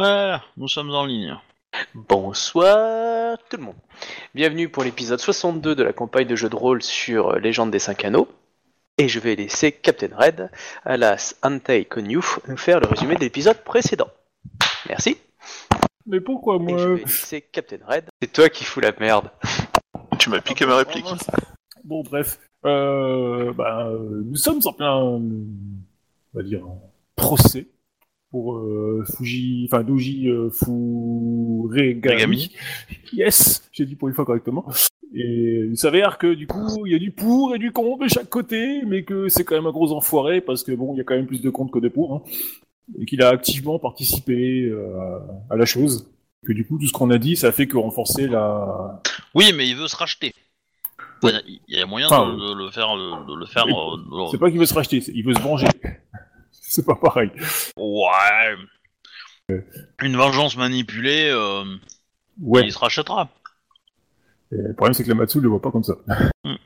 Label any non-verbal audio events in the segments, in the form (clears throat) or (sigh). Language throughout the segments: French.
Voilà, nous sommes en ligne. Bonsoir tout le monde. Bienvenue pour l'épisode 62 de la campagne de jeu de rôle sur Légende des 5 Anneaux. Et je vais laisser Captain Red, alas Antei Konyu, nous faire le résumé de l'épisode précédent. Merci. Mais pourquoi Et je moi vais laisser Captain Red. C'est toi qui fous la merde. Tu m'as piqué ma réplique. Bon, bref. Euh, bah, euh, nous sommes en plein, on va dire, procès pour euh, Fuji, enfin Doji euh, Furegami. Regami. Yes, j'ai dit pour une fois correctement. Et il s'avère que du coup, il y a du pour et du contre de chaque côté, mais que c'est quand même un gros enfoiré parce que bon, il y a quand même plus de contre que de pour, hein, et qu'il a activement participé euh, à la chose. Que du coup, tout ce qu'on a dit, ça fait que renforcer la, Oui, mais il veut se racheter. Il y a- il y a moyen Enfin, de, de le faire, de, de le faire. euh, C'est pas qu'il veut se racheter, il veut se venger. (laughs) C'est pas pareil. Ouais. Une vengeance manipulée, euh, Ouais. il se rachètera. Et le problème, c'est que la Matsu le voit pas comme ça. Mm. (laughs)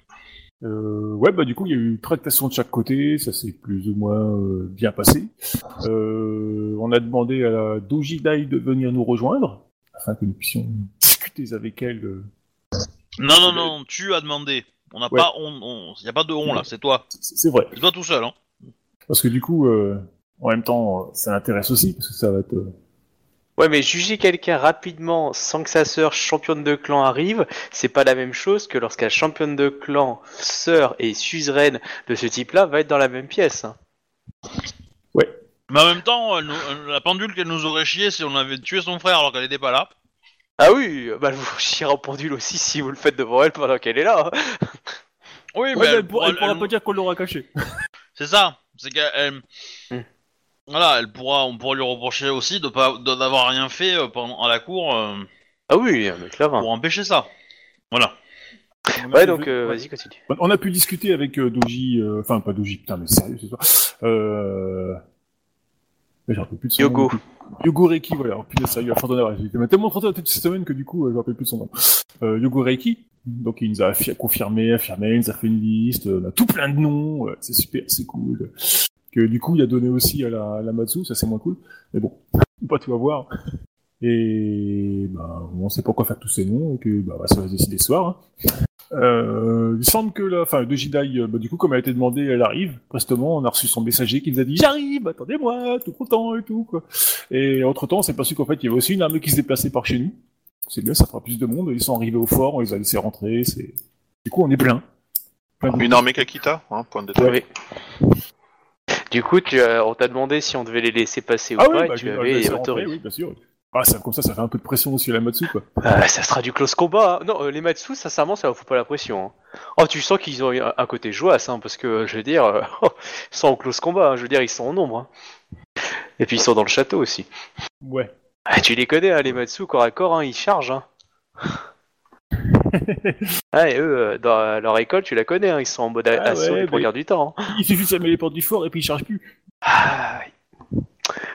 Euh, ouais, bah du coup, il y a eu une tractation de chaque côté, ça s'est plus ou moins euh, bien passé. Euh, on a demandé à la Doji Dai de venir nous rejoindre, afin que nous puissions (laughs) discuter avec elle. Non, non, non, tu as demandé. On n'a Ouais. pas, on, on- y a pas de on là, c'est toi. C'est c'est vrai. C'est toi tout seul, hein. Parce que du coup, euh, en même temps, ça l'intéresse aussi, parce que ça va être... euh, Ouais, mais juger quelqu'un rapidement sans que sa sœur championne de clan arrive, c'est pas la même chose que lorsque la championne de clan, sœur et suzeraine de ce type-là va être dans la même pièce. hein. Mais en même temps, elle nous- elle- la pendule qu'elle nous aurait chié si on avait tué son frère alors qu'elle était pas là. Ah oui, bah elle vous (laughs) chiera en pendule aussi si vous le faites devant elle pendant qu'elle est là. Oui, Ouais, mais elle, elle, pourra, elle pourra- pourra elle- pas dire qu'on l'aura caché. c'est ça. C'est qu'elle, Hmm. voilà, elle pourra, on pourra lui reprocher aussi de pas, d'avoir rien fait euh, pendant à la cour euh, Ah oui, mais clairement. pour empêcher ça. Voilà. On a Ouais, pu- donc euh, vas-y, continue. On a pu discuter avec euh, Doji, euh, enfin pas Doji, putain mais sérieux ce soir. Mais j'en rappelle plus de son Yogo. nom. Yogo Reiki, voilà, oh, putain sérieux, à fond d'honneur. Il m'a tellement trotté la tête cette semaine que du coup, euh, je me rappelle plus de son nom. Euh, Yogo Reiki, donc il nous a affi- confirmé, affirmé, il nous a fait une liste, euh, on a tout plein de noms, c'est super, c'est cool. Que du coup, il a donné aussi à la, à la Matsu, ça c'est moins cool. Mais bon, on pas tout avoir. Et bah, on sait pas quoi faire de tous ces noms, et que bah, ça va se décider ce soir. hein. Euh, il semble que la, enfin, de Jidai, euh, bah, du coup, comme elle a été demandée, elle arrive. Prestement, on a reçu son messager qui nous a dit j'arrive, attendez-moi, tout content et tout quoi. Et entre temps, on s'est passé qu'en fait, il y avait aussi une armée qui se déplaçait par chez nous. C'est bien, ça fera plus de monde. Ils sont arrivés au fort, on les a laissés rentrer. C'est, du coup, on est plein. Une armée Kakita, hein, point de détail. Oui. Du coup, tu as- on t'a demandé si on devait les laisser passer ou Ah pas, oui, et bah, tu je vais avais rentrer, autorisé. oui, bien sûr. Ah, ça, comme ça, ça fait un peu de pression aussi à la Matsu, quoi. Ah, ça sera du close combat. hein. Non, euh, les Matsu, sincèrement, ça leur fout pas la pression. hein. Oh, tu sens qu'ils ont un un côté joyeux, hein, parce que, euh, je veux dire, euh, (laughs) ils sont en close combat, hein, je veux dire, ils sont en nombre. Et puis ils sont dans le château aussi. Ouais. Ah, tu les connais, hein, les Matsu, corps à corps, hein, ils chargent. Hein. (laughs) ah, et eux, dans leur école, tu la connais, hein, ils sont en mode Ah assaut ouais, les quarts du temps. Il suffit de fermer les portes du fort et puis ils chargent plus. Ah,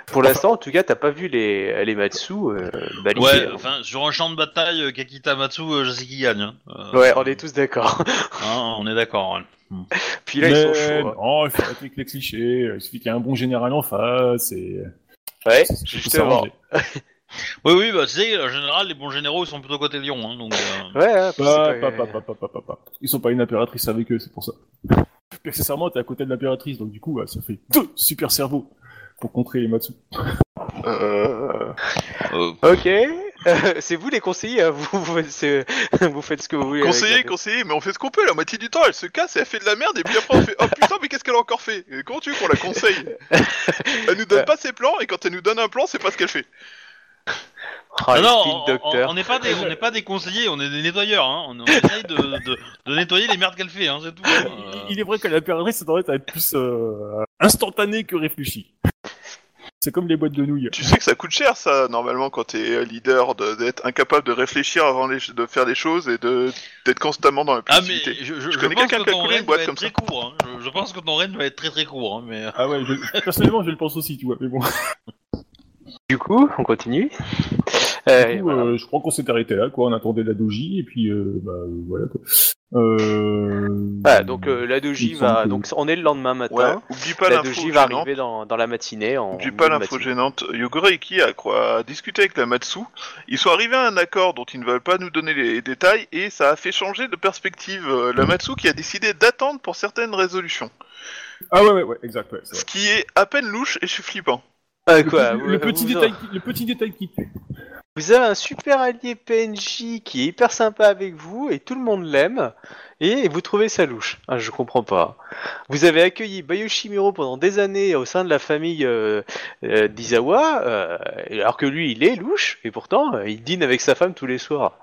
Pour l'instant, en tout cas, t'as pas vu les, les Matsu euh, baliser, Ouais, hein. enfin, sur un champ de bataille, euh, Kakita Matsu, euh, je sais qui gagne. hein. Euh, Ouais, on est tous d'accord. (laughs) hein, on est d'accord. ouais. Puis là, ils sont chauds. hein. Non, il faut arrêter avec les clichés. Il suffit qu'il y ait un bon général en face et. Ouais, peut justement. (laughs) Oui, oui, bah tu sais, en général, les bons généraux, ils sont plutôt côté Lyon, hein, donc. euh, Ouais, c'est Pas, pas- pas, pas, pas, pas, pas, pas. Ils sont pas une impératrice avec eux, c'est pour ça. Puis accessoirement, t'es à côté de l'impératrice, donc du coup, ouais, ça fait deux super cerveaux pour contrer les Matsu. Euh... euh, Ok, Euh, c'est vous les conseillers, hein, vous, vous, faites ce... (laughs) vous faites ce que vous voulez. Conseiller, la- conseiller, mais on fait ce qu'on peut, la moitié du temps elle se casse et elle fait de la merde et puis après on fait Oh putain mais qu'est-ce qu'elle a encore fait? Et Comment tu veux qu'on la conseille? (laughs) Elle nous donne pas ses plans et quand elle nous donne un plan c'est pas ce qu'elle fait. Ah, non, on- n'est pas des, on n'est pas des conseillers, on est des nettoyeurs. Hein. On, on essaye de, de, de nettoyer les merdes qu'elle fait, hein, c'est tout. hein. Euh, Il est vrai que l'impératrice, ça devrait être plus euh, instantané que réfléchi. C'est comme les boîtes de nouilles. Tu sais que ça coûte cher ça normalement quand t'es leader de- d'être incapable de réfléchir avant les- de faire des choses et d'être constamment dans Ah mais je, je, Je connais quelqu'un que qui a ton coulé une boîte comme très court. Hein. Je, je pense que ton raid va être très très court, hein, mais. Ah ouais, je- personnellement, je le pense aussi, tu vois, mais bon. Du coup, on continue. Euh, Du coup, voilà. euh, je crois qu'on s'est arrêté là, quoi. On attendait la doji, et puis, euh, bah, euh, voilà, quoi. Euh... Voilà, donc euh, la doji va. que Donc on est le lendemain Ouais, matin. oublie pas la l'info doji va gênante. arriver dans, dans la matinée. En Oublie pas l'info gênante. Yogoreki a, quoi, a discuté avec la Matsu. Ils sont arrivés à un accord dont ils ne veulent pas nous donner les détails et ça a fait changer de perspective. Euh, La Matsu qui a décidé d'attendre pour certaines résolutions. Ah ouais, ouais, ouais, exact, ouais. Ce qui est à peine louche et je suis flippant. Ah, Le, quoi, petit, vous- le petit vous- détail, qui- le petit détail qui tue. Vous avez un super allié PNJ qui est hyper sympa avec vous et tout le monde l'aime et vous trouvez ça louche. Ah, je comprends pas. Vous avez accueilli Bayoshimiro pendant des années au sein de la famille euh, euh, euh, alors que lui il est louche et pourtant euh, il dîne avec sa femme tous les soirs.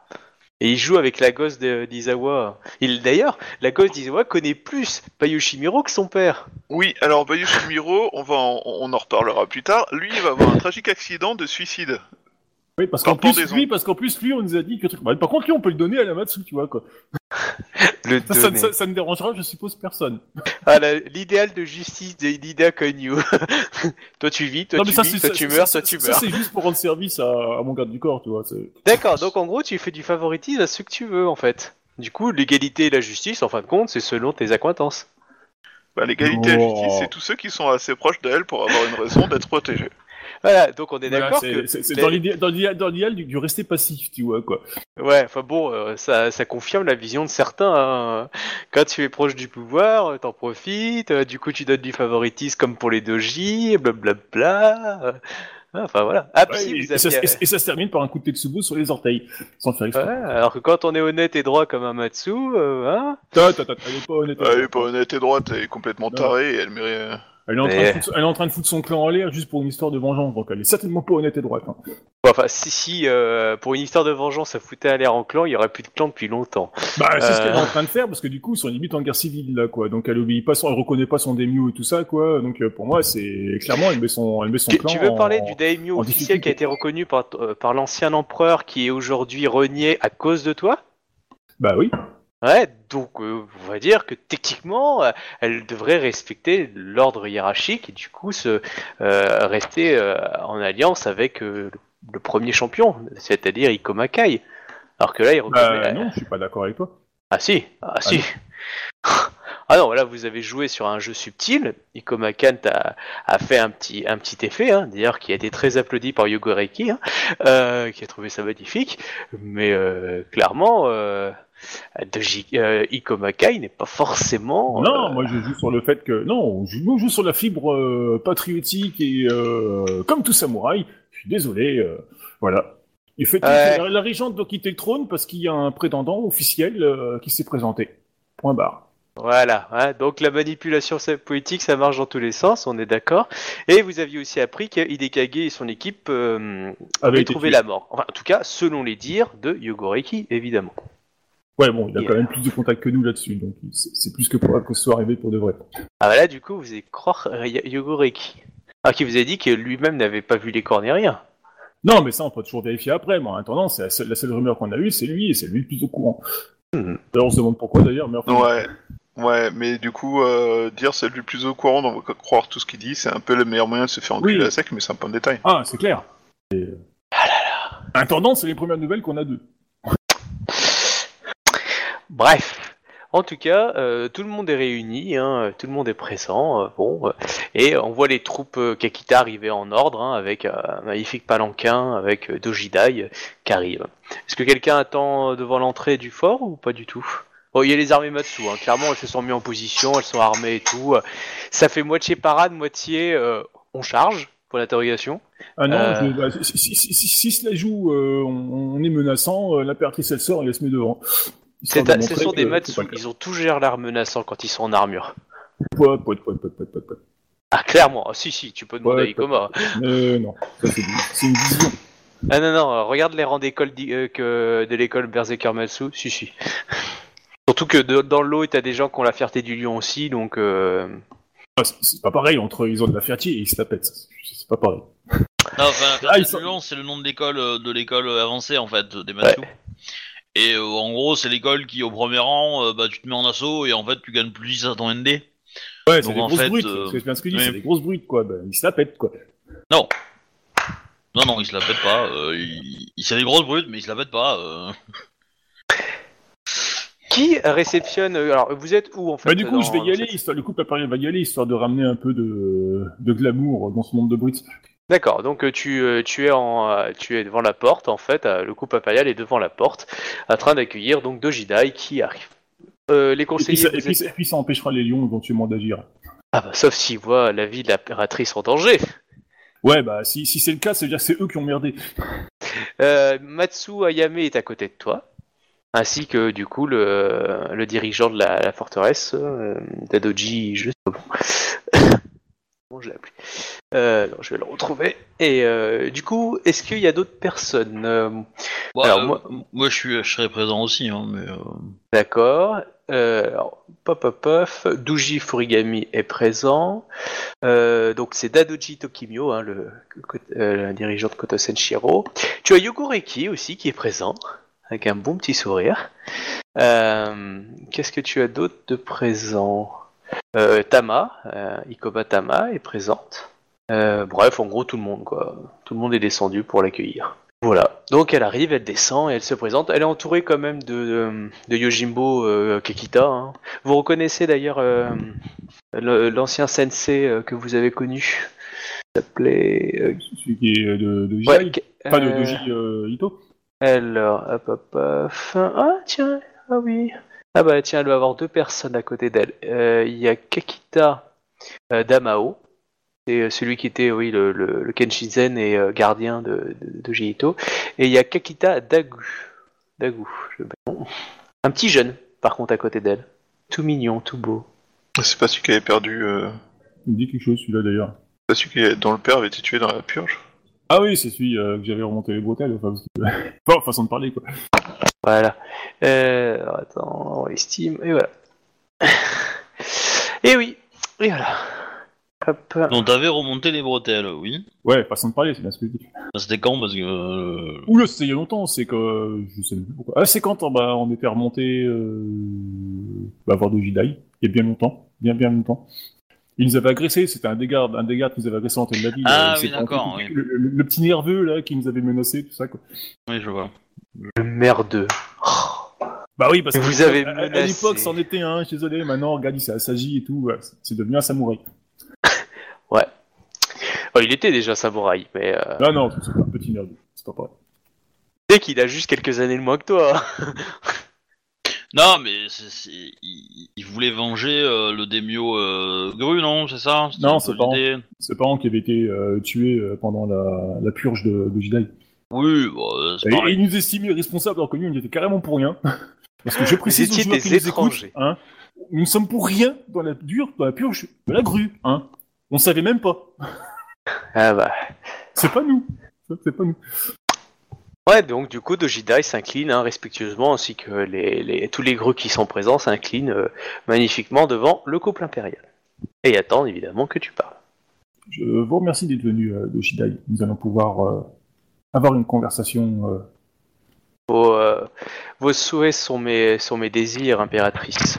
Et il joue avec la gosse d'Izawa. Il D'ailleurs, la gosse d'Izawa connaît plus Bayoshimiro que son père. Oui, alors Bayushimiro, on va en, on en reparlera plus tard. Lui, il va avoir un tragique accident de suicide. Oui, parce Par qu'en plus, lui, parce qu'en plus, lui, on nous a dit que truc. Bah, par contre, lui, on peut le donner à la Matsu, tu vois, quoi. (laughs) Le Ça, ça, ça- ça ne dérangera, je suppose, personne. Ah, la- l'idéal de justice de Nida Konyu. (laughs) toi tu vis, toi non, mais tu ça, vis, toi ça, tu ça- meurs, ça- toi tu ça, meurs. c'est juste pour rendre service à, à mon garde du corps, tu vois. D'accord, donc en gros tu fais du favoritisme à ceux que tu veux en fait. Du coup, l'égalité et la justice, en fin de compte, c'est selon tes acquaintances. Bah, l'égalité et la justice, c'est tous ceux qui sont assez proches d'elle pour avoir une raison d'être protégés. Voilà, donc on est Voilà, d'accord c'est, que... c'est- dans l'idéal, dans l'idéal, dans l'idéal du, du rester passif, tu vois, quoi. Ouais, enfin bon, euh, ça, ça confirme la vision de certains. hein. Quand tu es proche du pouvoir, euh, t'en profites, euh, du coup tu donnes du favoritisme comme pour les doji, blablabla. Enfin voilà. Ah, Ouais, si, et, vous et ça, aviez- et- et ça se termine par un coup de Tetsubo sur les orteils, sans faire exprès. Ouais, alors que quand on est honnête et droit comme un Matsu, euh, hein, Ta, ta, ta, elle est pas honnête. Elle est pas honnête et droite, elle est complètement tarée et elle mérite... Elle est, en train de foutre, elle est en train de foutre son clan en l'air juste pour une histoire de vengeance, donc elle est certainement pas honnête et droite. hein. Bon, enfin, si, si euh, pour une histoire de vengeance, ça foutait à l'air en clan, il y aurait plus de clan depuis longtemps. Bah, c'est ce qu'elle est Euh. en train de faire, parce que du coup, ils sont limite en guerre civile, là, quoi. Donc elle obéit pas, son, elle reconnaît pas son daimyo et tout ça, quoi. Donc euh, pour moi, c'est clairement, elle met son, elle met son Tu, clan tu veux en- parler du daimyo officiel qui a été reconnu par, euh, par l'ancien empereur qui est aujourd'hui renié à cause de toi? Bah oui. Ouais, donc euh, on va dire que techniquement, euh, elle devrait respecter l'ordre hiérarchique et du coup se euh, rester en alliance avec le, le premier champion, c'est-à-dire Ikoma Kai. Alors que là, il reconnaît... Bah non, je suis pas d'accord avec toi. Ah si, ah si. Ah (laughs) non, là vous avez joué sur un jeu subtil. Ikoma Kant a, a fait un petit, un petit effet, hein, d'ailleurs qui a été très applaudi par Yogoreki, hein, euh, qui a trouvé ça magnifique. Mais euh, clairement, euh, de euh, Ikoma Kai n'est pas forcément. Non, euh, moi je joue sur le fait que non, on joue, sur la fibre euh, patriotique et euh, comme tout samouraï. Je suis désolé, euh, voilà. Il fait la, la régente doit quitter le trône parce qu'il y a un prétendant officiel euh, qui s'est présenté. Point barre. Voilà, hein, donc la manipulation politique, ça marche dans tous les sens, on est d'accord. Et vous aviez aussi appris que Hidekage et son équipe euh, avaient trouvé la mort. Enfin, en tout cas, selon les dires de Yogoreki, évidemment. Ouais, bon, il a Et, quand même plus de contacts que nous là-dessus, donc c'est plus que probable que ce soit arrivé pour de vrai. Ah bah là, du coup, vous allez croire Yogoreki. Ah, qui vous a dit que lui-même n'avait pas vu les corps ni rien. Non, mais ça, on peut toujours vérifier après. Mais en attendant, c'est la seule, la seule rumeur qu'on a eue, c'est lui, et c'est lui le plus au courant. Mhm. D'ailleurs, on se demande pourquoi d'ailleurs, mais enfin, Ouais. Ouais, mais du coup, euh, dire c'est le plus au courant, on va croire tout ce qu'il dit, c'est un peu le meilleur moyen de se faire enculer Oui. à sec, mais c'est un point de détail. Ah, c'est clair. Et... Intendant, c'est les premières nouvelles qu'on a d'eux. Bref. En tout cas, euh, tout le monde est réuni, hein, tout le monde est présent, euh, bon, euh, et on voit les troupes euh, Kakita arriver en ordre, hein, avec euh, un magnifique palanquin, avec euh, Dojidai euh, qui arrive. Est-ce que quelqu'un attend devant l'entrée du fort ou pas du tout? Bon, il y a les armées Matsu, hein, clairement, elles se sont mises en position, elles sont armées et tout. Ça fait moitié parade, moitié euh, on charge, pour l'interrogation. Ah non, Euh. je- bah, si, si, si, si, cela joue, euh, on, on est menaçant, euh, l'impératrice elle sort et elle se met devant. C'est de ce sont des Matsu, ils ont toujours l'air menaçants quand ils sont en armure. Poit, poit, poit, poit, poit, poit. Ah, clairement, ah, si, si, tu peux demander à Ikoma. Euh, non, ça c'est une vision. Ah non, non, regarde les rangs d'école euh, que de l'école Berserker Matsu, si, si. Surtout que de- dans le lot, t'as des gens qui ont la fierté du lion aussi, donc... Euh... Ah, c'est- c'est pas pareil entre ils ont de la fierté et ils se la pètent. C'est- C'est pas pareil. Non, enfin, la (laughs) Ah, ils sont- Lion, c'est le nom de l'école euh, de l'école avancée en fait des Matsu. Et euh, en gros, c'est l'école qui au premier rang, euh, bah tu te mets en assaut et en fait tu gagnes plus à ton ND. Ouais, c'est Donc, des en grosses fait, brutes, euh, c'est bien ce que je dis, oui. c'est des grosses brutes quoi, ben, ils se la pètent quoi. Non, non, il se la pète pas. Euh, il, il c'est des grosses brutes, mais il se la pète pas. euh. Qui réceptionne euh, Alors, vous êtes où en fait Bah, du coup, dans- je vais y aller, histoire, le couple impérial va y aller, histoire de ramener un peu de, de glamour dans ce monde de Brits. D'accord, donc euh, tu, euh, tu, es en, tu es devant la porte, en fait, le couple impérial est devant la porte, en train d'accueillir donc Dojidai qui arrive. Euh, les Et puis, conseillers. ça, et puis, ça- et puis ça empêchera les lions éventuellement d'agir. Ah bah, sauf s'ils voient la vie de l'impératrice en danger. Ouais, bah si, si c'est le cas, ça veut dire que c'est eux qui ont merdé. Euh, Matsu Ayame est à côté de toi, ainsi que du coup le, le dirigeant de la, la forteresse, euh, Dadoji, je sais pas bon. Je l'ai appelé Euh, non, Je vais le retrouver. Et euh, du coup, est-ce qu'il y a d'autres personnes Bah, Alors, moi- moi, je, suis, je serais présent aussi, hein, mais... D'accord. Alors, pop, pop, pop. Douji Furigami est présent. Donc c'est Dadoji Tokimyo, hein, le, le dirigeant de Koto Senshiro. Tu as Yogoreki aussi qui est présent, avec un bon petit sourire. Euh, Qu'est-ce que tu as d'autre de présent? Euh, Tama, euh, Ikoba Tama est présente. Euh, bref, en gros tout le monde quoi. Tout le monde est descendu pour l'accueillir. Voilà. Donc elle arrive, elle descend et elle se présente. Elle est entourée quand même de, de, Yojimbo Kekita. hein. Vous reconnaissez d'ailleurs le- l'ancien sensei que vous avez connu. Il s'appelait. Celui qui est de, de Jai, pas de, de J Ito? Alors, hop, hop, hop. Ah, tiens, ah oui. Ah bah tiens, elle va avoir deux personnes à côté d'elle. Euh, Il y a Kekita euh, Damao. C'est euh, celui qui était, oui, le, le, le Kenshizen et euh, gardien de, de, de Jihito. Et il y a Kakita Dagu. Dagu. je- bon. Un petit jeune, par contre, à côté d'elle. Tout mignon, tout beau. C'est pas celui qui avait perdu. Euh... Il me dit quelque chose celui-là d'ailleurs. c'est Pas celui qui est- dont le père avait été tué dans la purge. Ah oui, c'est celui euh, que j'avais remonté les bretelles. Enfin, parce que... (laughs) enfin, façon de parler quoi. Voilà. Euh, alors, attends, on estime. Et voilà. Et oui. Et voilà. Hop. Donc t'avais remonté les bretelles, oui. Ouais, façon de parler, c'est bien ce que je dis. Bah, C'était quand Parce que... euh, Oula, c'était il y a longtemps, c'est que je sais même plus pourquoi. Ah, c'est quand euh, bah, on était remonté euh... bah, voir Dojidai, il y a bien longtemps, bien bien longtemps. Ils nous avaient agressés, c'était un des gardes, un des gardes qui nous avait agressés en tête de la ville. Ah oui, d'accord, oui. Le, le- le petit nerveux là qui nous avait menacé, tout ça quoi. Oui, je vois. Le merdeux. Bah oui, parce que Vous avez à- l'époque c'en était un, je suis désolé, maintenant regarde, il s'est assagi et tout, ouais, c'est- devenu un samouraï. (laughs) Oh, il était déjà samouraï, mais euh, Non, non, c'est un petit nerveux, c'est pas pareil. dès qu'il a juste quelques années de moins que toi. (laughs) Non, mais c'est, c'est- il, il voulait venger euh, le démio euh, Gru, non C'est ça? Non, un c'est pas l'idée. Ses parents qui avaient été euh, tués euh, pendant la, la purge de, de Jidai. Oui, bon, euh, c'est Et, et pareil. ils nous estimaient responsables alors que nous, on y était carrément pour rien. (laughs) Parce que je précise aux étiez joueurs des qui nous étrangers. hein, nous ne sommes pour rien dans la dure, dans la purge de la grue, hein. On savait même pas. Ah bah. C'est pas nous. C'est pas nous. Ouais, donc du coup, Dojidai s'incline hein, respectueusement, ainsi que les, les- tous les grues qui sont présents s'inclinent euh, magnifiquement devant le couple impérial. Et attendent évidemment que tu parles. Je vous remercie d'être venu euh, de Shidai. Nous allons pouvoir euh, avoir une conversation. euh, Vos, euh, vos souhaits sont mes, sont mes désirs, impératrice.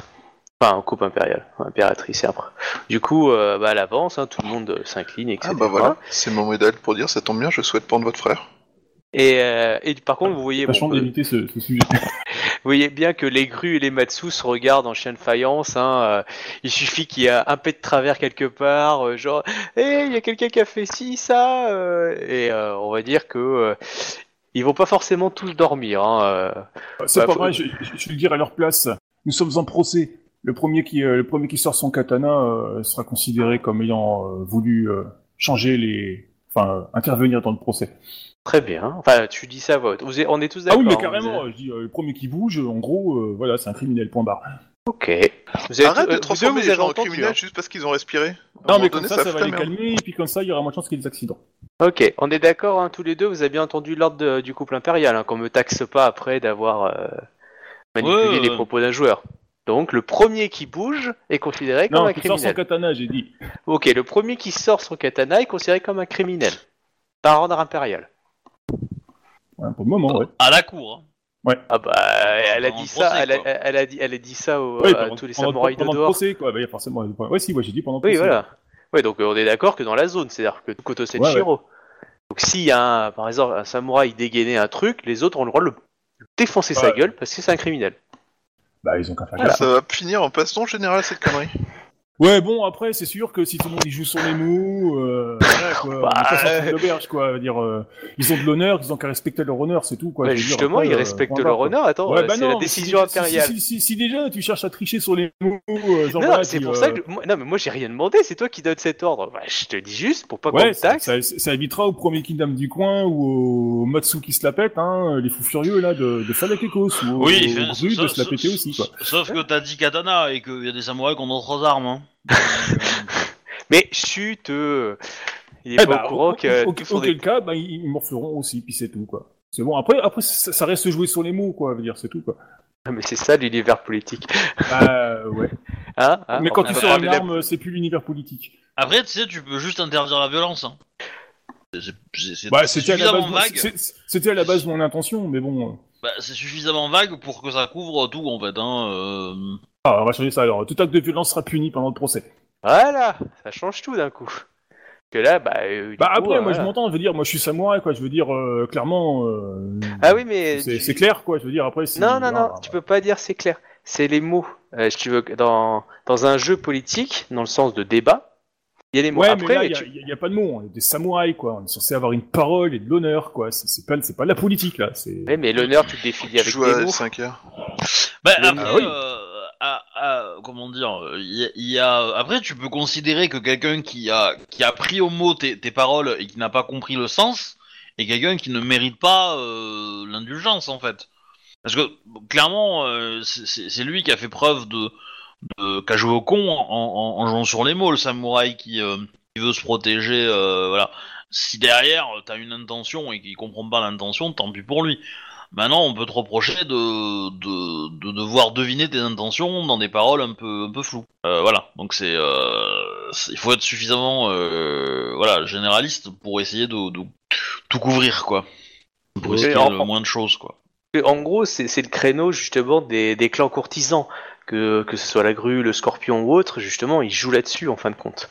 Enfin, coupe impériale, impératrice et après. Du coup, euh, bah, à l'avance, hein, tout le monde s'incline, etc. Ah bah voilà, c'est mon médaille pour dire ça tombe bien, je souhaite prendre votre frère. Et, euh, et par contre, vous voyez, bon, euh, d'éviter ce, ce sujet. (laughs) vous voyez bien que les grues et les matsus se regardent en chien de faïence. Hein, euh, il suffit qu'il y ait un pet de travers quelque part, euh, genre, hé, il y a quelqu'un qui a fait ci, ça, euh, et euh, on va dire que euh, ils vont pas forcément tous dormir. Hein, euh. C'est Bah, pas faut- vrai, je, je- je vais le dire à leur place. Nous sommes en procès. Le premier qui, euh, le premier qui sort son katana euh, sera considéré comme ayant euh, voulu euh, changer les. Enfin, euh, intervenir dans le procès. Très bien. Enfin, tu dis ça à. Vous êtes- on est tous Ah d'accord. oui, mais hein, carrément, vous je dis, euh, le premier qui bouge, en gros, euh, voilà, c'est un criminel, point barre. êtes- Ok. Vous avez- Arrête euh, de vous transformer deux, les vous gens en avez entendu, criminels hein. juste parce qu'ils ont respiré. À un Non, moment mais comme donné, ça, ça, fout va la les merde. calmer, et puis comme ça, il y aura moins de chances qu'il y ait des accidents. Ok, on est d'accord, hein, tous les deux, vous avez bien entendu l'ordre de- du couple impérial, hein, qu'on me taxe pas après d'avoir euh, manipulé Ouais, les propos d'un joueur. Donc le premier qui bouge est considéré comme Non, un qui sort son criminel. katana, j'ai dit. Ok, le premier qui sort son katana est considéré comme un criminel. Par ordre impérial. Ouais, pour le moment, ouais. À la cour. hein. Ah bah, elle a dit ça, procès, elle a, quoi. elle a dit, elle a dit ça aux- Ouais, à pendant- tous les pendant- samouraïs de pendant le dehors. procès, quoi. Bah, il y a forcément. Ouais, si, ouais, j'ai dit pendant le Oui, procès. voilà. Ouais, donc euh, on est d'accord que dans la zone, c'est-à-dire que Koto Senshiro. Donc s'il y a un, par exemple un samouraï dégainé un truc, les autres ont le droit de le défoncer sa Ouais. gueule parce que c'est un criminel. bah ils ont qu'à faire Voilà. gaffe. Ça va finir en passe-temps général cette connerie. Ouais, bon, après, c'est sûr que si tout le monde y joue sur les mots, euh, voilà, (laughs) quoi, Bah, on est pas sorti de l'auberge, quoi. Je veux dire, euh, ils ont de l'honneur, ils ont qu'à respecter leur honneur, c'est tout, quoi. Bah, dire, justement, après, ils euh, respectent leur honneur. Attends, Ouais, euh, bah c'est la décision si- si- impériale. Si, si, si déjà tu cherches à tricher sur les mots, euh, genre Non, c'est pour euh, ça que moi- non, mais moi j'ai rien demandé. C'est toi qui donne cet ordre. Bah, je te dis juste pour pas qu'on Ouais, ça, taxe. ça, ça évitera au premier Kingdom du coin ou au Matsu qui se la pète, hein, les fous furieux là, de, de faire la Kekos, ou au, Oui, au de se la péter aussi, quoi. Sauf que t'as dit katana et qu'il y a des samouraïs qui ont d'autres armes. (laughs) Mais chut, euh, il est Eh pas bah, au courant que auquel cas, bah, ils, morfleront aussi, puis c'est tout, quoi. C'est bon. Après, après, ça, ça reste jouer sur les mots, quoi. Je veux dire, c'est tout, quoi. Ah, Mais c'est ça l'univers politique. (laughs) Bah, ouais. (laughs) Hein, hein, Mais on quand tu sors une arme, c'est plus l'univers politique. Après, tu sais, tu peux juste interdire la violence. Hein. Bah, à c'était à la base mon intention, mais bon. euh, Bah, c'est suffisamment vague pour que ça couvre tout en fait. Hein. euh. Ah, on va changer ça alors. Tout acte de violence sera puni pendant le procès. Voilà, ça change tout d'un coup. Que là, bah. euh, du Bah coup, après, euh, moi je voilà. m'entends, je veux dire, moi je suis samouraï, quoi. Je veux dire, euh, clairement. euh, Ah oui, mais. C'est tu- c'est clair, quoi. Je veux dire, après. Non, non, non, ah, tu peux pas dire c'est clair. C'est les mots. Euh, si tu veux, dans, dans un jeu politique, dans le sens de débat, il y a les mots. Ouais, Après, mais là, il tu- y, a- y a pas de mots. On est des samouraïs, quoi. On est censé avoir une parole et de l'honneur, quoi. C'est c'est pas, c'est pas de la politique, là. C'est. Ouais, mais l'honneur, tu le définis Tu avec joues des à mots. 5 heures. Bah, après, Ah oui. euh, comment dire. Après, tu peux considérer que quelqu'un qui a pris au mot tes, paroles et qui n'a pas compris le sens est quelqu'un qui ne mérite pas euh, l'indulgence en fait. Parce que clairement, euh, c'est- lui qui a fait preuve de, de au con en, jouant sur les mots, le samouraï qui, euh, qui veut se protéger, voilà. Si derrière t'as une intention et qu'il comprend pas l'intention, tant pis pour lui. Maintenant, on peut te reprocher de, de, de devoir deviner tes intentions dans des paroles un peu, un peu floues. Euh, voilà, donc c'est, euh, c'est- il faut être suffisamment, euh, voilà, généraliste pour essayer de, de tout couvrir, quoi. Pour risquer en- le moins de choses, quoi. En gros, c'est c'est le créneau justement des, des clans courtisans, que, que ce soit la grue, le scorpion ou autre, justement, ils jouent là-dessus en fin de compte.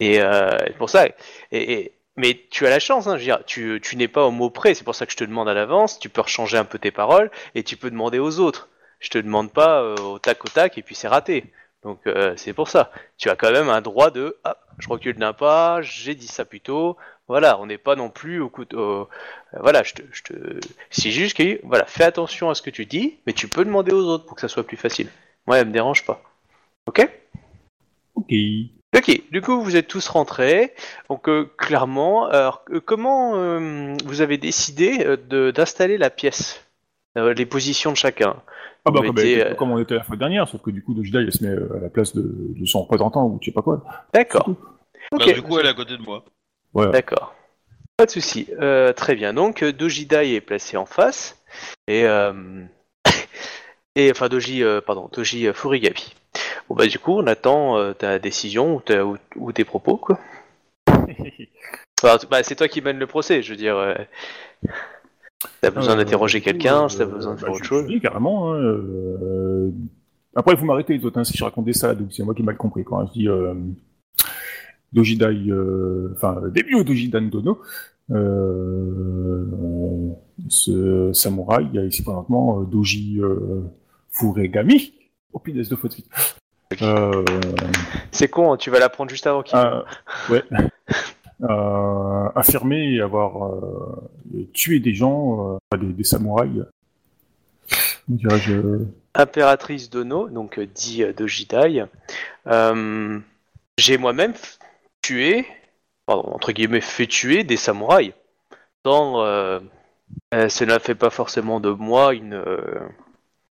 Et c'est pour ça. Et, et- mais tu as la chance, hein, je veux dire, tu, tu n'es pas au mot près, c'est pour ça que je te demande à l'avance, tu peux rechanger un peu tes paroles et tu peux demander aux autres. Je te demande pas euh, au tac au tac et puis c'est raté. Donc euh, c'est pour ça. Tu as quand même un droit de ah, je recule d'un pas, j'ai dit ça plus tôt. Voilà, on n'est pas non plus au coup de- euh, voilà, je te, je te... c'est juste que voilà, fais attention à ce que tu dis, mais tu peux demander aux autres pour que ça soit plus facile. Moi, elle me dérange pas. Ok? Ok. Ok, du coup, vous êtes tous rentrés. Donc, euh, clairement, alors, euh, comment euh, vous avez décidé euh, de- d'installer la pièce Euh, Les positions de chacun? Ah bah, Vous comme, euh, on était la fois dernière, sauf que du coup, Dojida, il se met euh, à la place de, de son représentant ou je sais pas quoi. D'accord. Bah, Ok, du coup, elle est à côté de moi. Ouais. d'accord. Pas de souci. Euh, très bien. Donc, euh, Dojidai est placé en face. Et, euh, (coughs) et enfin, Doji, euh, pardon, Doji euh, Furigami. Bon, bah, du coup, on attend euh, ta décision ou, ta- ou- ou tes propos, quoi. (laughs) Bah, c'est toi qui mène le procès, je veux dire. euh, T'as besoin d'interroger quelqu'un, euh, t'as besoin de faire bah, autre je- chose. Oui, carrément. hein, Après, il faut m'arrêter les autres, hein, si je raconte des salades, donc c'est moi qui ai mal compris. Quand je dis. Dojidai, enfin, début au Dojidan Dono, euh... ce samouraï, il y a ici présentement Doji euh... Furegami. Oh, punaise, de suite. Euh... C'est con, hein, tu vas l'apprendre juste avant qu'il. Euh, ouais. (laughs) Euh, affirmer et avoir tué des gens, des, des samouraïs. Impératrice Dono, donc dit Dojidai. Euh, J'ai moi-même tué, pardon, entre guillemets, fait tuer des samouraïs. Dans, cela fait pas forcément de moi une,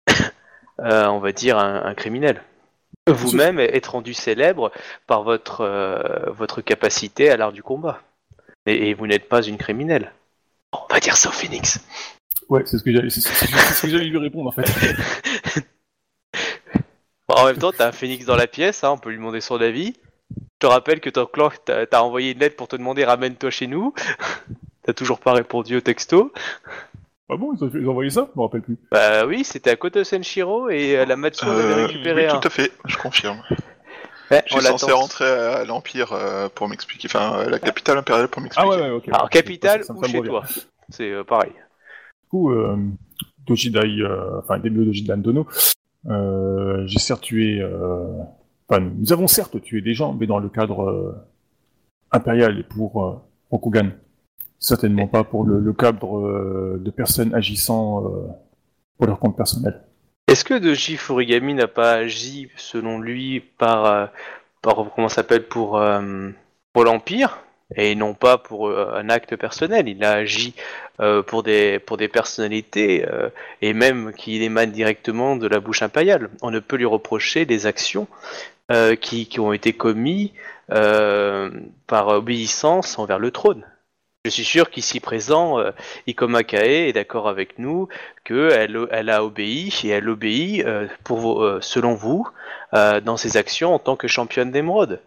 (coughs) on va dire, un, un criminel. Vous-même êtes rendu célèbre par votre, euh, votre capacité à l'art du combat. Et, et vous n'êtes pas une criminelle. On va dire ça au Phoenix. Ouais, c'est ce que j'allais lui répondre en fait. (laughs) Bon, en même temps, t'as un phénix dans la pièce, hein, on peut lui demander son avis. Je te rappelle que ton clan t'a envoyé une lettre pour te demander ramène-toi chez nous. (laughs) T'as toujours pas répondu au texto. Ah bon, ils ont, ils ont envoyé ça? Je me rappelle plus. Bah oui, c'était à Koto Senshiro et euh, la Matsu en avait Euh, récupéré oui, un. tout à fait, je confirme. (laughs) Ouais, Je suis censé rentrer à l'Empire euh, pour m'expliquer, enfin, à la capitale impériale pour m'expliquer. Ah ouais, ouais, ok. Alors, ouais. capitale Ça ou chez toi C'est euh, pareil. Du coup, euh, Dojidai, euh, enfin, début Dojidan Dono, Euh, J'ai certes tué... Euh... Enfin, nous avons certes tué des gens, mais dans le cadre euh, impérial et pour euh, Rokugan. Certainement pas pour le, le cadre euh, de personnes agissant euh, pour leur compte personnel. Est-ce que Doji Furigami n'a pas agi, selon lui, par, euh, par comment s'appelle, pour, euh, pour l'Empire et non pas pour un acte personnel? Il a agi euh, pour, des, pour des personnalités euh, et même qui émanent directement de la bouche impériale. On ne peut lui reprocher des actions euh, qui, qui ont été commises par obéissance envers le trône. Je suis sûr qu'ici présent, euh, Ikoma Kae est d'accord avec nous qu'elle elle a obéi et elle obéit euh, pour vos- euh, selon vous euh, dans ses actions en tant que championne d'émeraude.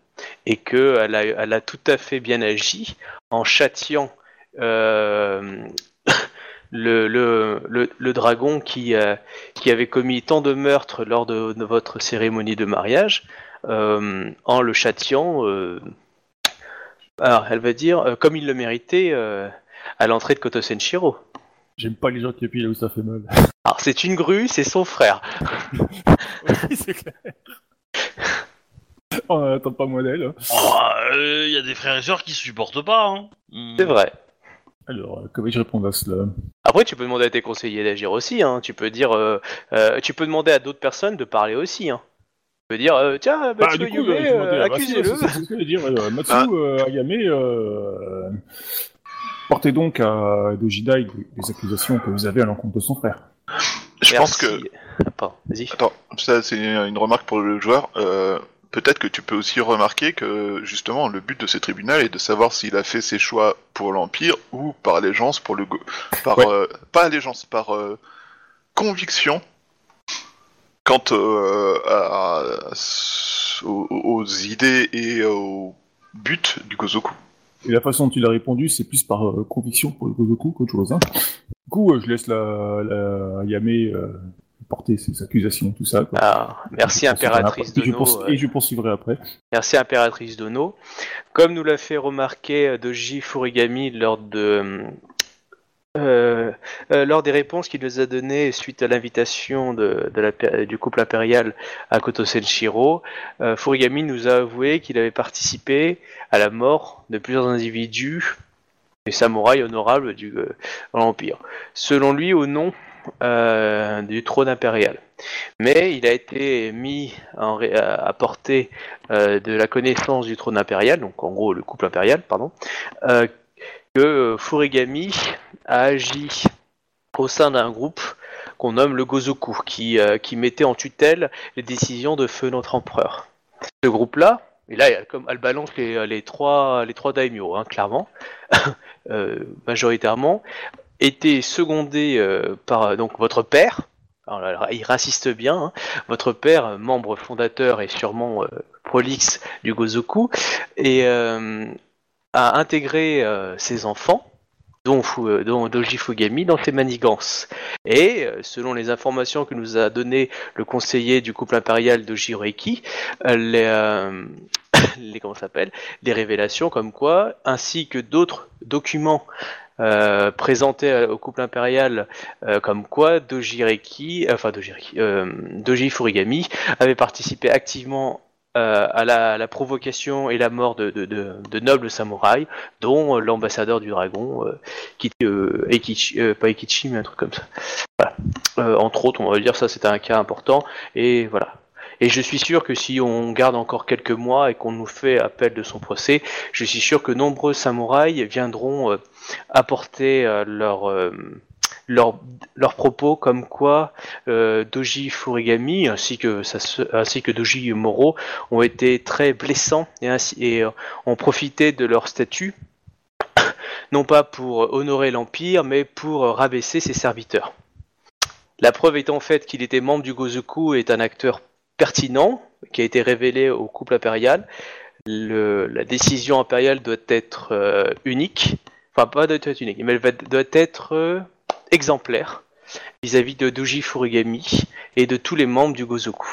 Et qu'elle a, elle a tout à fait bien agi en châtiant (coughs) le, dragon qui, avait commis tant de meurtres lors de, de votre cérémonie de mariage en le châtiant alors elle va dire euh, comme il le méritait euh, à l'entrée de Koto Senshiro. J'aime pas les gens qui appuient là où ça fait mal. Alors c'est une grue, c'est son frère. (laughs) oui, c'est clair. On n'attend pas modèle. Il y a des frères et sœurs qui se supportent pas. Hein. Hmm. C'est vrai. Alors, euh, comment je réponds à cela? Après, tu peux demander à tes conseillers d'agir aussi. Hein. Tu peux dire, euh, euh, tu peux demander à d'autres personnes de parler aussi. Hein. Tu peux dire, euh, tiens, Bah, Matsuo du coup, Yume, euh, demandais euh, accusez-le. ce que je voulais dire. euh, Matsu Ah. euh, Ayame, euh, portez donc à Dojidai des accusations que vous avez à l'encontre de son frère. Je pense que. Ah, vas-y. Attends, ça c'est une remarque pour le joueur. Euh, Peut-être que tu peux aussi remarquer que justement le but de ces tribunaux est de savoir s'il a fait ses choix pour l'Empire ou par allégeance pour le go- par Ouais. euh, pas allégeance par euh, conviction quant euh, à- aux, aux idées et au but du Gozoku. Et la façon dont il a répondu, c'est plus par euh, conviction pour le Gozoku qu'autre chose. Hein. Du coup, euh, je laisse la, la euh, porter ses accusations, tout ça. quoi. Ah, merci poursuivrai impératrice après. Et je, Dono. poursu- euh, et je poursuivrai après. Merci impératrice Dono. Comme nous l'a fait remarquer Doji Furigami lors de euh, euh, lors des réponses qu'il nous a données suite à l'invitation du couple impérial à Koto Senshiro, euh, Furigami nous a avoué qu'il avait participé à la mort de plusieurs individus des samouraïs honorables du de l'Empire. Selon lui, au nom du trône impérial. Mais il a été mis à à portée de la connaissance du trône impérial, donc en gros le couple impérial, pardon, que euh, Furigami a agi au sein d'un groupe qu'on nomme le Gozoku, qui, euh, qui mettait en tutelle les décisions de feu notre empereur. Ce groupe-là, et là, comme, elle balance les, les trois, les trois daimyo, hein, clairement, (laughs) euh, majoritairement, était secondé par donc votre père. Alors il insiste bien, hein, votre père, membre fondateur et sûrement prolixe du Gozoku, et a intégré euh, ses enfants, dont, euh, dont Doji Fugami, dans ses manigances. Et euh, selon les informations que nous a donné le conseiller du couple impérial de Jiroeki, les, (coughs) les comment s'appelle, les révélations comme quoi, ainsi que d'autres documents euh, présentés euh, au couple impérial comme quoi Dojireki, enfin Dojireki, euh, Doji Furigami avait participé activement euh, à, la, à la provocation et la mort de, de, de, de nobles samouraïs, dont euh, l'ambassadeur du dragon, qui, euh, Eikichi, euh, pas Eikichi, mais un truc comme ça. Voilà. Entre autres, on va dire ça, c'était un cas important, et voilà. Et je suis sûr que si on garde encore quelques mois et qu'on nous fait appel de son procès, je suis sûr que nombreux samouraïs viendront euh, apporter euh, leur, euh, leur, leurs propos comme quoi euh, Doji Furigami ainsi que, ainsi que Doji Moro ont été très blessants et, ainsi, euh, ont profité de leur statut (coughs) non pas pour honorer l'Empire mais pour rabaisser ses serviteurs. La preuve étant faite qu'il était membre du Gozoku et est un acteur pertinent qui a été révélé au couple impérial. La décision impériale doit être euh, unique, enfin pas doit être unique, mais elle doit être exemplaire vis-à-vis de Doji Furigami et de tous les membres du Gozoku.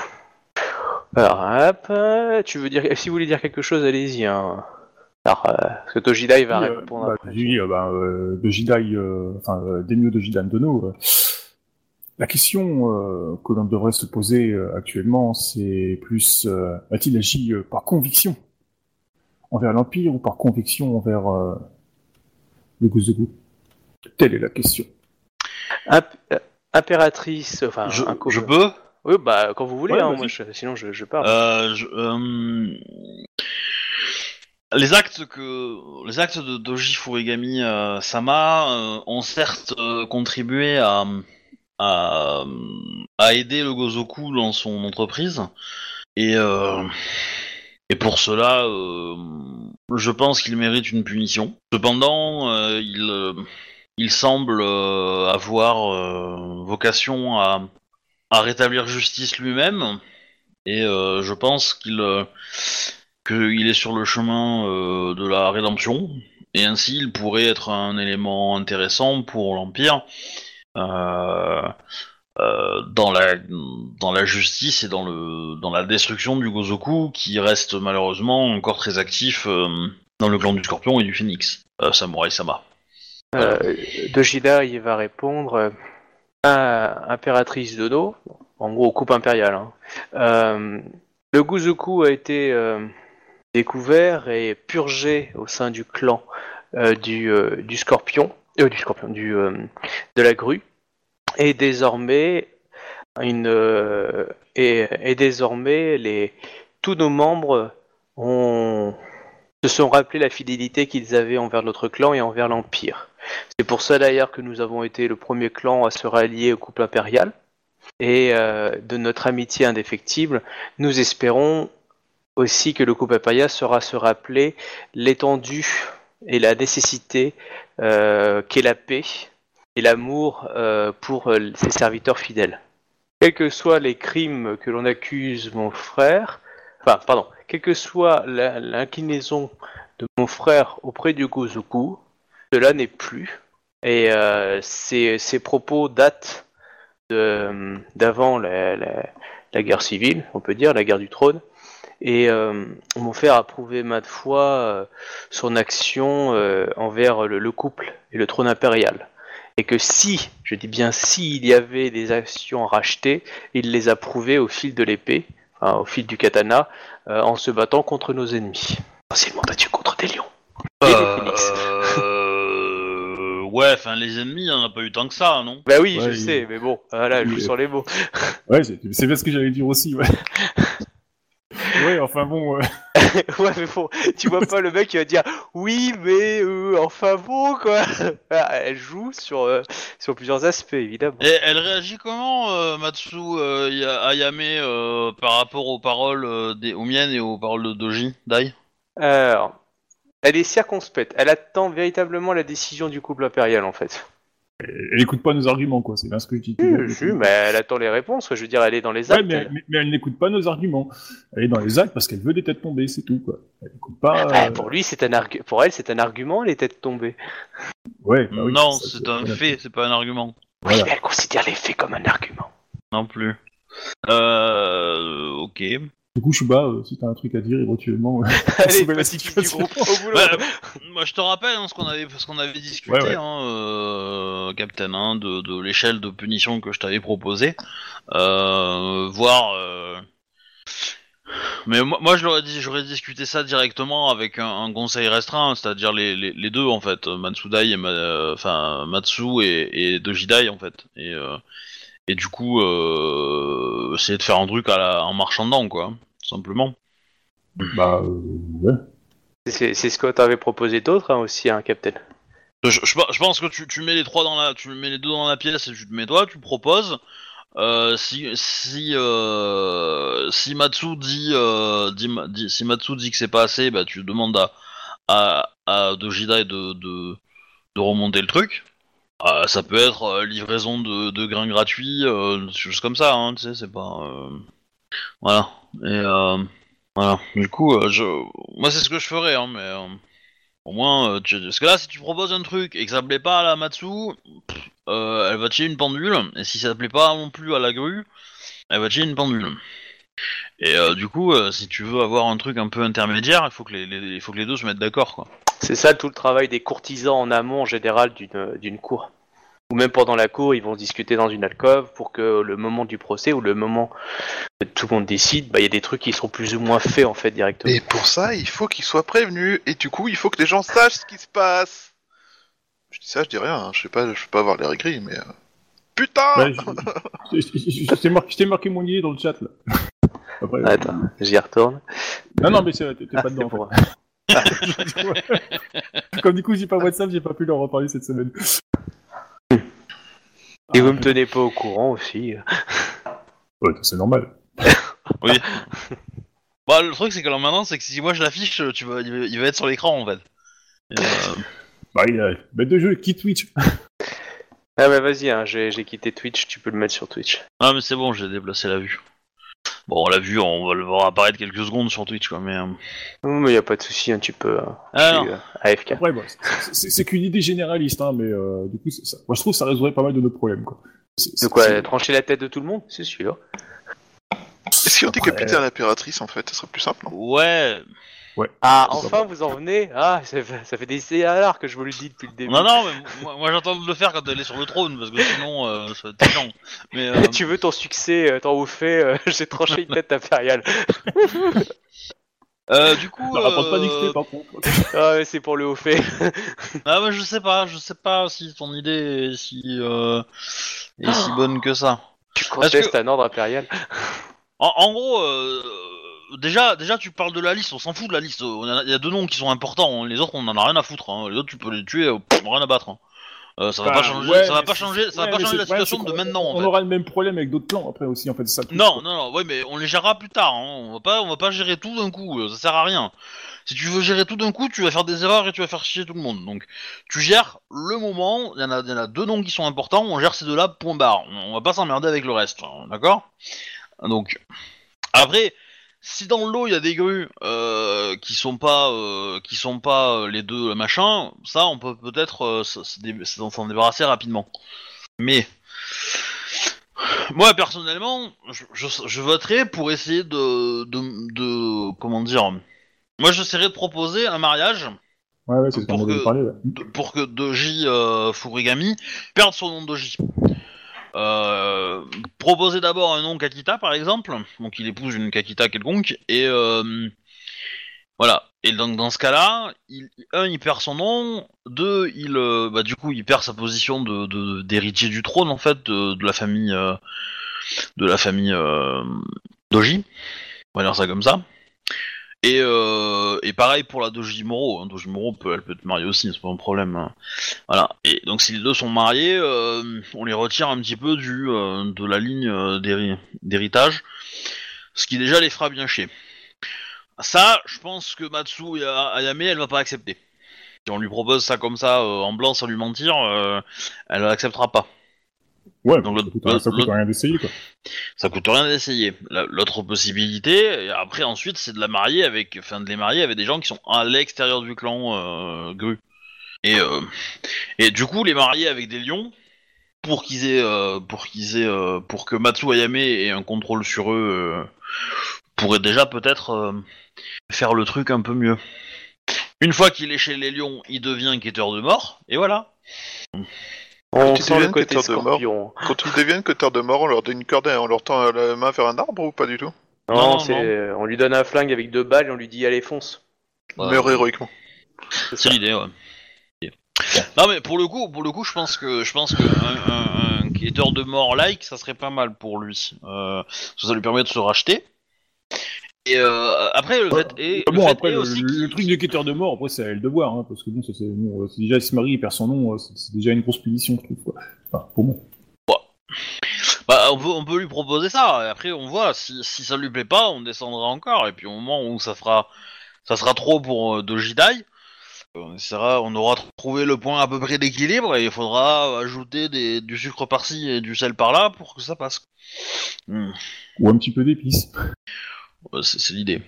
Alors, hop, tu veux dire, si vous voulez dire quelque chose, allez-y. Hein. Alors, euh, parce que Tojidai va Oui, euh, répondre bah, après. dit, euh, bah, euh, de Jidai, euh, enfin, euh, Demio Dono, La question que l'on devrait se poser actuellement, c'est plus a-t-il agi par conviction envers l'Empire ou par conviction envers le Gozogu Telle est la question. Imp- euh, impératrice, enfin, je, un je peux? Oui, bah, quand vous voulez, Ouais, hein, moi, je- sinon je, je parle. Euh, je- euh, les actes que les actes de Doji Furigami euh, Sama ont certes contribué à, à à aider le Gozoku dans son entreprise. Et et pour cela je pense qu'il mérite une punition. Cependant, il il semble euh, avoir euh, vocation à à rétablir justice lui-même. Et euh, je pense qu'il euh, est sur le chemin euh, de la rédemption. Et ainsi il pourrait être un élément intéressant pour l'empire euh, dans la dans la justice et dans le dans la destruction du Gozoku qui reste malheureusement encore très actif dans le clan du Scorpion et du euh, Samurai Sama. Euh, Dojida, il va répondre euh, Ah, Impératrice Dono, en gros, coupe impériale. hein. Euh, le Guzuku a été découvert et purgé au sein du clan du, Scorpion, du Scorpion, de la grue, et désormais, les, tous nos membres se sont rappelé la fidélité qu'ils avaient envers notre clan et envers l'Empire. C'est pour ça d'ailleurs que nous avons été le premier clan à se rallier au couple impérial. Et euh, de notre amitié indéfectible, nous espérons aussi que le couple impérial saura se rappeler l'étendue et la nécessité euh, qu'est la paix et l'amour euh, pour ses serviteurs fidèles. Quels que soient les crimes que l'on accuse mon frère, enfin, pardon, quelle que soit l'inclinaison de mon frère auprès du Gozoku, cela n'est plus. Et euh, ces, propos datent d'avant la, la- la guerre civile, on peut dire, la guerre du trône. Et euh, m'ont fait approuver maintes fois euh, son action euh, envers le, le couple et le trône impérial. Et que si, je dis bien si, il y avait des actions à racheter, il les a prouvées au fil de l'épée, enfin, au fil du katana, en se battant contre nos ennemis. Battu contre des lions. Et des phoenix. (laughs) Ouais, enfin les ennemis, y en a pas eu tant que ça, non? Bah oui, Ouais, je il- sais, mais bon, voilà, je joue sur les mots. (laughs) Ouais, c'est c'est bien ce que j'allais dire aussi, ouais. (laughs) ouais, enfin bon, euh, (laughs) ouais, mais bon, tu vois pas le mec qui va dire oui, mais euh, enfin bon, quoi. Ah, Elle joue sur, euh, sur plusieurs aspects, évidemment. Et elle réagit comment, euh, Matsu euh, Ya- Ayame, euh, par rapport aux paroles euh, des, aux miennes et aux paroles de Doji Dai? Alors, elle est circonspecte. Elle attend véritablement la décision du couple impérial, en fait. elle écoute pas nos arguments, quoi. C'est bien ce que je dis. Si, mais elle attend les réponses. Je veux dire, elle est dans les Ouais, actes. mais, mais, mais elle n'écoute pas nos arguments. Elle est dans les actes parce qu'elle veut des têtes tombées, c'est tout, quoi. Elle écoute pas. Bah, euh, pour lui, c'est un argu- pour elle, c'est un argument, les têtes tombées. Ouais, bah oui, Non, c'est un voilà. fait, c'est pas un argument. Oui, Voilà. mais elle considère les faits comme un argument. Non plus. Euh, ok. Du coup, Shuba, euh, si t'as un truc à dire éventuellement. euh, (laughs) Allez, sauver la petit type du situation. groupe au boulot. Bah, moi, je te rappelle hein, ce qu'on avait, ce qu'on avait discuté, Ouais, ouais. Hein, euh, Captain, hein, de, de l'échelle de punition que je t'avais proposé. Euh, voir. euh, Mais moi, moi, je l'aurais dit, j'aurais discuté ça directement avec un, un conseil restreint, c'est-à-dire les, les, les deux en fait, Matsudai et Ma- euh, enfin Matsu et, et Dojidai en fait. Et, euh, et du coup, euh, essayer de faire un truc à la, en marchant dedans quoi, tout simplement. Bah, euh, ouais. C'est ce que t'avais proposé d'autre hein, aussi, hein, Captain. Je, je- je pense que tu, tu mets les trois dans la, tu mets les deux dans la pièce et tu te mets toi, tu proposes. Euh, si si euh, si Matsu dit, euh, dit, dit- si Matsu dit que c'est pas assez, bah tu demandes à à, à de, de de remonter le truc. Euh, ça peut être euh, livraison de, grains gratuits, euh, juste comme ça, hein, tu sais, c'est pas euh, voilà. Et euh, voilà. Du coup, moi c'est ce que je ferais, hein, mais au moins, parce que là, si tu proposes un truc et que ça plaît pas à la Matsu, elle va chier une pendule. Et si ça plaît pas non plus à la grue, elle va chier une pendule. Et du coup, si tu veux avoir un truc un peu intermédiaire, il faut que les, faut que les deux se mettent d'accord, quoi. C'est ça tout le travail des courtisans en amont en général d'une d'une cour. Ou même pendant la cour, ils vont discuter dans une alcôve pour que le moment du procès ou le moment que tout le monde décide, bah, il y a des trucs qui seront plus ou moins faits en fait directement. Et pour ça, il faut qu'ils soient prévenus. Et du coup, il faut que les gens sachent ce qui se passe. Je dis ça, je dis rien. hein. Je sais pas, je peux pas avoir l'air écrit, mais. euh, Putain Bah, je- t'ai marqué, mon idée dans le chat là. Après, euh, Attends, j'y retourne. Non, non, mais c'est- t'es t'es Ah, pas dedans. En. (laughs) Comme du coup, j'ai pas WhatsApp, j'ai pas pu leur reparler cette semaine. Et vous me tenez pas au courant aussi. Ouais, c'est normal. (laughs) Oui. bah, le truc, c'est que là maintenant, c'est que si moi je l'affiche, tu vas, il va, il va être sur l'écran en fait. Et, euh, (laughs) Bah, il a bête de jeu, quitte Twitch. Ah bah vas-y, hein, j'ai j'ai quitté Twitch, tu peux le mettre sur Twitch. Ah, mais c'est bon, j'ai déplacé la vue. Bon, la vue, on va le voir apparaître quelques secondes sur Twitch, quoi, mais. euh, Non mais y a pas de souci, hein, tu peux. euh, Ah, euh, AFK. Après, bon, c'est- c'est c'est qu'une idée généraliste, hein, mais euh, du coup, c'est ça. moi je trouve que ça résoudrait pas mal de nos problèmes. Quoi. C'est- De quoi c'est- trancher la tête de tout le monde C'est sûr. Si on décapitait l'impératrice, en fait, ça serait plus simple, non? Ouais. Ah, enfin vous en venez Ah, ça fait, ça fait des CAR que je vous le dis depuis le début. Non, non, mais moi, moi, j'attends de le faire quand elle est sur le trône, parce que sinon, euh, ça va être chiant. Mais. euh, (laughs) tu veux ton succès, euh, t'en au fait, euh, (laughs) j'ai tranché une tête impériale. euh, du coup. Ça rapporte pas d'XP par contre. Ah ouais, c'est pour le haut fait. (laughs) Ah, mais je sais pas, je sais pas si ton idée est si. Euh, est si bonne que ça. tu contestes que- un ordre impérial. En, en gros, euh, déjà, déjà, tu parles de la liste, on s'en fout de la liste. Il y a deux noms qui sont importants, hein. les autres, on en a rien à foutre. hein. Les autres, tu peux les tuer, euh, pff, rien à battre. hein. Euh, ça va Bah, pas changer, ouais, ça va mais pas c'est- changer, ça va pas changer la situation de maintenant. En On fait. aura le même problème avec d'autres clans après aussi, en fait. c'est Ça, le truc, Non, non, non, ouais, mais on les gérera plus tard. Hein. On va pas, on va pas gérer tout d'un coup. euh, Ça sert à rien. Si tu veux gérer tout d'un coup, tu vas faire des erreurs et tu vas faire chier tout le monde. Donc, tu gères le moment. Il y en a, il y en a deux noms qui sont importants. On gère ces deux-là. Point barre. On, on va pas s'emmerder avec le reste. hein, D'accord? Donc, après, si dans le lot il y a des grues euh, qui sont pas, euh, qui sont pas euh, les deux machin, ça, on peut peut-être s'en débarrasser rapidement. Mais moi personnellement, je, je, je voterai pour essayer de, de, de comment dire. Moi, j'essaierai de proposer un mariage Ouais, ouais, c'est ce qu'on Pour que- parlé. Ouais. de- pour que Doji Furigami perde son nom Doji. Euh, proposer d'abord un nom Kakita par exemple, donc il épouse une Kakita quelconque, et euh, voilà. Et donc dans ce cas-là, il, un il perd son nom, deux il euh, bah du coup il perd sa position d'héritier du trône en fait de, la famille de la famille Doji, on va dire ça comme ça. Et, euh, et pareil pour la Doji Moro. Hein. Doji Moro peut, elle peut être mariée aussi, c'est pas un problème. hein. Voilà. Et donc si les deux sont mariés, euh, on les retire un petit peu du euh, de la ligne d'héri- d'héritage, ce qui déjà les fera bien chier. Ça, je pense que Matsu Ya- Ayame, elle va pas accepter. Si on lui propose ça comme ça, en blanc, sans lui mentir, elle acceptera pas. Ouais, Donc, ça coûte, ça coûte rien d'essayer, quoi. Ça coûte rien d'essayer. La- L'autre possibilité, et après ensuite, c'est de la marier avec, enfin de les marier avec des gens qui sont à l'extérieur du clan euh, Gru. Et euh, et du coup, les marier avec des lions pour qu'ils aient, euh, pour qu'ils aient, pour que Matsu Ayame ait un contrôle sur eux, pourrait déjà peut-être faire le truc un peu mieux. Une fois qu'il est chez les lions, il devient quêteur de mort, et voilà. On sent le côté de mort. scorpion. Quand ils deviennent cutter de mort, on leur donne une corde et on leur tend la main vers un arbre ou pas du tout? Non, Non, non, c'est, on lui donne un flingue avec deux balles et on lui dit allez fonce. Bah, Meurt héroïquement. C'est l'idée, ouais. Non mais pour le coup, pour le coup, je pense que je pense que un, un, un quêteur de mort like, ça serait pas mal pour lui. Euh, ça lui permet de se racheter. Et euh, après le fait est, Ah le bon, fait après, est le, aussi le qu'il- truc de quêteur de mort, après, c'est à elle de voir, hein, parce que bon, ça, c'est, bon, euh, déjà, il se marie, il perd son nom, euh, c'est, déjà une grosse punition, je trouve, quoi. Enfin, pour moi. bah, on, peut, on peut lui proposer ça. Et après, on voit si, si ça lui plaît pas, on descendra encore. Et puis au moment où ça fera, ça sera trop pour euh, Dojidai, on essaiera, on aura trouvé le point à peu près d'équilibre et il faudra ajouter des, du sucre par-ci et du sel par-là pour que ça passe. Hmm. Ou un petit peu d'épices. Ouais, C'est c'est l'idée.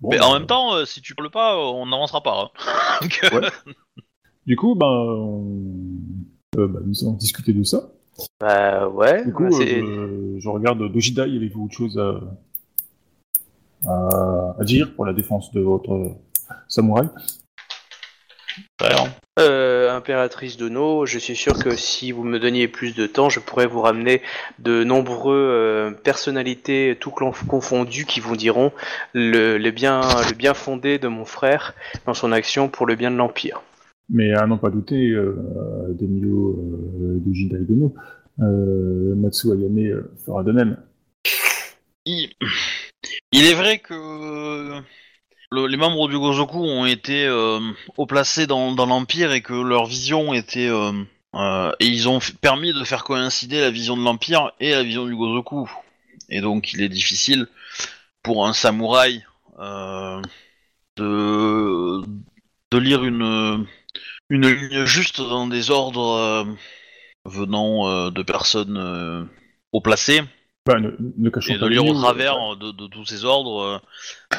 Bon, Mais bah, en même temps, euh, si tu parles pas, euh, on n'avancera pas. hein. (laughs) Donc, euh, Ouais. Du coup, ben, on... euh, bah, nous allons discuter de ça. Bah ouais. Du coup, bah, c'est- euh, je regarde Dojidai, avez-vous autre chose à... à... à dire pour la défense de votre samouraï? Euh, impératrice Dono, je suis sûr que si vous me donniez plus de temps, je pourrais vous ramener de nombreux euh, personnalités tout clan- confondues qui vous diront le, le bien, le bien fondé de mon frère dans son action pour le bien de l'Empire. Mais à n'en pas douter, euh, Demio euh, de Jinda Dono, euh, Matsu Ayame euh, fera de même. Il, il est vrai que le- les membres du Gozoku ont été euh, haut placés dans, dans l'Empire et que leur vision était... euh, euh, et ils ont permis de faire coïncider la vision de l'Empire et la vision du Gozoku. Et donc il est difficile pour un samouraï euh, de, de lire une, une ligne juste dans des ordres euh, venant de personnes haut placées. Bah, ne, ne cachons Et de pas lire les au travers de, de tous ces ordres euh,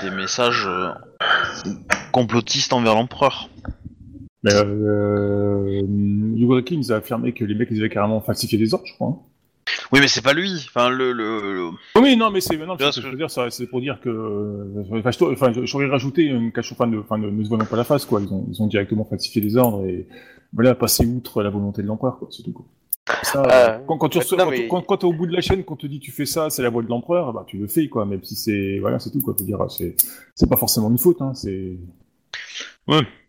des messages euh, complotistes envers l'empereur. Mais euh, Yugureki nous a affirmé que les mecs ils avaient carrément falsifié des ordres, je crois. hein. Oui, mais c'est pas lui. Enfin, le, le, le- Oui, non, mais c'est non, ce que je veux dire, c'est pour dire que, euh, enfin, j'aurais rajouté une cachon, enfin, de, enfin, ne, se voyant pas la face, quoi. Ils ont, ils ont directement falsifié les ordres et voilà, passer outre la volonté de l'empereur, quoi. C'est tout. Quoi. Ça, Euh, quand, quand tu reçois- non, quand, mais- quand, quand t'es au bout de la chaîne, qu'on te dit tu fais ça, c'est la voie de l'empereur, bah tu le fais, quoi. Même si c'est, voilà, c'est tout, quoi. Faut dire, c'est, c'est pas forcément une faute, hein. C'est,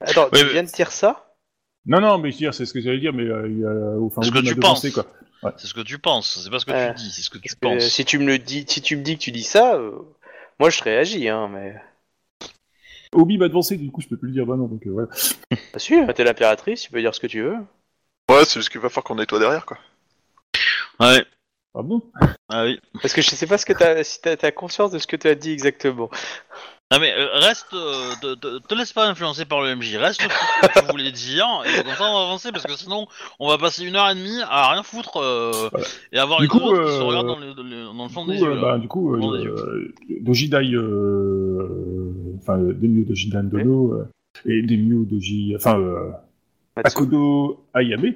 Attends, tu mais- viens de dire ça? Non, non, mais je veux dire, c'est ce que j'allais dire, mais euh, il y a, enfin, Ce au que tu penses. quoi. c'est ce que tu penses. C'est pas ce que Euh, tu dis, c'est ce que tu penses. si tu me le dis, si tu me dis que tu dis ça, euh, moi je réagis, hein, mais Obi m'a devancé, du coup, je peux plus le dire, bah non, donc euh, voilà. pas sûr. T'es l'impératrice, tu peux dire ce que tu veux. Ouais, c'est juste qu'il va falloir qu'on nettoie derrière, quoi. Ouais. Ah bon? Ah oui. Parce que je sais pas ce que t'as, si t'as, t'as conscience de ce que tu as dit exactement. Ah mais euh, reste, euh, te, te- te laisse pas influencer par le MJ. Reste sur ce que tu voulais dire et comme ça on va avancer parce que sinon on va passer une heure et demie à rien foutre euh, Voilà. et avoir Du une coup, autre qui se regarde dans le, dans le- dans le fond Du des coup, yeux. bah, du coup, Dojidai, euh, enfin, Demio Dojidan Dono, euh, et Demio Doji, enfin, euh, Matsu. Akodo Ayame?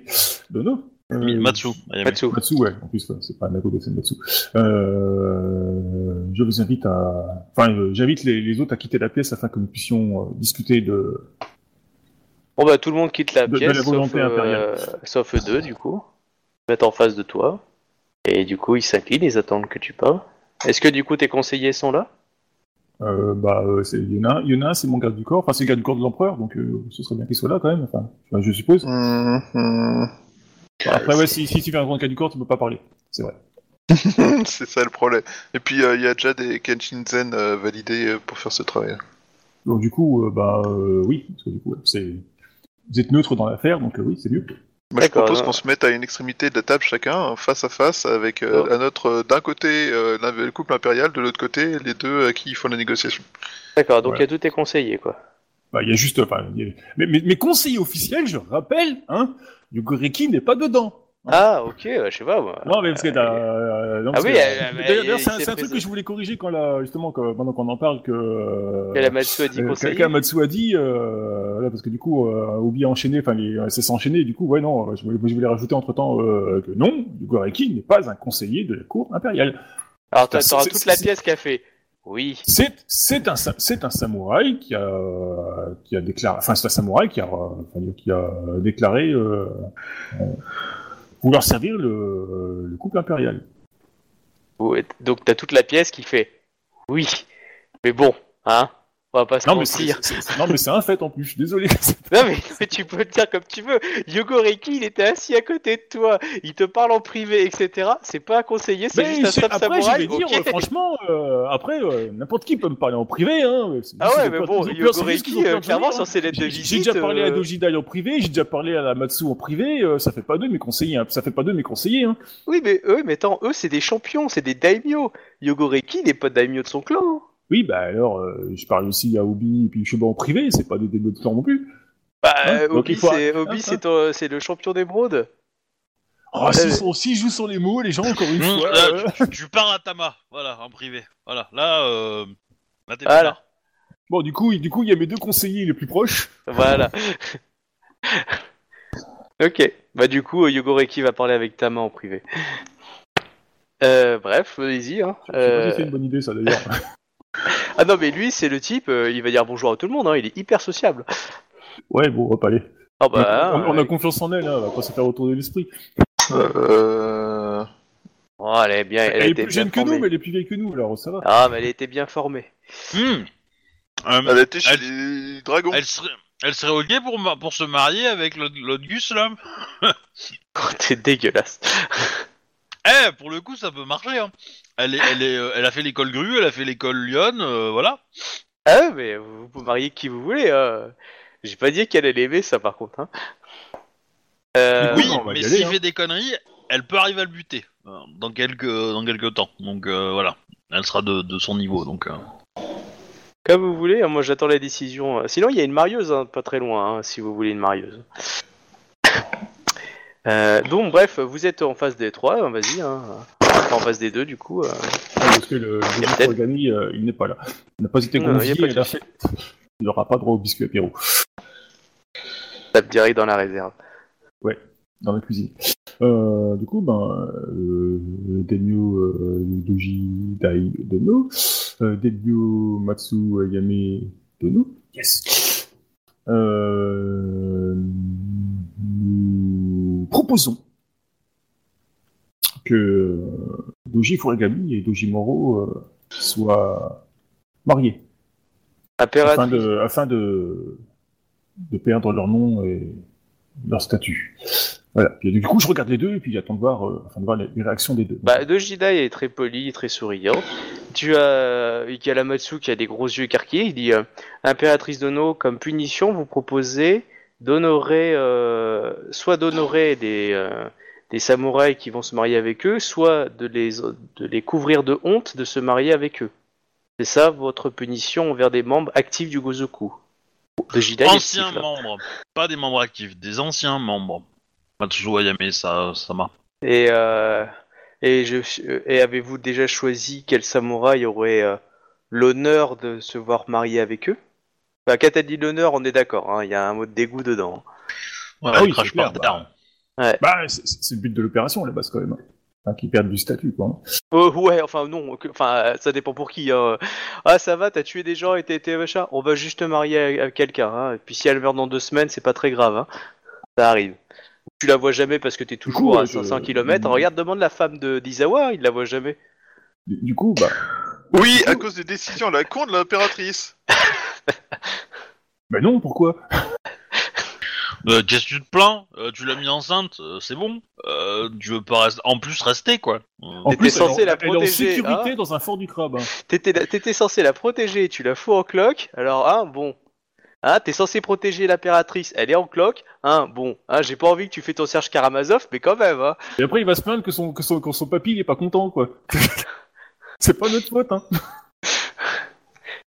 Dono? euh, Matsu. Ayame. Matsu. Matsu, ouais, en plus, ouais, c'est pas Nakodo, c'est Matsu. Euh, je vous invite à, enfin, euh, j'invite les, les autres à quitter la pièce afin que nous puissions euh, discuter de, Bon bah tout le monde quitte la De- de pièce, la volonté sauf, impériale. euh, sauf eux deux du coup. Ils se mettent en face de toi. Et du coup ils s'inclinent, ils attendent que tu parles. Est-ce que du coup tes conseillers sont là? Euh, bah, euh, c'est Yona, Yona, c'est mon garde du corps, enfin, c'est le garde du corps de l'empereur, donc, euh, ce serait bien qu'il soit là quand même, enfin, je suppose. Mhm. Après, ouais, si, si tu viens un grand cas du corps, tu peux pas parler. C'est vrai. (laughs) c'est ça le problème. Et puis euh, il y a déjà des Kenshinzen euh, validés pour faire ce travail. Donc du coup, bah oui, parce que du coup, c'est vous êtes neutre dans l'affaire, donc oui, c'est mieux. Moi, je propose qu'on se mette à une extrémité de la table chacun, euh, face à face, avec euh, à notre euh, d'un côté euh, le couple impérial, de l'autre côté les deux à qui ils font la négociation. D'accord, donc il Ouais. y a tous tes conseillers quoi. Bah, il y a juste, enfin, a- mais, mais, mais conseiller officiel, je rappelle, hein, Yugoreki n'est pas dedans. Ah ok, je sais pas moi. Non, mais parce que t'as, Euh, euh, non, Ah oui, que- euh, d'ailleurs, il- d'ailleurs, c'est un, c'est truc que je voulais corriger quand là, justement, que, pendant qu'on en parle, que. euh, Que la Matsu a dit euh, conseiller. Kamatsu a dit, euh, là, parce que du coup, euh, Obi a enchaîné, enfin, les- euh, c'est s'enchaîner, du coup, ouais, non, je voulais, je voulais rajouter entre temps euh, que non, Yugoreki n'est pas un conseiller de la cour impériale. Alors c'est- t'auras c'est- toute la c'est- pièce qui a fait. Oui. C'est c'est un c'est un samouraï qui a qui a déclaré enfin c'est un samouraï qui a qui a déclaré euh, euh, vouloir servir le, le couple impérial. Donc t'as toute la pièce qui fait. Oui. Mais bon, hein. On va pas se Non mais c'est non mais un fait en plus. Je suis désolé. (laughs) Non mais, mais tu peux le dire comme tu veux. Yogoreki, il était assis à côté de toi. Il te parle en privé, etc. C'est pas un conseiller, c'est Mais juste un sap après je samouraï. vais dire franchement euh, après euh, n'importe qui peut me parler en privé hein. Ah ouais, mais bon, peur, peur euh, clairement, venir, sur ses lettres de J'ai- visite. J'ai déjà parlé à euh, Dojidai en privé, j'ai déjà parlé à la Matsu en privé, euh, ça fait pas deux de mes conseillers, hein. ça fait pas deux de mes conseillers. Hein. Oui, mais eux, mais attends, eux, c'est des champions, c'est des daimyo. Yogoreki, il n'est pas daimyo de son clan. Oui, bah alors, euh, je parle aussi à Obi et puis Shoba en privé, c'est pas des débuts de temps non plus. Bah, Hein euh, Donc Obi, il faut- c'est Obi, c'est ton- c'est le champion d'émeraude. Oh, s'ils jouent sur les mots, les gens, encore une Mmh, fois. là, euh, tu, tu pars à Tama, voilà, en privé. Voilà, là, euh, là t'es Voilà. là. Bon, du coup, il- du coup, il y a mes deux conseillers les plus proches. Voilà. (laughs) ok. Bah du coup, euh, Yogoreki va parler avec Tama en privé. Euh, bref, allez-y. Hein. Je sais pas Euh, si c'est une bonne idée, ça, d'ailleurs. (laughs) Ah non, mais lui, c'est le type, euh, il va dire bonjour à tout le monde, hein, il est hyper sociable. ouais, bon. Ah On a- bah, on, on a confiance en elle, hein, on va pas se faire retourner l'esprit. Euh... oh, elle est bien, elle, Elle, est plus bien jeune que nous, mais elle est plus vieille que nous, alors ça va. Ah, mais elle été bien formée. Hmm. Euh, Elle était chez Elle- les dragons. elle serait, elle serait ok pour, ma- pour se marier avec l'autre Gus là (laughs) T'es dégueulasse. Eh, pour le coup, ça peut marcher. Hein. Elle, est, elle, est, euh, elle a fait l'école Grue, elle a fait l'école Lyon, euh, voilà. Ah ouais, mais vous vous mariez qui vous voulez. Hein. J'ai pas dit qu'elle allait aimer ça par contre. Hein. Euh, oui, on va y mais aller, s'il hein. fait des conneries, elle peut arriver à le buter euh, dans quelques, dans quelques temps. Donc euh, voilà, elle sera de, de son niveau. Donc euh. Comme vous voulez, hein, moi j'attends la décision. Euh, Sinon, il y a une marieuse hein, pas très loin, hein, si vous voulez une marieuse. (coughs) Euh, donc, bref, vous êtes en face des trois, hein, vas-y. Hein. En face des deux, du coup. euh. Ah, Parce que le, le euh, il n'est pas là. Il n'a pas été convié a. Il n'aura pas droit au biscuit apéro tape direct dans la réserve. dans la cuisine. Euh, du coup, ben, euh, Denyo euh, Doji Dai Dono, euh, Denyo Matsu Yame Dono. Yes. Euh, nous proposons que euh, Doji Furigami et Doji Moro euh, soient mariés afin de, afin de, de perdre leur nom et leur statut. Voilà. Puis, du coup, je regarde les deux et puis j'attends de voir, euh, de voir les, les réactions des deux. Bah, Dojidai est très poli, très souriant. Tu as Ikalamatsu qui a des gros yeux écarquillés. Il dit euh, Impératrice Dono, comme punition, vous proposez d'honorer, euh, soit d'honorer des, euh, des samouraïs qui vont se marier avec eux, soit de les, de les couvrir de honte de se marier avec eux. C'est ça votre punition envers des membres actifs du Gozoku. Anciens membres, pas des membres actifs, des anciens membres. Matsuo Ayame, ça, ça m'a. Et, euh, et, je, et avez-vous déjà choisi quel samouraï aurait euh, l'honneur de se voir marié avec eux? Enfin, quand t'as dit l'honneur, on est d'accord, hein, il y a un mot de dégoût dedans. Ouais, Ah oui, crache par terre. bah. Ouais. Bah, c'est le but de l'opération à la base quand même. Enfin, qu'ils perdent du statut, quoi. hein. Euh, ouais, enfin non, que- enfin ça dépend pour qui. hein. Ah ça va, t'as tué des gens et t'es t'es machin. On va juste te marier avec, avec quelqu'un. Hein. Et puis si elle meurt dans deux semaines, c'est pas très grave. Hein. Ça arrive. Tu la vois jamais parce que t'es toujours coup, à ouais, je- 500 km. Regarde, demande la femme de d'Izawa, il la voit jamais. Du, du coup, bah, Oui, à cause des décisions à la con de l'impératrice. (laughs) bah non, pourquoi? Euh, Qu'est-ce que tu te plains Euh, Tu l'as mis enceinte, euh, c'est bon. Euh, tu veux pas en plus rester quoi. Euh, En T'étais plus, censé elle, la elle est en protéger, sécurité hein. dans un fort du crabe. hein. T'étais t'étais censé la protéger, tu la fous en cloque. Alors hein, bon. Hein, t'es censé protéger l'impératrice, elle est en cloque. Hein, bon. Hein, j'ai pas envie que tu fais ton Serge Karamazov, mais quand même. Hein. Et après, il va se plaindre que son, que son, que son papy, il est pas content, quoi. (laughs) c'est pas notre faute, hein.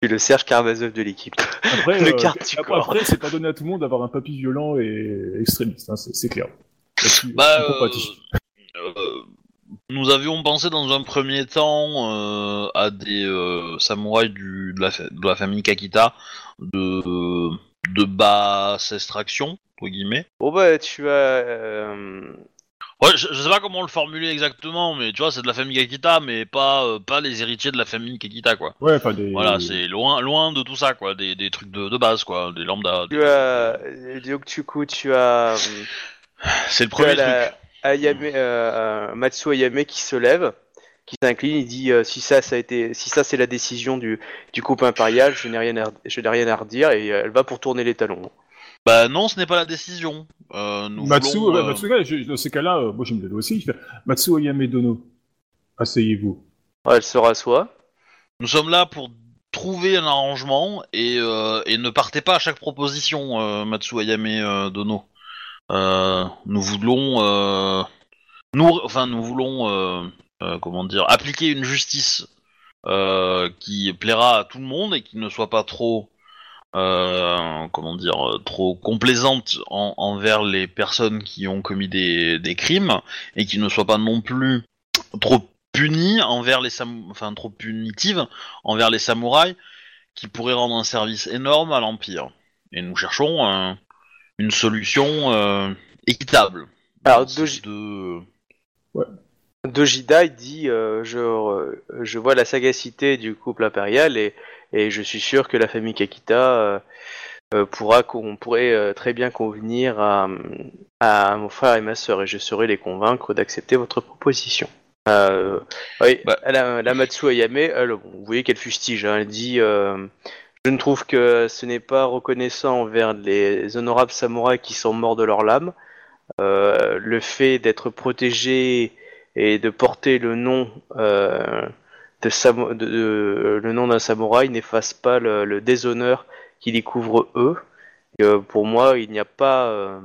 Tu le Serge Karamazov de l'équipe. Après, (laughs) Le euh, quart du après, corps. après, c'est pas donné à tout le monde d'avoir un papy violent et extrémiste, hein, c'est clair. Bah, euh, euh, nous avions pensé dans un premier temps euh, à des euh, samouraïs du, de, la, de la famille Kakita de, de basse extraction, entre guillemets. Bon bah tu as. euh, Ouais, je, je sais pas comment le formuler exactement, mais tu vois, c'est de la famille Kakita, mais pas, euh, pas les héritiers de la famille Kakita, quoi. Ouais, enfin des. Voilà, c'est loin, loin de tout ça, quoi. Des, des trucs de, de base, quoi. Des lambda. Tu as. Donc du coup tu as. C'est le premier la- truc. Ayame, euh, euh, Matsuo Ayame qui se lève, qui s'incline, il dit euh, si ça ça a été, si ça c'est la décision du, du couple impérial, je n'ai rien à, je n'ai rien à redire et euh, elle va pour tourner les talons. Bah non, ce n'est pas la décision. Euh, nous Matsu, voulons, euh, Matsu, ouais, je- dans ces cas-là, euh, moi je me le aussi. Je fais Matsu Oyame Dono, asseyez-vous. Ouais, elle se rassoit. Nous sommes là pour trouver un arrangement et, euh, et ne partez pas à chaque proposition, euh, Matsu Ayame euh, Dono. Euh, nous voulons, euh, nous, enfin, nous voulons, euh, euh, comment dire, appliquer une justice euh, qui plaira à tout le monde et qui ne soit pas trop, euh, comment dire, euh, trop complaisante en- envers les personnes qui ont commis des, des crimes et qui ne soit pas non plus trop punie envers les sam- enfin trop punitive envers les samouraïs qui pourraient rendre un service énorme à l'empire. Et nous cherchons un- une solution euh, équitable. Alors, deux- Dojida il dit euh, je, euh, je vois la sagacité du couple impérial et, et je suis sûr que la famille Kakita euh, euh, pourra qu'on pourrait euh, très bien convenir à, à mon frère et ma sœur et je saurai les convaincre d'accepter votre proposition. Euh, oui, Bah. la, la Matsu Ayame, elle, bon, vous voyez qu'elle fustige. hein, elle dit euh, Je ne trouve que ce n'est pas reconnaissant envers les honorables samouraïs qui sont morts de leur lame. Euh, le fait d'être protégé et de porter le nom de, samo- de- de- le nom d'un samouraï n'efface pas le, le déshonneur qui les couvre eux. Et, euh, pour moi, il n'y a pas, euh,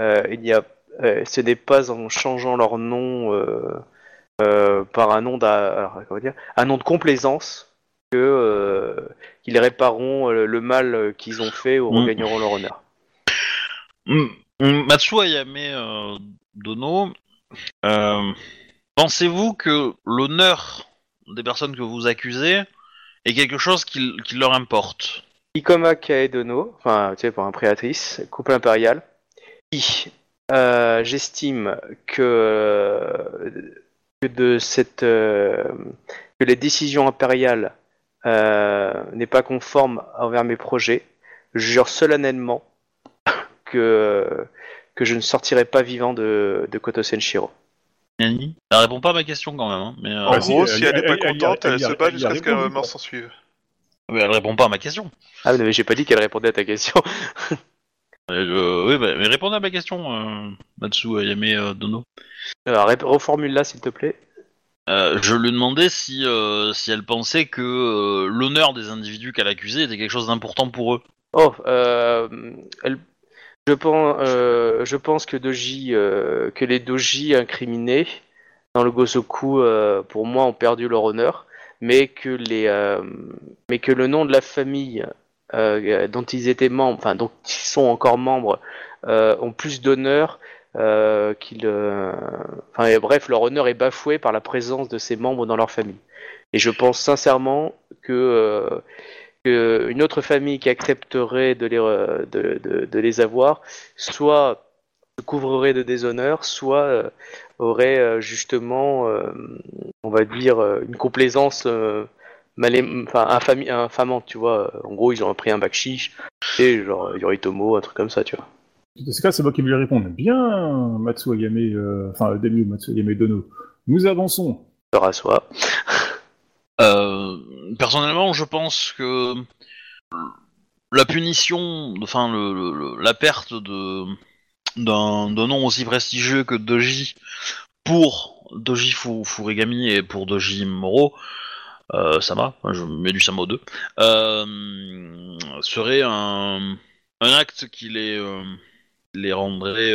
euh, il y a, ce n'est pas en changeant leur nom par un nom alors, comment dire, un nom de complaisance que qu'ils répareront le mal qu'ils ont fait ou Mm. regagneront leur honneur. Mm, mm, Matsu Ayame Dono, pensez-vous que l'honneur des personnes que vous accusez est quelque chose qui, leur importe Ikoma Kaedono, enfin, tu sais, pour impératrice, couple impérial, qui, euh, j'estime que, que de cette, euh, que les décisions impériales euh, n'est pas conforme envers mes projets, je jure solennellement que, que je ne sortirai pas vivant de, de Koto Senshiro. Elle répond pas à ma question quand même, hein, mais euh, En Ah, si, gros, elle- si elle est pas elle- elle- contente, elle- elle, elle- se bat elle- jusqu'à elle ce que la mort quoi. s'en suive. mais elle répond pas à ma question. Ah mais j'ai pas dit qu'elle répondait à ta question. (laughs) Euh, oui, bah, mais répondez à ma question, euh, Matsu Ayame euh, Dono. Alors, rép- reformule-la s'il te plaît. Euh, je lui demandais si, euh, si elle pensait que euh, l'honneur des individus qu'elle accusait était quelque chose d'important pour eux. Oh, euh, elle- je, pense, euh, je pense que Doji, euh, que les Doji incriminés dans le Gosoku, euh, pour moi, ont perdu leur honneur, mais que les, euh, mais que le nom de la famille dont ils étaient membres, enfin dont ils sont encore membres, ont plus d'honneur. Qu'ils, enfin, bref, leur honneur est bafoué par la présence de ces membres dans leur famille. Et je pense sincèrement que euh, que une autre famille qui accepterait de les, de, de- de les avoir, soit se couvrerait de déshonneur, soit euh, aurait euh, justement, euh, on va dire, une complaisance enfin, infamante, tu vois. En gros, ils ont pris un bac chiche, et genre Yoritomo, un truc comme ça, tu vois. Dans ce cas, c'est moi qui vais lui répondre. Bien, Matsu Ayame, enfin, Demi Matsu Ayame Dono. Nous avançons. À soi. Euh, personnellement, je pense que la punition, enfin le, le- le- la perte de d'un nom aussi prestigieux que Doji pour Doji Fu- Furigami et pour Doji Moro, euh, Sama, je mets du Sama aux deux, euh, serait un, un acte qui les, euh, les rendrait,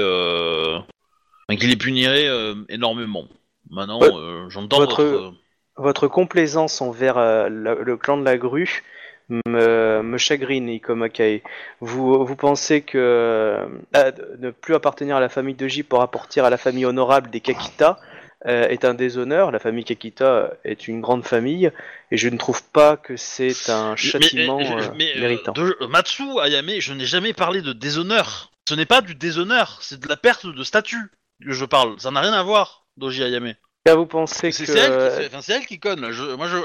qui les punirait énormément. Maintenant, Ouais. j'entends Votre- votre... Votre complaisance envers euh, la- le clan de la grue me, me chagrine, Ikomakai. Vous, vous pensez que euh, de- ne plus appartenir à la famille de J pour apporter à la famille honorable des Kakita euh, est un déshonneur. La famille Kakita est une grande famille et je ne trouve pas que c'est un châtiment mais, euh, mais, euh, méritant. de- Matsu Ayame, je n'ai jamais parlé de déshonneur. Ce n'est pas du déshonneur, c'est de la perte de statut que je parle. Ça n'a rien à voir, Doji Ayame. Là, vous pensez que c'est elle, qui fait- enfin, c'est elle qui conne. Je, moi, je,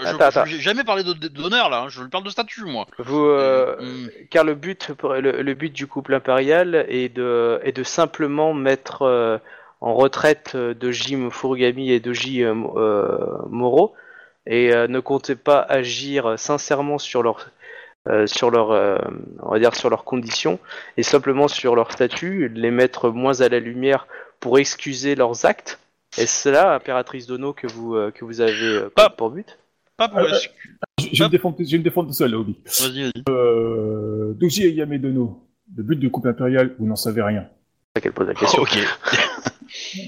j'ai jamais parlé de- d'honneur là. hein. Je parle de statut, moi. vous, euh, Mm. car le but, le, le but du couple impérial est de, est de simplement mettre euh, en retraite euh, Doji Furugami et Doji euh, Mo- euh, Moro et euh, ne comptez pas agir sincèrement sur leur euh, sur leur euh, on va dire sur leurs conditions et simplement sur leur statut les mettre moins à la lumière pour excuser leurs actes est-ce cela impératrice Dono que vous euh, que vous avez euh, Pas- pour but Pas pour Euh, les- Je je vais me défendre, je vais me défendre tout seul, là, Obi. Vas-y, vas-y. Euh, Doji Ayame Dono. Le but du couple impérial, vous n'en savez rien. c'est ça qu'elle pose la question ok. (laughs)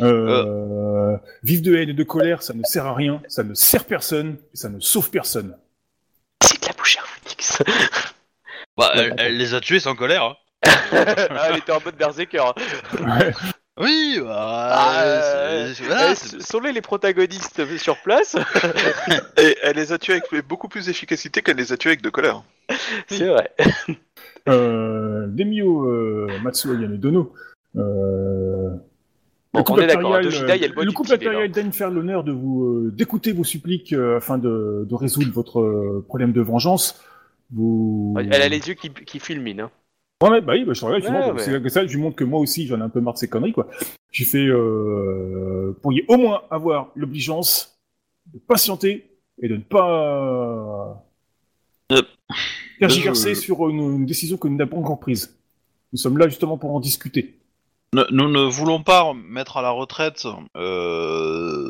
Euh, Vivre de haine et de colère, ça ne sert à rien, ça ne sert personne, et ça ne sauve personne. c'est de la bouchère Phoenix Bah, Ouais, elle, les a tués sans colère. hein. (laughs) ah, elle était en mode berserker. hein. Oui, bah, Ah, euh, c'est- voilà, Eh, c'est- sont les protagonistes sur place (laughs) Et elle les a tués avec beaucoup plus d'efficacité qu'elle les a tués avec de colère. C'est vrai. Euh, Demio euh, Matsu Ayame Dono. Euh, Bon, on est d'accord, impérial, de Jedi, il y a le bois le du couple impérial daigne faire l'honneur de vous euh, d'écouter vos suppliques euh, afin de, de résoudre votre euh, problème de vengeance. Vous... Elle a les yeux qui, qui fulminent. hein. Ouais, ouais, bah oui, bah, je te regarde, Ouais, ouais. c'est que ça, je lui montre que moi aussi, j'en ai un peu marre de ces conneries, quoi. J'ai fait, euh, pourriez au moins avoir l'obligeance de patienter et de ne pas Euh, tergiverser je- sur une, une décision que nous n'avons pas encore prise. Nous sommes là justement pour en discuter. Ne- nous ne voulons pas mettre à la retraite euh,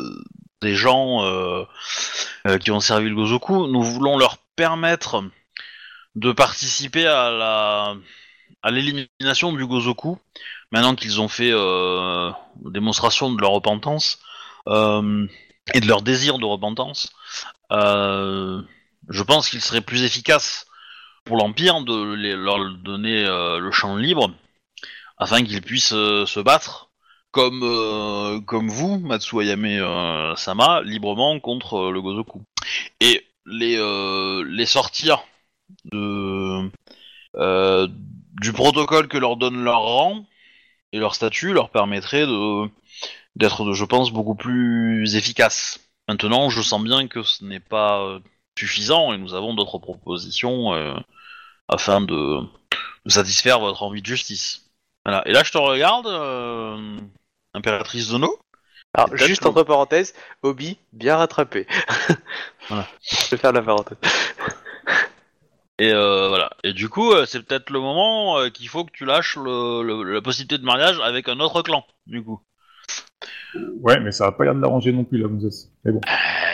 des gens euh, euh, qui ont servi le Gozoku. Nous voulons leur permettre de participer à la à l'élimination du Gozoku. Maintenant qu'ils ont fait euh, démonstration de leur repentance euh, et de leur désir de repentance, euh, je pense qu'il serait plus efficace pour l'Empire de les- leur donner le champ libre afin qu'ils puissent se battre comme comme vous, Matsu Ayame euh, Sama, librement contre le Gozoku. Et les les sortir de du protocole que leur donne leur rang et leur statut leur permettrait de d'être, je pense, beaucoup plus efficace. Maintenant, je sens bien que ce n'est pas euh, suffisant et nous avons d'autres propositions euh, afin de, de satisfaire votre envie de justice. Voilà. Et là, je te regarde, euh, impératrice Zono. Alors, juste que- entre parenthèses, Obi, bien rattrapé. Voilà. (laughs) Je vais faire la parenthèse. Et euh, voilà. Et du coup, euh, c'est peut-être le moment euh, qu'il faut que tu lâches le, le- la possibilité de mariage avec un autre clan. Du coup. Ouais, mais ça va pas l'air de l'arranger non plus, là, Moses. Mais bon.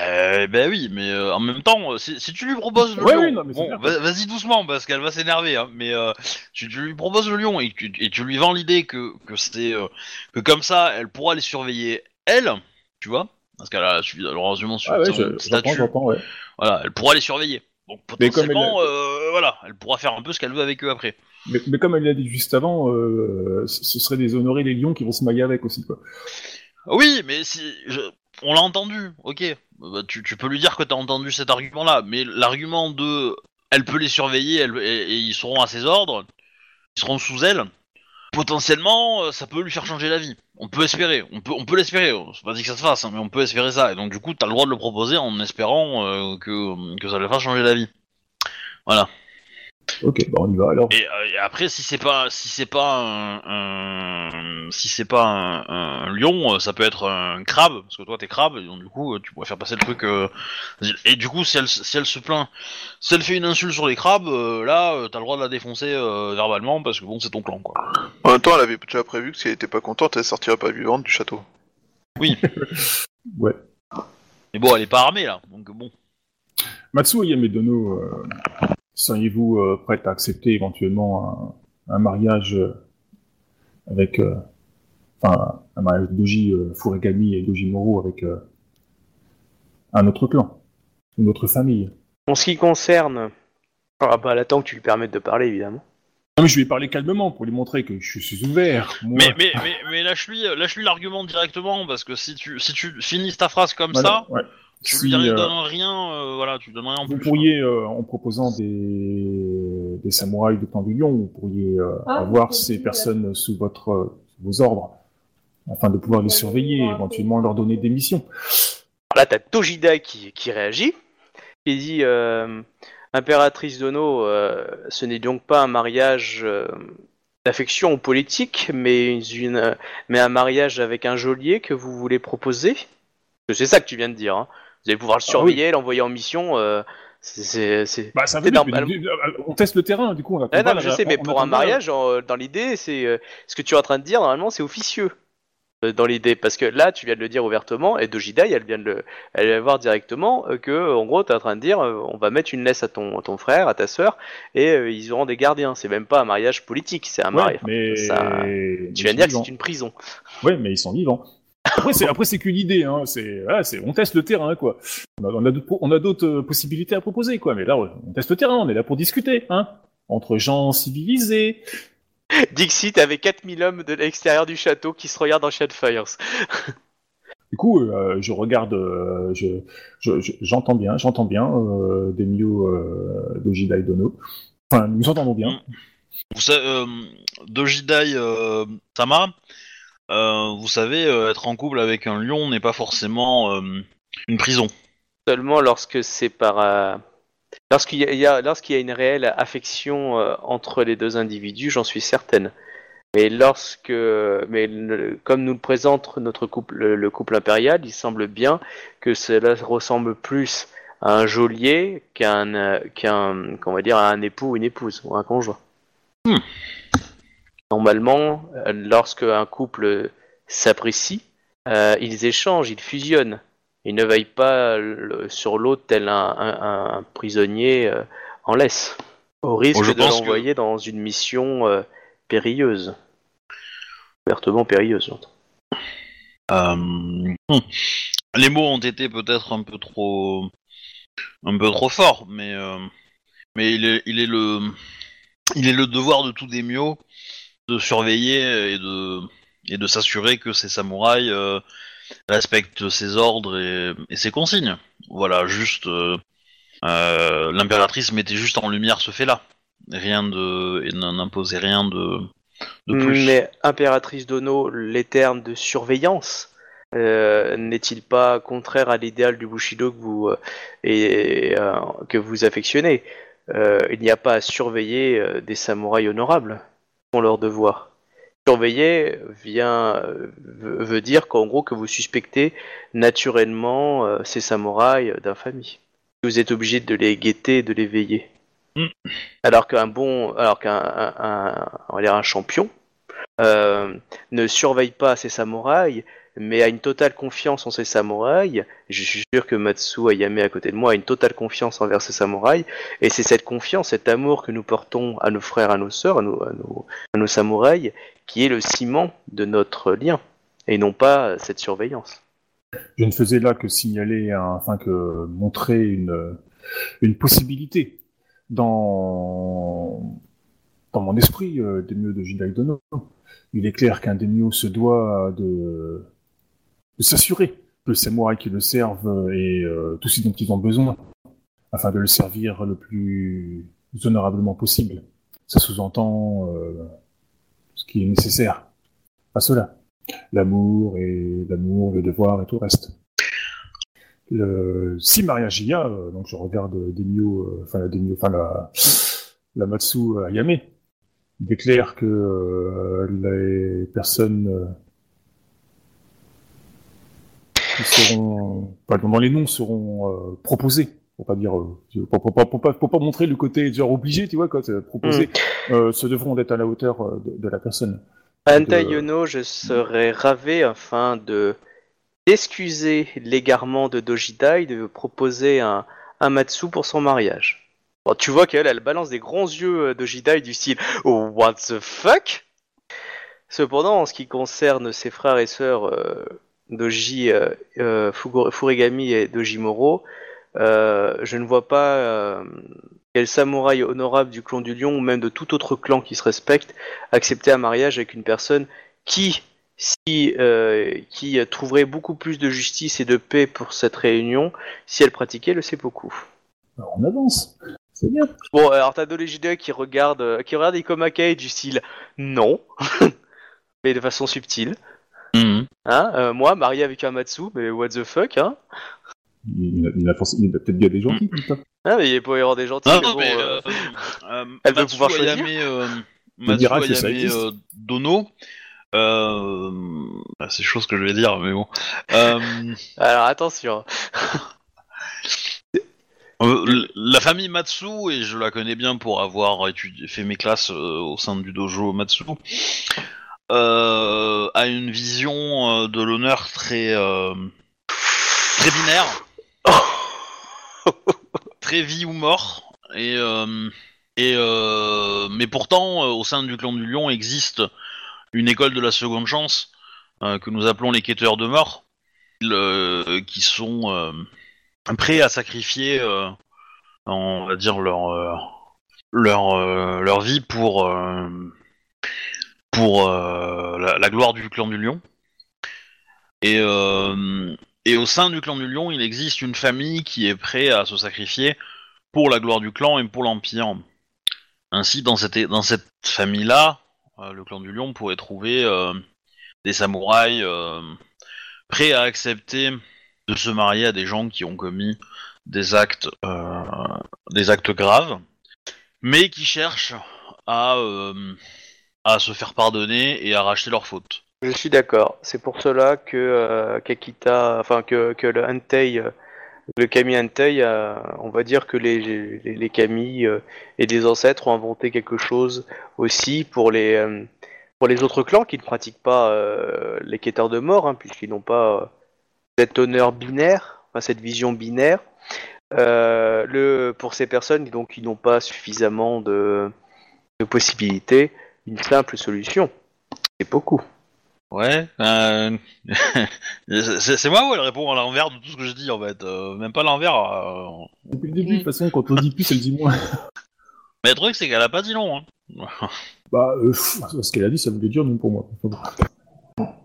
Euh, ben oui, mais euh, en même temps, euh, si, si tu lui proposes le Ouais, lion, oui, non, mais c'est bon, clair. va- vas-y doucement parce qu'elle va s'énerver. Hein, mais euh, tu, tu lui proposes le lion et tu, et tu lui vends l'idée que que c'est euh, que comme ça, elle pourra les surveiller elle, tu vois, parce qu'elle a suffisamment sur Ah ouais, j'entends, statut. j'entends, ouais. Voilà, elle pourra les surveiller. Donc potentiellement, euh, voilà, elle pourra faire un peu ce qu'elle veut avec eux après. Mais, mais comme elle l'a dit juste avant, euh, ce ce serait déshonorer les lions qui vont se mailler avec aussi, quoi. Oui, mais si je- on l'a entendu, ok. Bah, tu, tu peux lui dire que t'as entendu cet argument-là, mais l'argument de elle peut les surveiller elle- et, et ils seront à ses ordres, ils seront sous elle. Potentiellement, euh, ça peut lui faire changer la vie. On peut espérer, on peut, on peut l'espérer. C'est pas dit que ça se fasse, hein, mais on peut espérer ça. Et donc du coup, t'as le droit de le proposer en espérant euh, que que ça lui fasse changer la vie. Voilà. Ok, bah on y va alors. Et, euh, et après, si c'est pas, si c'est pas un, un- si c'est pas un, un lion, euh, ça peut être un crabe, parce que toi t'es crabe, et donc du coup, euh, tu pourrais faire passer le truc. euh, et du coup, si elle, si elle se plaint, si elle fait une insulte sur les crabes, euh, là, euh, t'as le droit de la défoncer euh, verbalement, parce que bon, c'est ton clan, quoi. En même temps, elle avait déjà prévu que si elle était pas contente, elle sortirait pas vivante du château. (laughs) Ouais. Mais bon, elle est pas armée là, donc bon. Matsu Yamedono, euh, seriez-vous euh, prête à accepter éventuellement un, un mariage euh, avec, euh, enfin, un mariage de Doji euh, Furigami et Doji Moro avec euh, un autre clan, une autre famille? En ce qui concerne. Ah bah, elle attend que tu lui permettes de parler, évidemment. Non, mais je lui ai parlé calmement pour lui montrer que je suis ouvert. Moi. Mais mais mais, mais lâche-lui, lâche-lui l'argument directement, parce que si tu si tu finis ta phrase comme ça, ouais. Tu Si, lui euh, donnes rien, euh, voilà, tu donnes rien en Vous plus. pourriez, euh, en proposant des, des samouraïs de lion, vous pourriez euh, Ah, avoir ces personnes sous votre, sous vos ordres, afin de pouvoir les surveiller, éventuellement leur donner des missions. Alors là, t'as Tojida qui, qui réagit. Il dit euh, Impératrice Dono, euh, ce n'est donc pas un mariage euh, d'affection ou politique, mais, une, mais un mariage avec un geôlier que vous voulez proposer? C'est ça que tu viens de dire. hein. Vous allez pouvoir le surveiller, l'envoyer en mission. euh, c'est- Bah, euh, on teste le terrain, du coup, on Ah non, je sais, mais pour un mariage, en- dans l'idée, c'est euh, ce que tu es en train de dire. Normalement, c'est officieux dans l'idée, parce que là, tu viens de le dire ouvertement, et Dojidai, elle vient de le, elle vient de voir directement que, en gros, tu es en train de dire, on va mettre une laisse à ton, à ton frère, à ta sœur, et euh, ils auront des gardiens. C'est même pas un mariage politique, c'est un mariage. mais... ça- Tu viens de dire que c'est une prison. Ouais, mais ils sont vivants. Après, c'est, après, c'est qu'une idée, hein. C'est, voilà, c'est, on teste le terrain, quoi. On a, on a d'autres, pro- on a d'autres euh, possibilités à proposer, quoi. Mais là, on teste le terrain, on est là pour discuter, hein. Entre gens civilisés. Dixit avec 4000 hommes de l'extérieur du château qui se regardent en Shadowfires. Du coup, euh, je regarde, euh, je, je- je- j'entends bien, j'entends bien euh, Demio euh, Dojida et Dono. Enfin, nous entendons bien. Vous savez, euh, Dojidai euh, Sama, euh, vous savez, euh, être en couple avec un lion n'est pas forcément euh, une prison. Seulement lorsque c'est par, euh, Lorsqu'il y, a- y a, lorsqu'il y a une réelle affection euh, entre les deux individus, j'en suis certaine. Mais lorsque, mais le- comme nous le présente notre couple, le, le couple impérial, il semble bien que cela ressemble plus à un geôlier qu'à un, euh, qu'on va dire, à un époux ou une épouse ou un conjoint. Hmm. Normalement, euh, lorsque un couple s'apprécie, euh, ils échangent, ils fusionnent. Ils ne veillent pas le- sur l'autre tel un, un- un prisonnier euh, en laisse, au risque je de que- l'envoyer dans une mission euh, périlleuse. Ouvertement périlleuse. hmm. Les mots ont été peut-être un peu trop, un peu trop forts, mais mais il est, il est le, il est le devoir de tout Daimyo de surveiller et de et de s'assurer que ces samouraïs euh, respectent ses ordres et, ses consignes. Voilà, juste euh, euh, l'impératrice mettait juste en lumière ce fait-là, rien de et n'imposait rien de plus. Mais impératrice d'Ono, les termes de surveillance, n'est-il pas contraire à l'idéal du Bushido que vous, que vous affectionnez? Il n'y a pas à surveiller des samouraïs honorables, sont leur devoir. Surveiller vient euh, veut dire qu'en gros que vous suspectez naturellement euh, ces samouraïs d'infamie. Vous êtes obligé de les guetter et de les veiller. Mm. Alors qu'un bon, alors qu'un un, un- un champion euh, ne surveille pas ses samouraïs, mais a une totale confiance en ses samouraïs. Je suis sûr que Matsu Ayame à côté de moi a une totale confiance envers ses samouraïs, et c'est cette confiance, cet amour que nous portons à nos frères, à nos sœurs, à nos, samouraïs, qui est le ciment de notre lien, et non pas cette surveillance. Je ne faisais là que signaler, un- enfin que montrer une, une possibilité dans, dans mon esprit euh, des mieux de Jidai Dono. Il est clair qu'un daimyo se doit de, s'assurer que le samouraï qui le servent et euh, tout ce dont ils ont besoin, afin de le servir le plus honorablement possible. Ça sous-entend euh, ce qui est nécessaire à cela l'amour et l'amour, le devoir et tout le reste. Le, si mariage il y a, euh, donc je regarde Demio, euh, enfin la enfin la, la Matsu Ayame, clair que les personnes qui seront, les noms seront euh, proposées, pour pas dire, euh, pour, pour, pour, pour pas, pour pas montrer le côté genre obligé, tu vois quoi, c'est proposé, euh, se devront d'être à la hauteur de, de la personne. Anta De- Yono, je serais ravi afin de d'excuser l'égarement de Dojidai de proposer un, un Matsu pour son mariage. Bon, tu vois qu'elle, elle balance des grands yeux Dojidai du style oh, What the fuck? Cependant, en ce qui concerne ses frères et sœurs euh, Doji euh, euh, Furigami et Dojimoro, euh, je ne vois pas euh, quel samouraï honorable du clan du lion ou même de tout autre clan qui se respecte accepter un mariage avec une personne qui, si, qui trouverait beaucoup plus de justice et de paix pour cette réunion si elle pratiquait le seppuku. Alors, on avance. C'est bien. Bon, alors t'as Dolejide qui regarde, qui regarde Ikoma du style non, (laughs) mais de façon subtile. Mhm. Hein euh, moi, marié avec un Matsu, mais what the fuck, hein Il, il a, il a peut-être bien des gentils, putain. Mais il peut y avoir des gentils, Non, mais non, bon, mais euh, euh, euh, (laughs) elle veut Matsu pouvoir choisir. Ayame, euh, Matsu Ayame, euh, Dono. Bah, c'est chose que je vais dire, mais bon. Euh, Alors attention. (laughs) euh, la famille Matsu, et je la connais bien pour avoir étudié, fait mes classes euh, au sein du dojo Matsu, a une vision euh, de l'honneur très euh, très binaire, (laughs) très vie ou mort, et euh, et euh, mais pourtant euh, au sein du clan du Lion existe une école de la seconde chance euh, que nous appelons les quêteurs de mort, qui sont euh, prêts à sacrifier, euh, on va dire leur euh, leur euh, leur vie pour euh, pour euh, la, gloire du clan du Lion. Et euh, et au sein du clan du Lion, il existe une famille qui est prête à se sacrifier pour la gloire du clan et pour l'empire. Ainsi, dans cette dans cette famille-là, euh, le clan du Lion pourrait trouver des samouraïs prêts à accepter de se marier à des gens qui ont commis des actes, des actes graves, mais qui cherchent à, à se faire pardonner et à racheter leurs fautes. Je suis d'accord. C'est pour cela que euh, Kakita, enfin que, le euh, le Kami Hantei, euh, on va dire que les, les, Kami euh, et les ancêtres ont inventé quelque chose aussi pour les pour les autres clans qui ne pratiquent pas les quêteurs de mort, hein, puisqu'ils n'ont pas cet honneur binaire, cette vision binaire. Pour ces personnes donc qui n'ont pas suffisamment de possibilités, une simple solution, c'est beaucoup. Ouais. Euh... (laughs) c'est moi ou elle répond à l'envers de tout ce que je dis en fait euh, Même pas l'envers. euh, Depuis le début, de toute façon, quand on dit plus, elle dit moins. (laughs) Mais le truc c'est qu'elle a pas dit non. Hein. (laughs) Bah, euh, pff, ce qu'elle a dit, ça voulait dire non pour moi.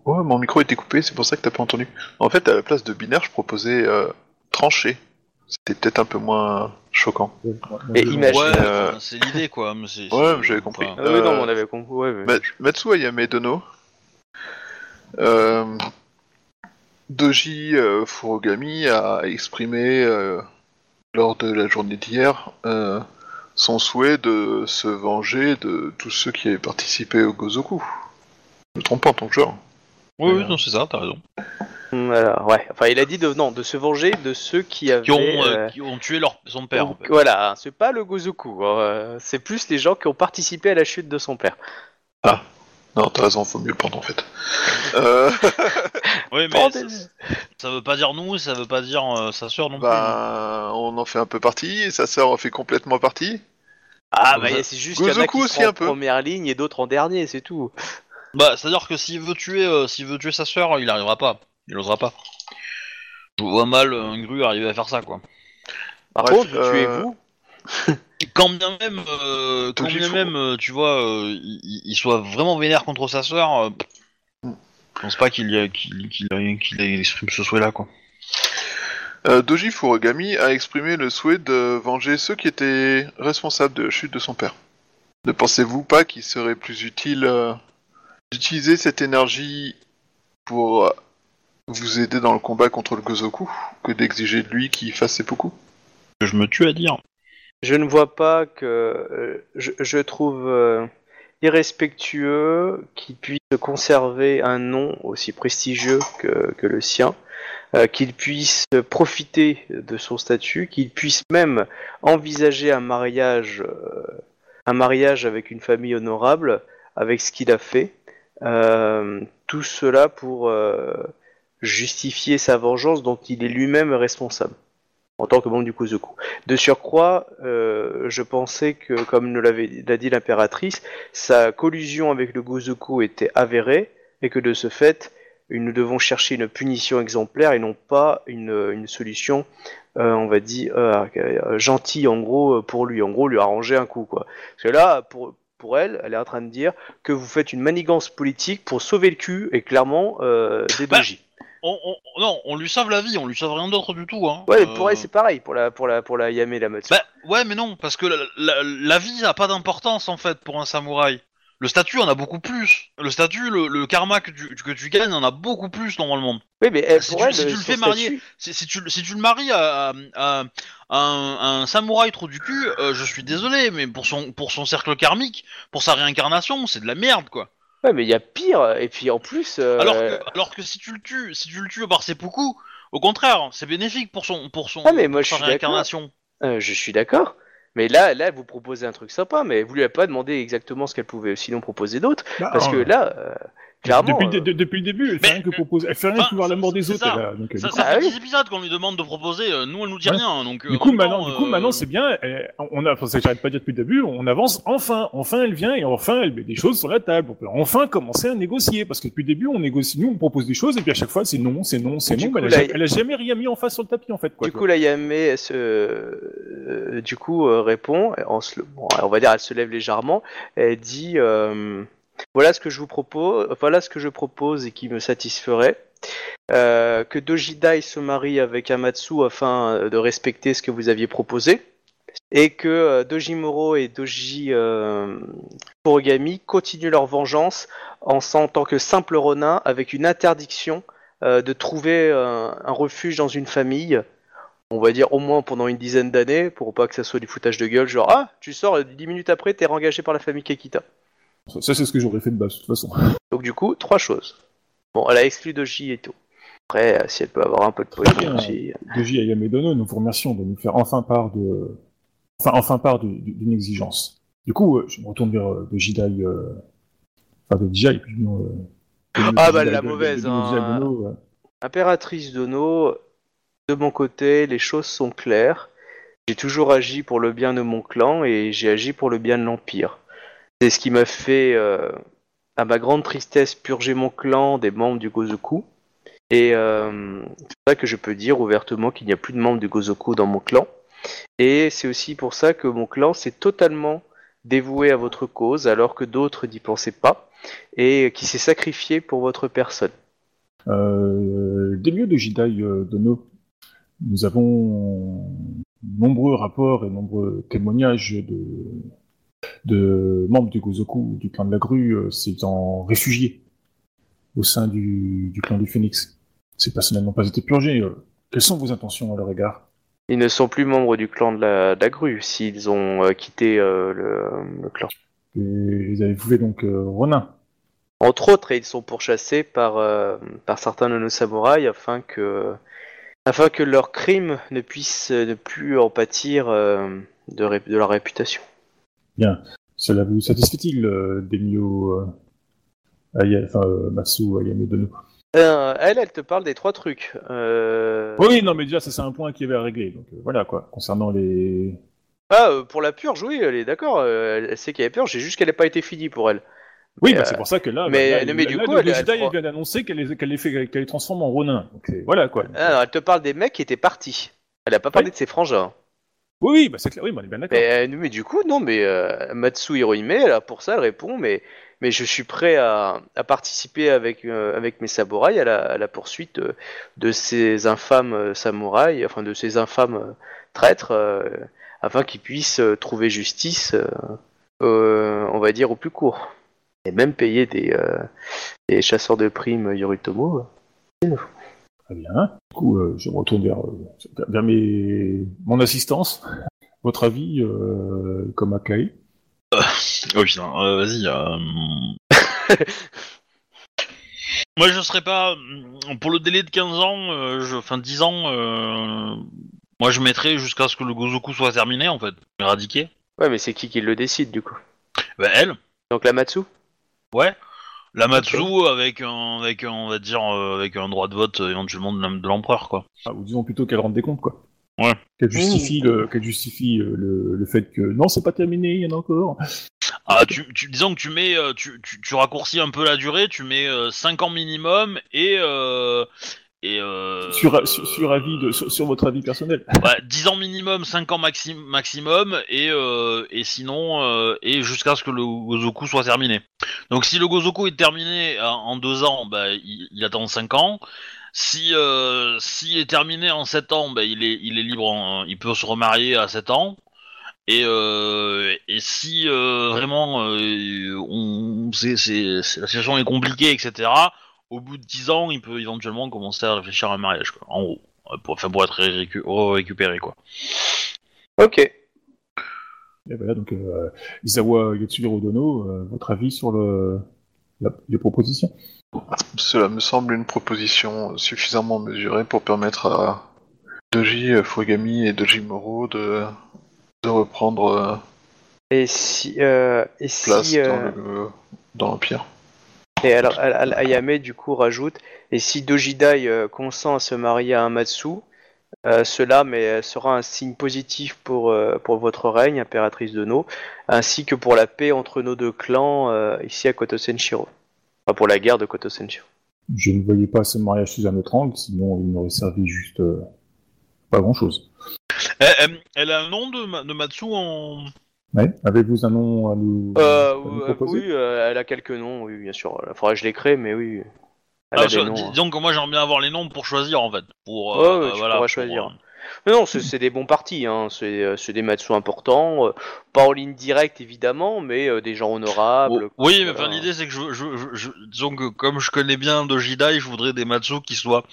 Ouais, mon micro était coupé, c'est pour ça que t'as pas entendu. En fait, à la place de binaire, je proposais euh, tranché. C'était peut-être un peu moins choquant. Ouais, imagine- Ouais, euh, c'est l'idée quoi. mais c'est- Ouais, j'avais compris. enfin, Ah non, Euh, mais on avait compris. Ouais, mais- Ma- Matsu Ayame Dono. Euh, Doji euh, Furugami a exprimé euh, lors de la journée d'hier euh, son souhait de se venger de tous ceux qui avaient participé au Gozoku. Je me trompe pas en tant que joueur. Oui, oui, non, c'est ça, t'as raison. Voilà, ouais. Enfin, il a dit de non, de se venger de ceux qui avaient. Qui ont, euh, euh, qui ont tué leur, son père. en donc, fait. Voilà, c'est pas le Gozoku. hein, euh, c'est plus les gens qui ont participé à la chute de son père. Non, t'as raison, faut mieux le prendre en fait. Euh, (laughs) Oui, mais ça, ça veut pas dire nous, ça veut pas dire euh, sa sœur non bah, on en fait un peu partie, et sa sœur en fait complètement partie. Ah, bah, bah, c'est juste qu'il y en a qui aussi, seront un en peu. première ligne et d'autres en dernier, c'est tout. plus. Bah, c'est-à-dire que s'il veut tuer, euh, s'il veut tuer sa sœur, il arrivera pas. Il osera pas. Je vois mal un gru arriver à faire ça, quoi. Par Bref, contre, euh, tuez-vous. (laughs) Et quand bien même, euh, quand bien même, euh, tu vois, euh, il, soit vraiment vénère contre sa sœur, euh, Mm. je pense pas qu'il qu'il qu'il qu'il exprime ce souhait-là, quoi. Euh, Doji Furugami a exprimé le souhait de venger ceux qui étaient responsables de la chute de son père. Ne pensez-vous pas qu'il serait plus utile euh, d'utiliser cette énergie pour euh, vous aider dans le combat contre le Gozoku que d'exiger de lui qu'il fasse seppuku Que je me tue à dire. Je ne vois pas que. euh, je, je trouve euh, irrespectueux qu'il puisse conserver un nom aussi prestigieux que, que le sien, euh, qu'il puisse profiter de son statut, qu'il puisse même envisager un mariage, euh, un mariage avec une famille honorable, avec ce qu'il a fait. Euh, tout cela pour euh, justifier sa vengeance dont il est lui-même responsable en tant que membre du Kuzoku. De surcroît, euh, je pensais que, comme nous l'avait l'a dit l'impératrice, sa collusion avec le Gozoku était avérée et que de ce fait, nous devons chercher une punition exemplaire et non pas une, une solution, euh, on va dire, euh, gentille en gros pour lui, en gros lui arranger un coup quoi. Parce que là, pour pour elle, elle est en train de dire que vous faites une manigance politique pour sauver le cul et clairement euh, des Bah. On, on- non, on lui sauve la vie, on lui sauve rien d'autre du tout, hein. Ouais, Euh, pour elle c'est pareil, pour la pour la pour la Yame et la Matsu. Bah ouais, mais non, parce que la, la- la vie n'a pas d'importance en fait pour un samouraï. Le statut en a beaucoup plus. Le statut, le, le karma que tu, que tu gagnes en a beaucoup plus normalement. Oui, mais elle, Si pour tu- elle, si tu le son fais marier- statut- Si, si tu, si tu le maries à, à- à- à un, un samouraï trop du cul, euh, je suis désolé, mais pour son, pour son cercle karmique, pour sa réincarnation, c'est de la merde quoi. Ouais, mais il y a pire. Et puis en plus, euh, Alors, que, alors que si tu le tues, si tu le tues par seppuku, au contraire, c'est bénéfique pour son, pour son, Ah, mais moi, je suis d'accord. euh, je suis d'accord. Mais là, là, vous proposez un truc sympa, mais vous lui avez pas demandé exactement ce qu'elle pouvait sinon proposer d'autre, Bah, parce que euh, là, euh, clairement, depuis, le- euh, de- depuis le début, elle fait mais- rien que proposer. Elle fait rien que voir la mort des autres. ça. elle a- donc, euh, Ça, du ça Ah fait oui. 10 épisodes qu'on lui demande de proposer, euh, nous elle nous dit Ouais. rien, donc... euh, Du coup, maintenant, du coup, euh, maintenant, c'est bien. elle- on a, j'arrête pas de dire depuis le début, on avance enfin. Enfin, elle vient et enfin, elle met des choses sur la table. On peut enfin commencer à négocier parce que depuis le début, on négocie, nous, on propose des choses et puis à chaque fois, c'est non, c'est non, c'est non. coup, mais elle, a, là, elle a jamais rien mis en face sur le tapis en fait. Quoi, du coup, la Yame, elle se, euh, du coup, euh, répond, en se, bon, on va dire, elle se lève légèrement, elle dit, euh, voilà ce que je vous propose, voilà ce que je propose et qui me satisferait. Euh, que Dojidai se marie avec Amatsu afin de respecter ce que vous aviez proposé, et que euh, Dojimoro et Doji euh, continuent leur vengeance en tant que simple ronin avec une interdiction euh, de trouver euh, un refuge dans une famille on va dire au moins pendant une dizaine d'années, pour pas que ça soit du foutage de gueule, genre ah, tu sors, euh, dix minutes après, t'es engagé par la famille Kekita. Ça, c'est ce que j'aurais fait de base, de toute façon. (laughs) Donc du coup, trois choses. Bon, elle a exclu Doji et tout. Après, euh, si elle peut avoir un peu de bien. aussi. Doji Ayamedono, nous vous remercions de nous faire enfin part de, enfin, enfin part d'une exigence. Du coup, euh, je me retourne vers euh, de Jidai, euh... enfin de Jidai, puis non. Euh... Ah, bah, la mauvaise, hein. Impératrice Dono, de mon côté, les choses sont claires. J'ai toujours agi pour le bien de mon clan et j'ai agi pour le bien de l'Empire. C'est ce qui m'a fait, euh, à ma grande tristesse, purger mon clan des membres du Gozoku. Et euh, c'est pour ça que je peux dire ouvertement qu'il n'y a plus de membres du Gozoku dans mon clan. Et c'est aussi pour ça que mon clan s'est totalement dévoué à votre cause alors que d'autres n'y pensaient pas et qui s'est sacrifié pour votre personne. Euh, des lieux de Jidai Dono, nous avons nombreux rapports et nombreux témoignages de, de membres du Gozoku, du clan de la grue, euh, s'étant réfugiés au sein du, du clan du Phénix. Ces personnes n'ont pas été purgées. euh. Quelles sont vos intentions à leur égard? Ils ne sont plus membres du clan de la, de la grue s'ils ont euh, quitté euh, le, le clan. Et Ils avaient fait donc euh, Ronin. Entre autres, et ils sont pourchassés par, par certains de nos samouraïs afin que, afin que leurs crimes ne puissent ne plus en pâtir de leur réputation. Bien. Cela vous satisfait-il, euh, Demio euh, Aya- enfin, euh, Matsu Ayame Dono Euh, elle, elle te parle des trois trucs. Euh... Oui, non, mais déjà, ça c'est un point qu'il y avait à régler. Donc voilà quoi. Concernant les, Ah, pour la purge, oui, elle est d'accord. elle, elle sait qu'il y a purge, c'est juste qu'elle n'a pas été finie pour elle. Oui, Mais, bah, c'est pour ça que là, mais- là, mais là, du là, coup, le elle- elle Jedi, vient d'annoncer qu'elle les, qu'elle les fait, qu'elle les transforme en Ronin. Donc voilà quoi. Ah, elle te parle des mecs qui étaient partis. Elle a pas parlé Oui. de ses frangins. Oui, oui, bah c'est clair. Oui, bah, on est bien d'accord. Mais, euh, mais du coup, non, mais euh, Matsu Hirohime, a pour ça, elle répond, mais, mais je suis prêt à, à participer avec, euh, avec mes samouraïs à la, à la poursuite de, de ces infâmes euh, samouraïs, enfin de ces infâmes euh, traîtres, euh, afin qu'ils puissent euh, trouver justice, euh, euh, on va dire, au plus court. Et même payer des, euh, des chasseurs de primes Yoritomo. Très bien. Du coup, euh, je me retourne vers, euh, vers mes, mon assistance. Votre avis, euh, comme Akai Oh putain, euh, vas-y. euh, (laughs) Moi je serais pas. Pour le délai de 15 ans, euh, je... enfin 10 ans, euh, moi je mettrais jusqu'à ce que le Gozoku soit terminé en fait, éradiqué. Ouais, mais c'est qui qui le décide, du coup? Bah elle, Donc la Matsu? Ouais. La Matsu avec un, avec un, on va dire, euh, avec un droit de vote euh, éventuellement de l'em- de l'empereur quoi. ah, Ou disons plutôt qu'elle rende des comptes, quoi. Ouais. Qu'elle justifie, le, qu'elle justifie euh, le, le fait que non, c'est pas terminé, il y en a encore. Ah, tu, tu, disons que tu mets, euh, tu, tu, tu raccourcis un peu la durée, tu mets 5 ans minimum et euh, et euh, sur, sur, sur avis de, sur, sur votre avis personnel. Ouais, 10 ans minimum, 5 ans maxi- maximum, et, euh, et sinon, euh, et jusqu'à ce que le Gozoku soit terminé. Donc si le Gozoku est terminé en 2 ans, bah, il, il attend 5 ans. Si euh, s'il est terminé en 7 ans, bah, il, est, il est libre, en- il peut se remarier à 7 ans. Et, euh, et si euh, vraiment euh, la situation est compliquée, etc., au bout de 10 ans, il peut éventuellement commencer à réfléchir à un mariage, quoi, en gros. Euh, Pour, enfin, pour être récu- récupéré, quoi. Ok. Et voilà, donc euh, Isawa Yatsujiro Dono, euh, votre avis sur le, la, les propositions? Cela me semble une proposition suffisamment mesurée pour permettre à Doji Fugami et Doji Moro de, de reprendre euh, Et si, euh, et place si, euh, dans le- dans l'Empire. Et Ayame du coup rajoute, et si Dojidai euh, consent à se marier à un Matsu, euh, cela mais, euh, sera un signe positif pour, euh, pour votre règne, impératrice de No, ainsi que pour la paix entre nos deux clans euh, ici à Koto Senshiro. Enfin, pour la guerre de Koto Senshiro. Je ne voyais pas ce mariage sous un autre angle, sinon il n'aurait servi juste euh, pas grand-chose. Elle, elle- elle a un nom de, de Matsu en. Ouais. Avez-vous un nom à nous, Euh, à nous euh, proposer? oui, euh, elle a quelques noms, oui, bien sûr. Il faudrait que je les crée, mais oui. Elle Ah, a des ça- noms. dis- hein. disons que moi j'aimerais bien avoir les noms pour choisir en fait. Pour, euh, tu voilà, pour, choisir. Mais non, c'est des bons partis, hein. c'est des Matsu importants, pas en ligne directe évidemment, mais euh, des gens honorables. Oh, oui, mais voilà. l'idée c'est que je, je, disons que comme je connais bien Dojidai, je voudrais des Matsu qui soient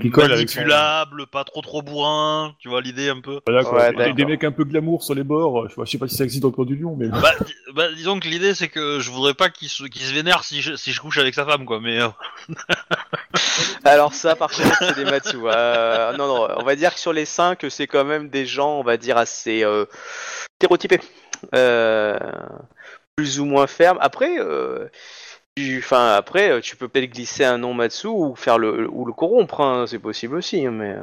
Qui manipulables, pas trop trop bourrins, tu vois l'idée un peu. Voilà, quoi. Ouais, Des- mecs un peu glamour sur les bords. Je sais pas, je sais pas si ça existe dans le coin du Lion, mais. Bah, di- bah, disons que l'idée c'est que je voudrais pas qu'il se, qu'il se vénère si je, si je couche avec sa femme quoi, mais euh, (laughs) Alors ça, par contre, c'est des Matsu. Euh, non, non, on va dire que sur les 5, c'est quand même des gens, on va dire, assez euh, stéréotypés. Euh, plus ou moins fermes. Après, euh, tu, enfin, après, euh, tu peux peut-être glisser un nom Matsu ou faire le ou le corrompre, hein, c'est possible aussi. hein, mais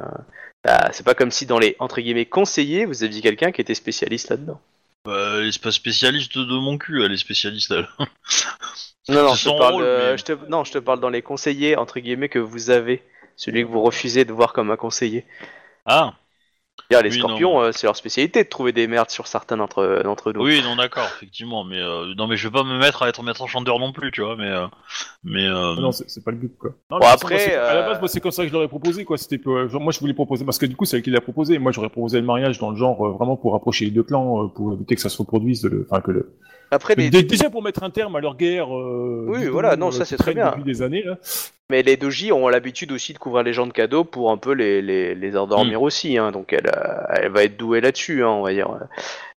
bah, c'est pas comme si dans les entre guillemets conseillers, vous aviez quelqu'un qui était spécialiste là-dedans. bah, elle est pas spécialiste de mon cul, elle est spécialiste elle. Non, (laughs) je te parle, rôle, de- mais- je te, non, je te parle dans les conseillers entre guillemets que vous avez, celui que vous refusez de voir comme un conseiller. Ah, Dire, les Oui, scorpions, euh, c'est leur spécialité de trouver des merdes sur certains d'entre d'entre nous. oui, non d'accord, effectivement, mais euh, non mais je vais pas me mettre à être maître enchanteur non plus, tu vois, mais euh, mais euh, Ah Non, c'est c'est pas le but, quoi. Non, Bon, après, moi, à la euh, base, moi, c'est comme ça que je l'aurais proposé, quoi. C'était que, genre, moi, je voulais proposer, parce que du coup, c'est elle qui l'a proposé. Moi, j'aurais proposé le mariage dans le genre, euh, vraiment pour rapprocher les deux clans, euh, pour éviter que ça se reproduise, le- enfin, que le, Après, les, Dé- déjà pour mettre un terme à leur guerre. euh, Oui, voilà, non, euh, ça, c'est très bien. Depuis des années, là. Mais les doji ont l'habitude aussi de couvrir les gens de cadeaux pour un peu les, les, les endormir aussi, hein, donc elle, euh, elle va être douée là-dessus, hein, on va dire.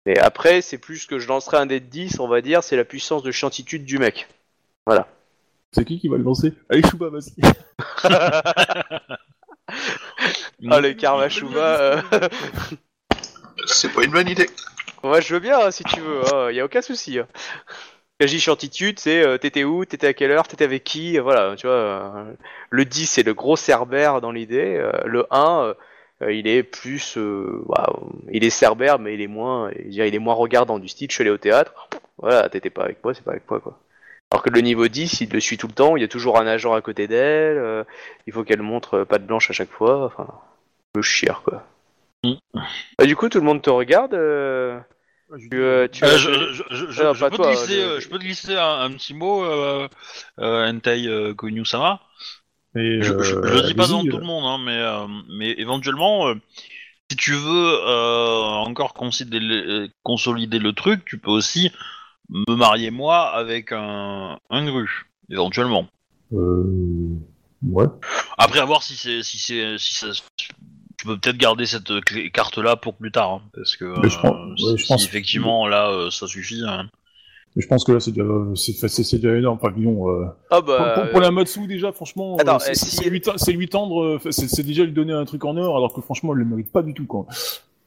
Mais après, c'est plus que je lancerai un dé de 10, on va dire, c'est la puissance de chiantitude du mec. C'est qui qui va le lancer? Allez, Chouba, vas-y. (laughs) Ah, les Karmashuva, euh, C'est pas une bonne idée. moi je veux bien hein, si tu veux, il y a aucun souci. Hein. Dis chiantitude, c'est euh, t'étais où, t'étais à quelle heure, t'étais avec qui, euh, voilà, tu vois. euh, le 10 c'est le gros cerbère dans l'idée, euh, le 1 euh, euh, il est plus, euh, il est cerbère mais il est moins, je veux dire, il est moins regardant du style, je suis allé au théâtre, voilà, t'étais pas avec moi, c'est pas avec moi quoi. Alors que le niveau 10, il le suit tout le temps, il y a toujours un agent à côté d'elle, euh, il faut qu'elle montre euh, patte blanche à chaque fois, enfin, le chier quoi. Mm. Ah, du coup, tout le monde te regarde. euh, tu, tu as- je, je, je, je- Ah, je pas peux toi, te glisser, le- euh, je peux te glisser un, un petit mot, euh, euh, Entei euh, Konyu-sama. Et, Je, euh, je, je le dis pas devant tout le monde, hein, mais, euh, mais éventuellement, euh, si tu veux euh, encore consolider le truc, tu peux aussi me marier moi avec un, un gru, éventuellement. Euh... Ouais. Après, à voir si c'est si c'est si ça. Tu peux peut-être garder cette clé- carte-là pour plus tard, hein, parce que je pense- euh, ouais, je si, pense- si effectivement là euh, ça suffit. hein. Mais je pense que là, c'est déjà, c'est, c'est, c'est déjà énorme. Disons, euh, Ah pour, bah. pour- pour la Matsu, déjà, franchement, Attends, euh, c'est, c'est, si- c'est lui, ten- c'est lui tendre, c'est, c'est déjà lui donner un truc en or, alors que franchement, elle le mérite pas du tout, quoi.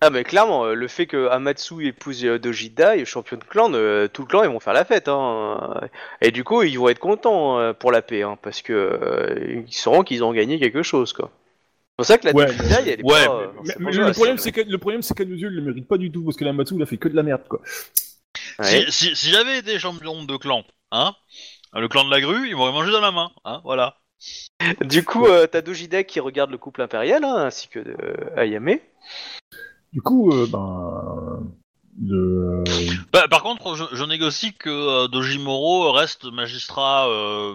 Ah mais clairement, le fait que Amatsu épouse euh, Dojidai, champion de clan, euh, tout le clan ils vont faire la fête. Hein. Et du coup ils vont être contents pour la paix, hein, parce que euh, ils sauront qu'ils ont gagné quelque chose quoi. C'est pour ça que la Ouais, elle est ouais, pas. euh, Mais, pas le, problème, c'est- que, le problème, c'est qu'à nos yeux, elle le mérite pas du tout, parce que la Matsu, il a fait que de la merde, quoi. Ouais. Si, si, si j'avais été champion de clan, hein, le clan de la grue, il m'aurait mangé dans la main, hein, voilà. Du coup euh, t'as Dojidai qui regarde le couple impérial, hein, ainsi que euh, Ayame. Du coup, euh, ben, Bah, par contre, je, je négocie que euh, Dojimoro reste magistrat euh,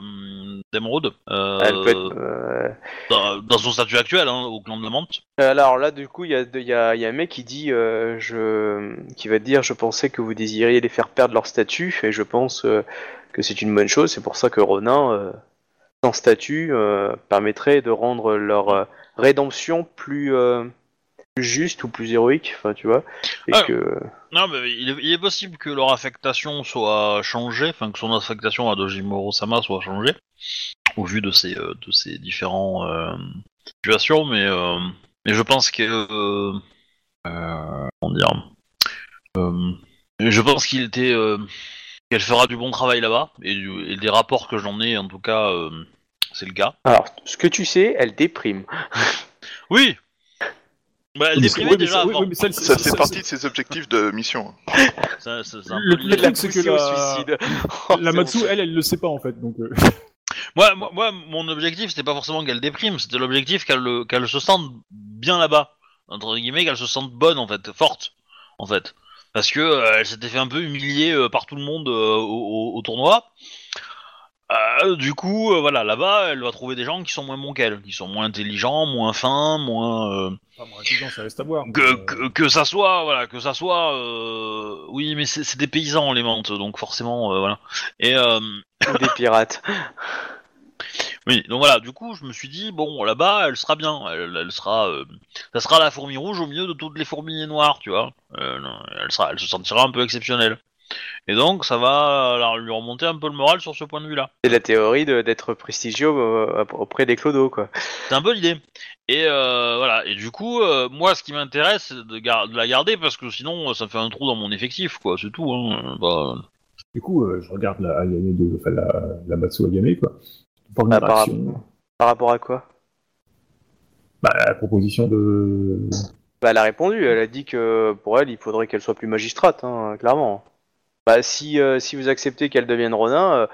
d'Emeraude euh, Elle peut être, euh, dans, dans son statut actuel, hein, au clan de la menthe. Alors là, du coup, il y a, il y, a, il y a un mec qui dit, euh, je, qui va dire, je pensais que vous désiriez les faire perdre leur statut, et je pense euh, que c'est une bonne chose. C'est pour ça que Ronin, euh, sans statut, euh, permettrait de rendre leur euh, rédemption plus, euh, plus juste ou plus héroïque. Enfin, tu vois. Et Ah. que Non, mais il est, il est possible que leur affectation soit changée, enfin que son affectation à Dojimoro Sama soit changée, au vu de ces, euh, de ces différents euh, situations, mais, euh, mais je pense que. Euh, comment dire Je pense qu'il était. qu'elle fera du bon travail là-bas, et, et des rapports que j'en ai, en tout cas, c'est le cas. alors, ce que tu sais, elle déprime. Oui bah, Elle déprimait oui, déjà ça- oui, avant. oui, mais ça, Ça c'est- fait partie de ses objectifs de mission. Ça- Le- truc, c'est que la- suicide. (laughs) la Matsu, elle, elle le sait pas, en fait, donc, euh, Moi, moi, moi, mon objectif, c'était pas forcément qu'elle déprime, c'était l'objectif qu'elle le- qu'elle se sente bien là-bas. Entre guillemets, qu'elle se sente bonne, en fait, forte, en fait. Parce que euh, elle s'était fait un peu humilier euh, par tout le monde euh, au, au- au tournoi. Euh, du coup, euh, voilà, là-bas, elle va trouver des gens qui sont moins bons qu'elle, qui sont moins intelligents, moins fins, moins euh, Ah, bon, intelligent, ça reste à voir. que, euh, que que ça soit, voilà, que ça soit. euh, Oui, mais c'est des paysans les menthes, donc forcément, euh, voilà. Et euh, des pirates. (laughs) oui, donc voilà. Du coup, je me suis dit bon, là-bas, elle sera bien, elle, elle sera, euh, ça sera la fourmi rouge au milieu de toutes les fourmis noires, tu vois. Euh, non, elle sera, elle se sentira un peu exceptionnelle. Et donc, ça va la- lui remonter un peu le moral sur ce point de vue-là. C'est la théorie de- d'être prestigieux euh, auprès des clodos, quoi. C'est un peu l'idée. Et euh, voilà. Et du coup, euh, moi, ce qui m'intéresse, c'est de, gar- de la garder parce que sinon, ça fait un trou dans mon effectif, quoi. C'est tout. Hein. Bah, Du coup, euh, je regarde la Ayane de, enfin, la, la Matsu Agame, quoi. Pour une Ah, par rapport à quoi? Bah, la proposition de. Bah, elle a répondu, elle a dit que pour elle, il faudrait qu'elle soit plus magistrate, hein, clairement. Bah, si, euh, si vous acceptez qu'elle devienne Ronin, euh,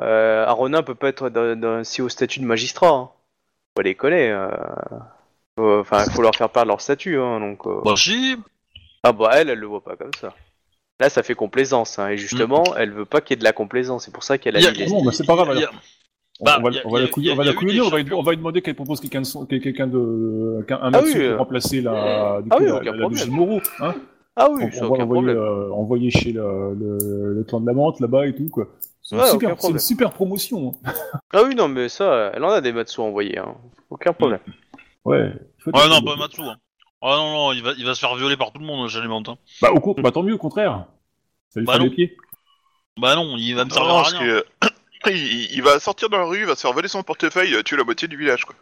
euh, un Ronin peut pas être d'un- d'un si haut statut de magistrat. Hein. Faut les connaître. euh. Faut- Enfin, il faut leur faire perdre leur statut. Hein, donc, euh. bah si. Ah bah elle, elle le voit pas comme ça. Là, ça fait complaisance, hein, et justement, elle veut pas qu'il y ait de la complaisance. C'est pour ça qu'elle a Il y a- mis les- Non, bah, c'est pas grave, alors. On, Bah, on va, y a- on va y a- la couiller, y a- on va y la a eu couiller, des on va, lui- champions. on va lui demander qu'elle propose quelqu'un de son, quel- quelqu'un de, qu'un- un Ah oui, pour remplacer la, du Ah coup, oui, la, aucun la problème. Dojimoro, hein. Ah On, oui, on c'est va aucun l'envoyer, problème. euh, envoyer chez le, le, le clan de la menthe là-bas et tout, quoi. C'est une, Ouais, super, une promotion. hein. (laughs) Ah oui, non, mais ça, elle en a des Matsu envoyés, hein. aucun problème. Ouais. Faut Ouais, dire non, pas Matsu. Hein. Ah non, non, il va, il va se faire violer par tout le monde chez les menthes. hein. Bah, au bah, tant mieux, au contraire. Ça lui Bah fera les pieds. Bah non, il va me servir non, à parce rien. que, il, (clears throat) il- il va sortir dans la rue, il va se faire voler son portefeuille, euh, tuer la moitié du village, quoi.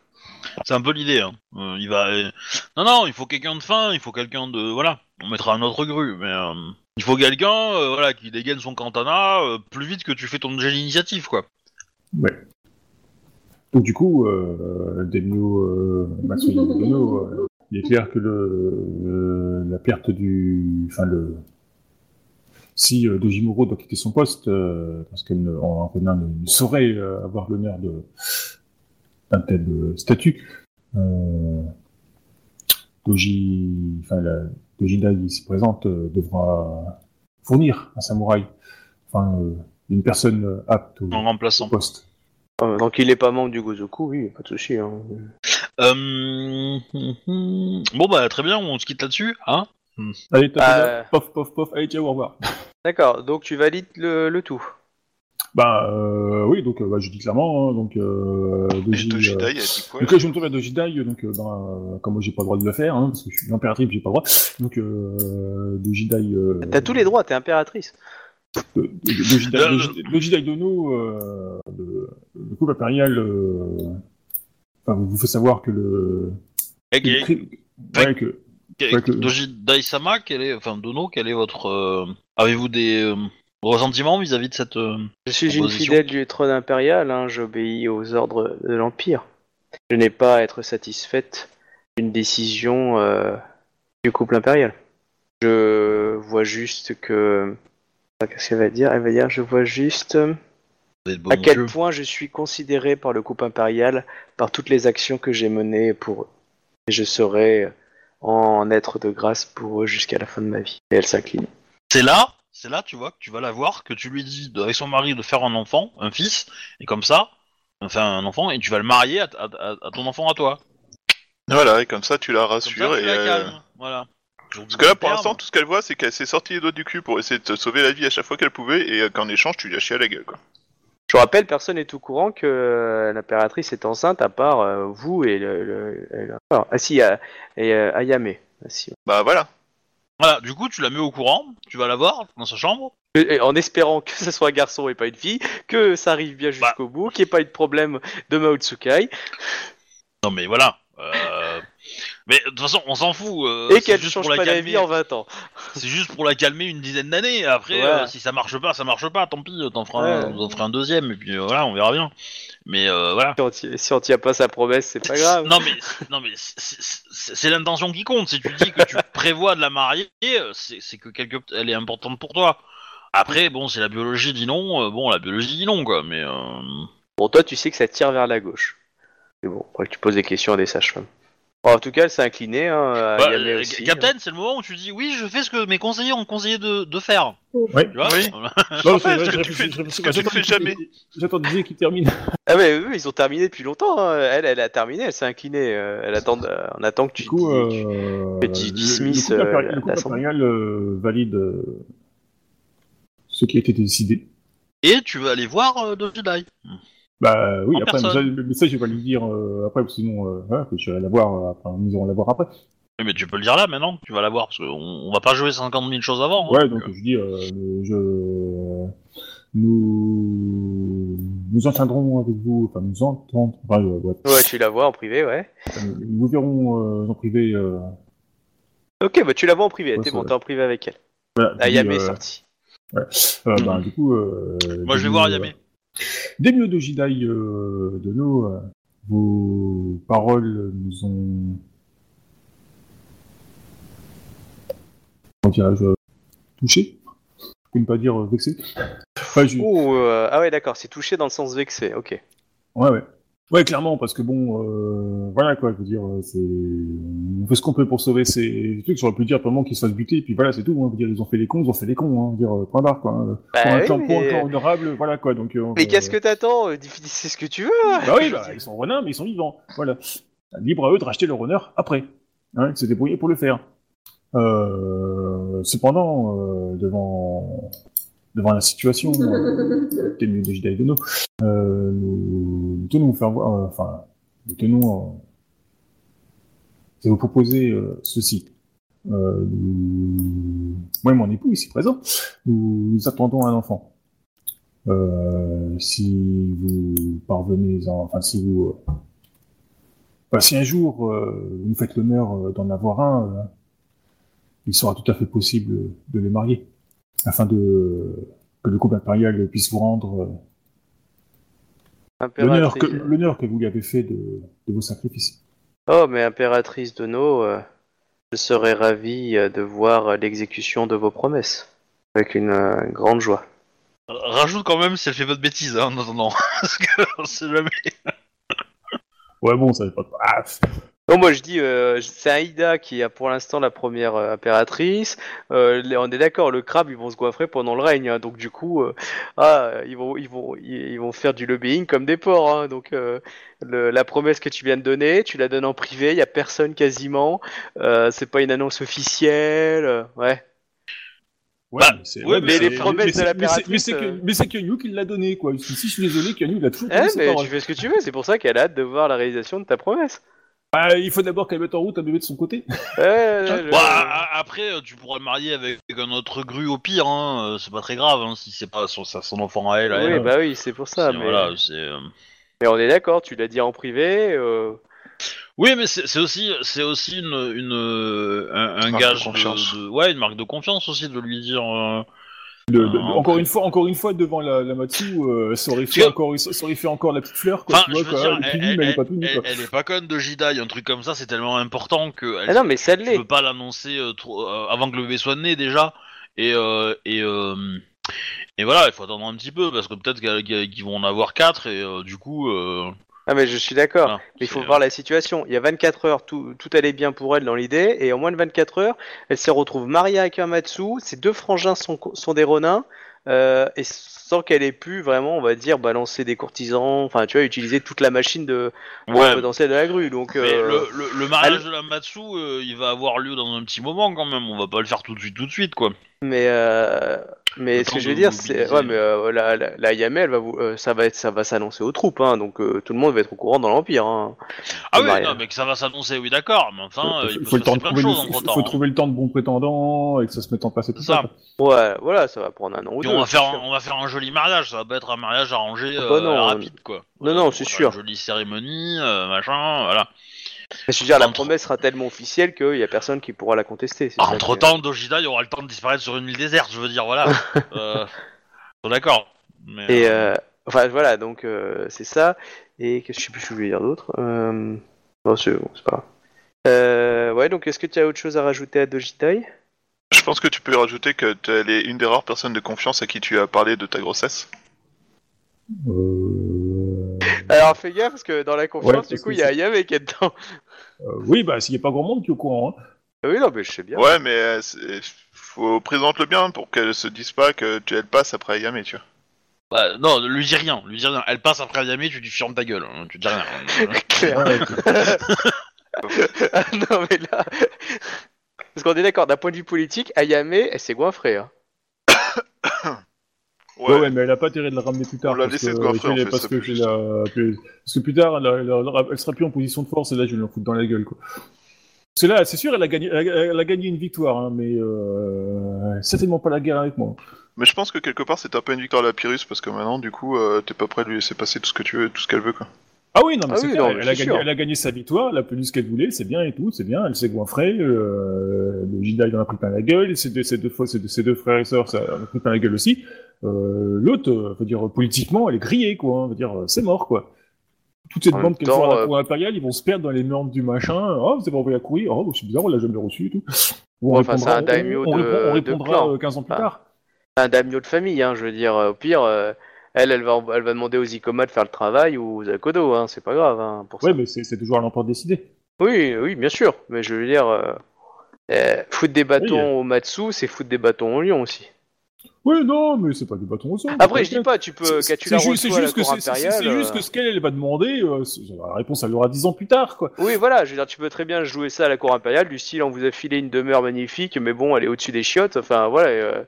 C'est un peu l'idée. Hein. Euh, il va. euh, Non, non, il faut quelqu'un de fin, il faut quelqu'un de. Voilà. On mettra un autre grue, mais. euh, Il faut quelqu'un voilà, qui dégaine son euh, plus vite que tu fais ton jet d'initiative, quoi. Ouais. Donc du coup, euh, euh, il est clair que le, la perte du, enfin le, si euh, Dojimuro doit quitter son poste, parce Ronin ne, ne saurait avoir l'honneur de d'un tel euh, statut, euh, Doji, enfin la, Dojidai ici présente euh, devra fournir un samouraï, enfin euh, une personne apte au, En remplaçant. au poste. Euh, donc il est pas membre du Gozoku, oui, pas de souci. Hein. Bon, bah, très bien, on se quitte là-dessus, hein Allez, Euh. là, pof, pof, pof, allez, ciao, au revoir. D'accord, donc tu valides le, le tout. Bah, euh, oui, donc, euh, bah, je dis clairement, hein, donc, euh, Doji, Dojidai, euh, quoi donc là, je me trouve à Dojidai, donc, euh, ben, euh, comme moi, j'ai pas le droit de le faire, hein, parce que je suis l'impératrice, j'ai pas le droit, donc, euh, Dojidai, euh, T'as tous les droits, t'es impératrice. Dojidai, Euh, Dojidai, Dojidai Dono, euh, le, le couple impérial, euh, enfin, vous fait savoir que le, Et que le que- crime- Fait- ouais, que, que- Ouais, que- Doji Daisama, quel est, enfin Dono, quel est votre, euh, avez-vous des ressentiments vis-à-vis de cette euh, Je suis une fidèle du trône impérial, hein, j'obéis aux ordres de l'Empire. Je n'ai pas à être satisfaite d'une décision euh, du couple impérial. Je vois juste que... Ah, Qu'est-ce qu'elle va dire? Elle va dire, je vois juste euh, à quel point je suis considéré par le couple impérial par toutes les actions que j'ai menées pour eux. Et je serai en être de grâce pour eux jusqu'à la fin de ma vie. Et elle s'incline. C'est là, c'est là, tu vois, que tu vas la voir, que tu lui dis de- avec son mari de faire un enfant, un fils, et comme ça, enfin un enfant, et tu vas le marier à, à- à- à ton enfant à toi. Voilà, et comme ça, tu la Comme rassures. ça, tu et, la euh, calmes. Voilà. Parce que là, pour l'instant, tout ce qu'elle voit, c'est qu'elle s'est sortie les doigts du cul pour essayer de te sauver la vie à chaque fois qu'elle pouvait, et euh, qu'en échange, tu lui as chié à la gueule, quoi. Je rappelle, personne n'est au courant que euh, l'impératrice est enceinte à part euh, vous et le. le- et le- alors, ah si, euh, et euh, Ayame. Ah, si. Bah voilà. Voilà, du coup, tu la mets au courant, tu vas la voir dans sa chambre. Et- et en espérant que ce soit un garçon et pas une fille, que ça arrive bien Bah. jusqu'au bout, qu'il n'y ait pas eu de problème de Mao Tsukai, Non mais voilà. euh, Mais de toute façon, on s'en fout. euh, et c'est qu'elle juste change pour la pas calmer. d'avis en 20 ans. (laughs) C'est juste pour la calmer une dizaine d'années. Après, Voilà. euh, si ça marche pas, ça marche pas. Tant pis, t'en feras, Ouais. un, deuxième et puis euh, voilà, on verra bien. Mais euh, voilà. Si on ti- Si on tient pas sa promesse, c'est pas grave. Non mais non mais c'est- c'est c'est l'intention qui compte. Si tu dis que tu (laughs) prévois de la marier, euh, c'est c'est que quelque elle est importante pour toi. Après, bon, si la biologie dit non, euh, bon, la biologie dit non, quoi. Mais euh, Bon, toi, tu sais que ça tire vers la gauche. Mais bon, après que tu poses des questions à des sages-femmes. Bon, en tout cas, elle s'est inclinée. Hein, à Bah, euh, aussi. Captain, c'est le moment où tu dis oui, je fais ce que mes conseillers ont conseillé de, de faire. Ouais. Tu vois Oui. (laughs) Non, fait, c'est vrai, ce que tu fais- ce que tu jamais. J'attendais qu'il termine. (laughs) Ah mais eux, ils ont terminé depuis longtemps. hein. Elle, elle a terminé, elle s'est inclinée. euh, elle attend, euh, on attend que tu Du coup, dis- euh, que tu le- dismisses, le euh, le euh, valide euh, ce qui a été décidé. Et tu vas aller voir euh, de Jedi. Bah oui, En après, mais ça, personne. le message, je vais pas lui dire euh, après, parce que sinon, euh, je vais la voir, euh, après, nous irons la voir après. Oui, mais tu peux le dire là maintenant, tu vas la voir, parce qu'on on va pas jouer 50 000 choses avant. hein. Ouais, donc je dis, euh, je, nous, nous entendrons avec vous, enfin nous entendrons, enfin, euh, ouais, Ouais, tu la vois en privé, ouais. nous nous verrons euh, en privé. Euh, Ok, bah tu la vois en privé. Ouais, T'es t'es en privé avec elle. voilà, Ah, Yamé est sorti. euh, bah, du coup, euh, Moi, je vais voir Yamé. Mieux de euh, de nous, euh, vos paroles nous ont. Comment dirais-je euh, Touché Pour ne pas dire euh, vexé. Enfin, je- euh, ah ouais, d'accord, c'est touché dans le sens vexé, ok. Ouais, ouais. Ouais, clairement, parce que bon, euh, voilà quoi, je veux dire, euh, c'est, on fait ce qu'on peut pour sauver ces trucs. J'aurais pu dire vraiment qu'ils se fassent buter, et puis voilà, c'est tout. Hein. Je veux dire, ils ont fait les cons, ils ont fait les cons, hein. Je veux dire, euh, point barre, quoi. hein. Bah pour, un pour mais- clan honorable, voilà quoi. Donc. euh, Mais euh, qu'est-ce que t'attends C'est ce que tu veux Bah oui, bah, ils sont renards, mais ils sont vivants. Voilà. Libre à eux de racheter leur honneur après. Hein, de se débrouiller pour le faire. Euh, cependant, euh, devant devant la situation euh, (laughs) des de Jedi de nous, euh, nous, nous tenons à vous faire voir, euh, enfin, nous tenons vous proposer ceci. Nous- moi et mon époux ici présent, nous, nous attendons un enfant. Si vous parvenez, en, enfin si vous, enfin, si un jour vous nous faites l'honneur d'en avoir un, il sera tout à fait possible de les marier, afin de que le couple impérial puisse vous rendre euh, l'honneur que vous lui avez fait de, de vos sacrifices. Oh, mais impératrice de nos, euh, je serais ravi euh, de voir l'exécution de vos promesses. Avec une euh, grande joie. Rajoute quand même si elle fait pas de bêtises, hein, en attendant. (laughs) Parce que on sait jamais. Ouais bon, ça va pas. Ah, Non, moi je dis, euh, c'est Aïda qui a pour l'instant la première euh, impératrice. Euh, on est d'accord, le crabe ils vont se goiffrer pendant le règne, hein, donc du coup, euh, ah, ils vont, ils vont, ils, vont faire du lobbying comme des porcs. hein, donc euh, le- la promesse que tu viens de donner, tu la donnes en privé, il y a personne quasiment. Euh, c'est pas une annonce officielle, euh, ouais. Ouais, Bah, mais ouais, les promesses mais de l'impératrice, Mais c'est que, qui l'a donné, quoi. Ici, je suis désolé, Kenyu, il a toujours Eh, mais tu fais ce que tu veux, c'est pour ça qu'elle a hâte de voir la réalisation de ta promesse. Bah, il faut d'abord qu'elle mette en route un bébé de son côté. (laughs) Bah, a- après, euh, tu pourras le marier avec un autre grue au pire, hein. euh, c'est pas très grave, hein, si c'est pas son, ça- son enfant à elle. à oui, elle. bah oui, c'est pour ça. C'est- Mais... Voilà, c'est. euh, mais on est d'accord, tu l'as dit en privé. euh, Oui, mais c'est c'est aussi, c'est aussi une, une, euh, un, un Marque gage de confiance. de- ouais, une marque de confiance aussi de lui dire. euh, De- de- Ah, encore une fois, encore une fois, devant la, la Matsu, euh, ça aurait fait encore, ça aurait fait encore la petite fleur, quoi. Enfin, tu vois, quoi. dire, elle, elle- mais elle est pas elle- quoi. est pas conne de Jedi, un truc comme ça, c'est tellement important que elle, Ah non, mais ça tu l'est. peux pas l'annoncer euh, trop euh, avant que le bébé soit né déjà. Et euh, et euh, et voilà, il faut attendre un petit peu parce que peut-être qu'ils vont en avoir quatre et euh, du coup. Ah, mais je suis d'accord. voilà, Mais il faut voir la situation. Il y a 24 heures, tout, tout allait bien pour elle dans l'idée, et en moins de 24 heures, elle se retrouve mariée avec un Matsu, ses deux frangins sont, sont des Ronins, euh, et sans qu'elle ait pu vraiment, on va dire, balancer des courtisans, enfin, tu vois, utiliser toute la machine de, ouais. potentielle de la grue. Donc, Mais euh, le, le, le mariage de la Matsu, euh, il va avoir lieu dans un petit moment quand même. On va pas le faire tout de suite, tout de suite quoi. Mais, euh, mais ce que je veux dire, c'est, ouais, mais euh, la, la, la Yamé, elle va vous, euh, ça va être, ça va s'annoncer aux troupes, hein, donc euh, tout le monde va être au courant dans l'Empire. Hein. Ah oui, non, mais que ça va s'annoncer, oui, d'accord. Mais enfin, euh, il faut le temps de trouver, choses le- faut temps. trouver le temps de bons prétendants et que ça se mette en place et tout ça. Ouais, voilà, ça va prendre un an ou Puis deux. on va faire, un, on va faire un joli mariage. Ça va pas être un mariage arrangé Ah euh, bah non, rapide quoi. non, non, on c'est sûr. Une jolie cérémonie, machin, voilà. Je veux dire, la Entre- promesse sera tellement officielle qu'il y a personne qui pourra la contester. Entre que- temps, Dojida, il aura le temps de disparaître sur une île déserte. Je veux dire, voilà. (laughs) euh, d'accord. Mais, Et euh, euh, enfin voilà, donc euh, c'est ça. Et que je sais plus ce que je voulais dire d'autre. Euh... Non, c'est bon, c'est pas grave. Euh, ouais, donc est-ce que tu as autre chose à rajouter à Dojitai Je pense que tu peux rajouter que tu es une des rares personnes de confiance à qui tu as parlé de ta grossesse. Euh... Alors fais gaffe parce que dans la confiance, Ouais, du coup, il y a Ayame qui est dedans. Euh, oui, bah, s'il n'y a pas grand monde qui est au courant. Hein. Oui, non, mais je sais bien. Ouais, mais euh, faut présente le bien pour qu'elle se dise pas que tu elle passe après Ayame, tu vois. Bah, non, lui dis rien, lui dis rien. Elle passe après Ayame, tu dis ferme ta gueule, hein, tu dis rien. (laughs) (laughs) Ah non, mais là. Parce qu'on est d'accord, d'un point de vue politique, Ayame, elle s'est goinfrée. Hein. Ouais, ouais, mais elle a pas intérêt de la ramener plus tard. On l'a laissé goinfrer, en parce que juste. la- que- parce que plus tard, elle, elle- sera plus en position de force et là, je vais lui en foutre dans la gueule, quoi. C'est là, c'est sûr, elle a gagné, elle a, elle a gagné une victoire, hein, mais euh, certainement pas la guerre avec moi. Mais je pense que quelque part c'est un peu une victoire de la Pyrrhus parce que maintenant du coup euh, t'es pas prêt de lui laisser passer tout ce que tu veux, tout ce qu'elle veut quoi. Ah oui, non, mais Ah c'est oui, clair, non, mais elle, a gagné, sûr. elle a gagné sa victoire, elle a obtenu ce qu'elle voulait, c'est bien et tout, c'est bien, elle s'est goinfrée, euh, le Jedi il en a pris plein la gueule, ses deux, ses deux, ses deux, frères et sœurs, ça en a pris plein la gueule aussi. Euh, L'autre, euh, veut dire, politiquement, elle est grillée, quoi, hein, veut dire, euh, c'est mort, quoi. Toute cette En bande même qu'elle fait à la euh, cour impériale, ils vont se perdre dans les normes du machin, oh, vous avez envoyé à courir, oh, c'est bizarre, on l'a jamais reçu et tout. Ou on Ouais, répondra- c'est un daimyo on, on de- répond- on de répondra clan. euh, 15 ans plus Ah. tard. Un daimyo de famille, hein, je veux dire. Au pire, elle, elle va, elle va demander aux Ikoma de faire le travail ou aux Akodo, hein, c'est pas grave hein, pour ça. Ouais, mais c'est toujours à l'empereur de décider. Oui, oui, bien sûr, mais je veux dire, euh, euh, foutre des bâtons Oui. au Matsu, c'est foutre des bâtons au lion aussi. Ouais, non, mais c'est pas du bâton au sol. Après, je dis pas, tu peux, C'est- juste- que c'est- juste euh, que ce qu'elle elle va demander, euh, la réponse elle aura 10 ans plus tard, quoi. Oui, voilà, je veux dire, tu peux très bien jouer ça à la cour impériale, du style, on vous a filé une demeure magnifique, mais bon, elle est au-dessus des chiottes, enfin, voilà, euh,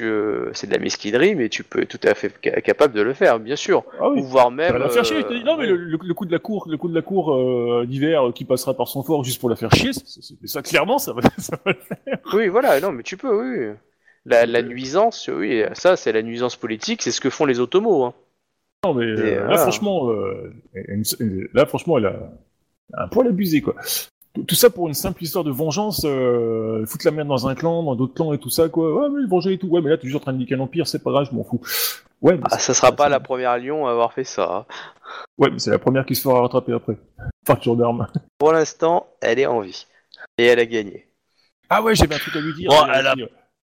je- c'est de la mesquinerie, mais tu peux être tout à fait ca- capable de le faire, bien sûr. Ah oui. Ou voire même... La faire chier. euh, je te dis, non, mais le, le- le coup de la cour, le coup de la cour euh, d'hiver euh, qui passera par son fort juste pour la faire chier, ça clairement, ça va, (laughs) ça va le faire. Oui, voilà, non, mais tu peux, oui. La, la nuisance, oui, ça, c'est la nuisance politique, c'est ce que font les automos, hein. Non, mais euh, là, voilà. franchement, euh, là, franchement, elle a un poil abusé, quoi. Tout- ça pour une simple histoire de vengeance, euh, foutre la merde dans un clan, dans d'autres clans et tout ça, quoi. Ouais, mais venger et tout. Ouais, mais là, t'es juste en train de niquer l'Empire, c'est pas grave, je m'en fous. Ouais, mais Ah, ça sera pas la première lion à avoir fait ça. hein. Ouais, mais c'est la première qui se fera rattraper après. Facture d'armes. (laughs) Pour l'instant, elle est en vie. Et elle a gagné. Ah ouais, j'avais un truc à lui dire. Bon, elle a-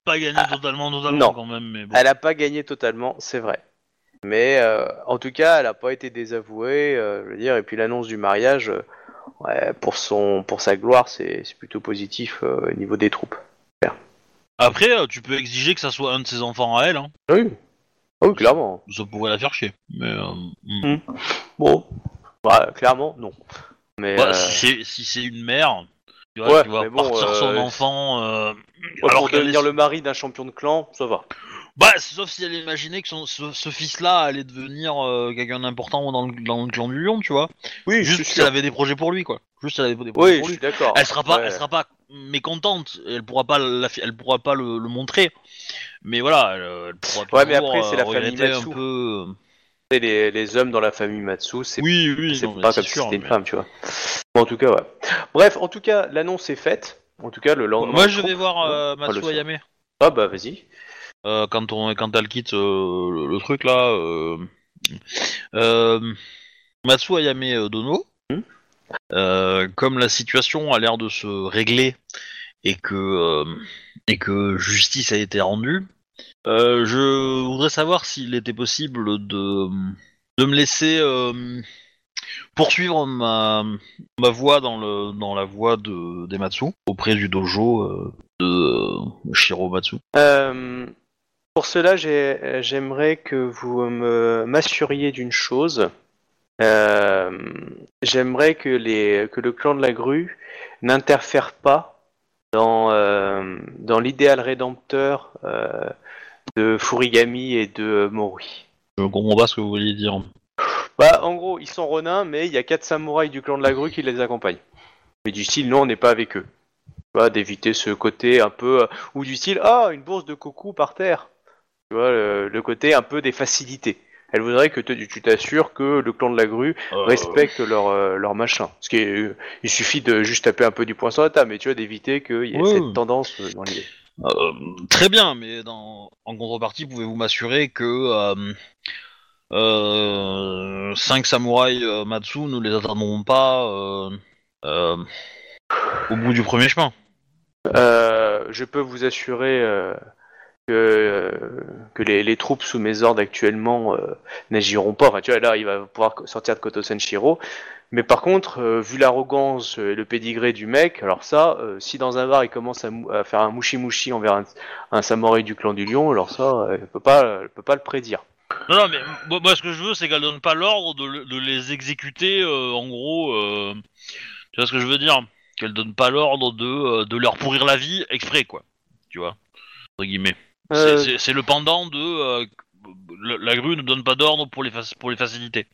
Pas gagné totalement, totalement non. quand même, mais bon. Elle a pas gagné totalement, c'est vrai. Mais euh, en tout cas, elle a pas été désavouée, euh, je veux dire. Et puis l'annonce du mariage, euh, ouais, pour son, pour sa gloire, c'est c'est plutôt positif euh, au niveau des troupes. Après, euh, tu peux exiger que ça soit un de ses enfants à elle, hein. Oui. Oui, clairement. ça pourrait la faire chier. Mais euh, hmm. Mm. Bon, Ouais, clairement, non. Mais Bah, euh, si c'est si c'est une mère, tu vois, Ouais, qui va mais bon, partir son euh, enfant, euh, ouais, alors pour qu'elle devenir est- le mari d'un champion de clan, ça va. Bah, sauf si elle imaginait que son, ce, ce fils-là allait devenir euh, quelqu'un d'important dans le, dans le clan du lion, tu vois. Oui, Juste si elle avait des projets pour lui, quoi. Juste si elle avait des projets Oui, pour je lui. suis d'accord. Elle sera pas, Ouais. elle sera pas mécontente. Elle pourra pas, la, elle pourra pas le, le montrer. Mais voilà, elle, elle pourra Ouais, mais après, c'est la euh, famille Matsu. peu. Et Les, les hommes dans la famille Matsu, c'est Oui, oui, non, pas comme si c'était une femme, tu vois. Bon, en tout cas, ouais. Bref, en tout cas, l'annonce est faite. En tout cas, le lendemain. Moi, je vais voir euh, Matsu. Ayame. Ah bah vas-y. Euh, quand on quand elle quitte euh, le, le truc là euh, euh, Matsu Ayame Dono Hmm. euh, comme la situation a l'air de se régler et que euh, et que justice a été rendue euh, je voudrais savoir s'il était possible de de me laisser euh, poursuivre ma ma voie dans le dans la voie de d'Ematsu auprès du dojo euh, de euh, Shiro Matsu Euh, pour cela, j'ai- j'aimerais que vous me m'assuriez d'une chose. Euh, j'aimerais que les que le clan de la grue n'interfère pas dans euh, dans l'idéal rédempteur euh, de Furigami et de Mori. Je comprends pas ce que vous vouliez dire. Bah, en gros, ils sont ronins, mais il y a quatre samouraïs du clan de la grue qui les accompagnent. Mais du style, non, on n'est pas avec eux. Tu vois, d'éviter ce côté un peu... euh, ou du style, ah, une bourse de coucou par terre. Tu vois, le, le côté un peu des facilités. Elle voudrait que te- tu t'assures que le clan de la grue respecte leur, euh, leur machin. Ce qui est, euh, il suffit de juste taper un peu du poing sur la table, mais tu vois, d'éviter qu'il y ait Ouais. cette tendance euh, dans l'idée. Euh, très bien, mais dans... en contrepartie, pouvez-vous m'assurer que euh, euh, cinq samouraïs euh, Matsu ne les attendront pas euh, euh, au bout du premier chemin? Euh, je peux vous assurer euh, que, euh, les, troupes sous mes ordres actuellement euh, n'agiront pas. Enfin, tu vois, là, il va pouvoir sortir de Koto Senshiro. Mais par contre, euh, vu l'arrogance et le pédigré du mec, alors ça, si dans un bar il commence à, faire un mouchi-mouchi envers un, un samouraï du clan du lion, alors ça, euh, il peut pas, peut pas le prédire. Non, non, mais moi, ce que je veux, c'est qu'elle donne pas l'ordre de, de les exécuter, en gros. tu vois ce que je veux dire? Qu'elle donne pas l'ordre de, de leur pourrir la vie exprès, quoi. Tu vois? Entre guillemets. C'est- Euh, C'est le pendant de. euh, la, la grue ne donne pas d'ordre pour les, pour les facilités.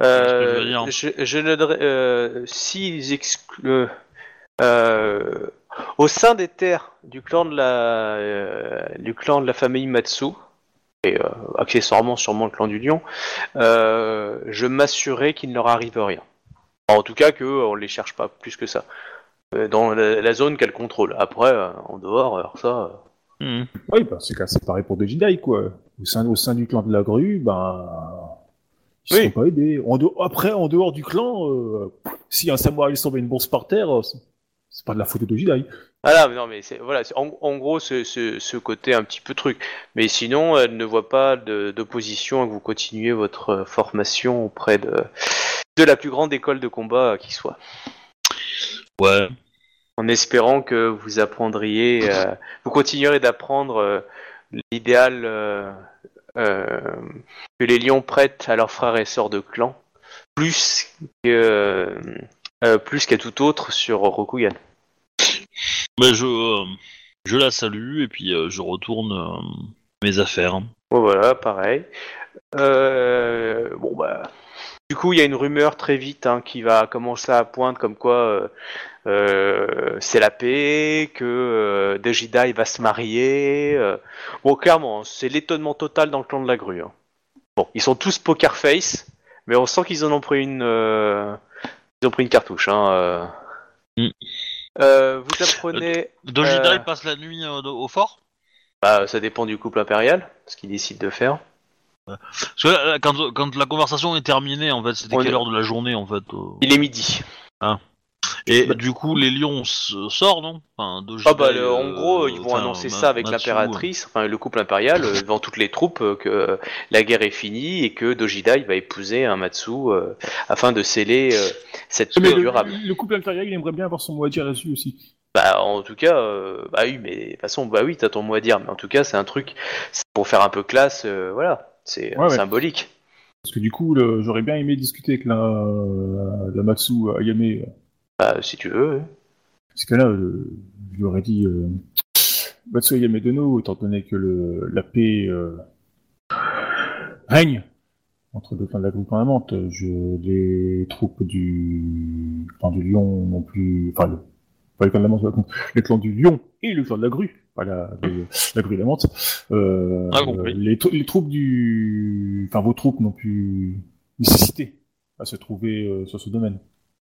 Euh, je je, ne euh, s'ils excluent euh, au sein des terres du clan de la du clan de la famille Matsu et accessoirement sûrement le clan du lion, je m'assurerai qu'il ne leur arrive rien. En tout cas que on les cherche pas plus que ça dans la, la zone qu'elle contrôle. Après en dehors, alors ça. Mhm. Oui, bah, c'est c'est pareil pour des Jedi, quoi. Au sein, au sein du clan de la grue, ben, ils Oui. sont pas aidés. En après, en dehors du clan, euh, si un samouraï tombe une bourse par terre, euh, c'est- pas de la faute de Jedi. Ah là, mais non, mais c'est voilà, c'est- en, en gros, ce, ce, ce côté un petit peu truc. Mais sinon, elle ne voit pas de- d'opposition à que vous continuez votre euh, formation auprès de, de la plus grande école de combat qui soit. Ouais. En espérant que vous apprendriez, euh, vous continuerez d'apprendre euh, l'idéal euh, que les lions prêtent à leurs frères et sœurs de clan, plus que plus qu'à tout autre sur Rokugan. Mais je, je la salue et puis je retourne mes affaires. Bon, voilà, pareil. Bon bah, du coup, il y a une rumeur très vite hein, qui va commencer à poindre comme quoi c'est la paix, que euh, Dejida il va se marier. euh. Bon, clairement, hein, c'est l'étonnement total dans le clan de la grue. hein. Bon, ils sont tous poker face, mais on sent qu'ils en ont pris une, euh, ils ont pris une cartouche. Hein, euh. Mm. Euh, vous apprenez, Dojida Euh. il passe la nuit euh, au fort? Bah, ça dépend du couple impérial, ce qu'ils décident de faire. Parce que là, quand, quand la conversation est terminée, en fait, c'était quelle est- heure de la journée, en fait euh Il est midi. Et Bah- du coup, les lions sortent, non? Enfin, Dojida Ah bah le- en euh, gros ils vont annoncer Ma- ça avec l'impératrice, enfin le couple impérial euh, devant toutes les troupes euh, que la guerre est finie et que Dojida il va épouser un Matsu euh, afin de sceller euh, cette paix le, durable. le couple impérial, il aimerait bien avoir son mot à dire là-dessus aussi. Bah en tout cas euh, bah oui mais de toute façon bah oui t'as ton mot à dire mais en tout cas c'est un truc pour faire un peu classe euh, voilà c'est Ouais, ouais. symbolique. Parce que du coup, j'aurais bien aimé discuter avec la, la Matsu Ayame. Bah, si tu veux. ouais. Parce que là, euh, je lui aurais dit euh, Matsu Ayame Dono, étant donné que le, la paix euh, règne entre deux clans de la groupe permanente, je, les troupes du clan du lion non plus, enfin, le, pas le clan de la menthe, le clan du lion et le clan de la grue, pas la, le- la grue et la menthe, euh, Ah, les, trou- les troupes du, enfin, vos troupes n'ont plus nécessité à se trouver euh, sur ce domaine.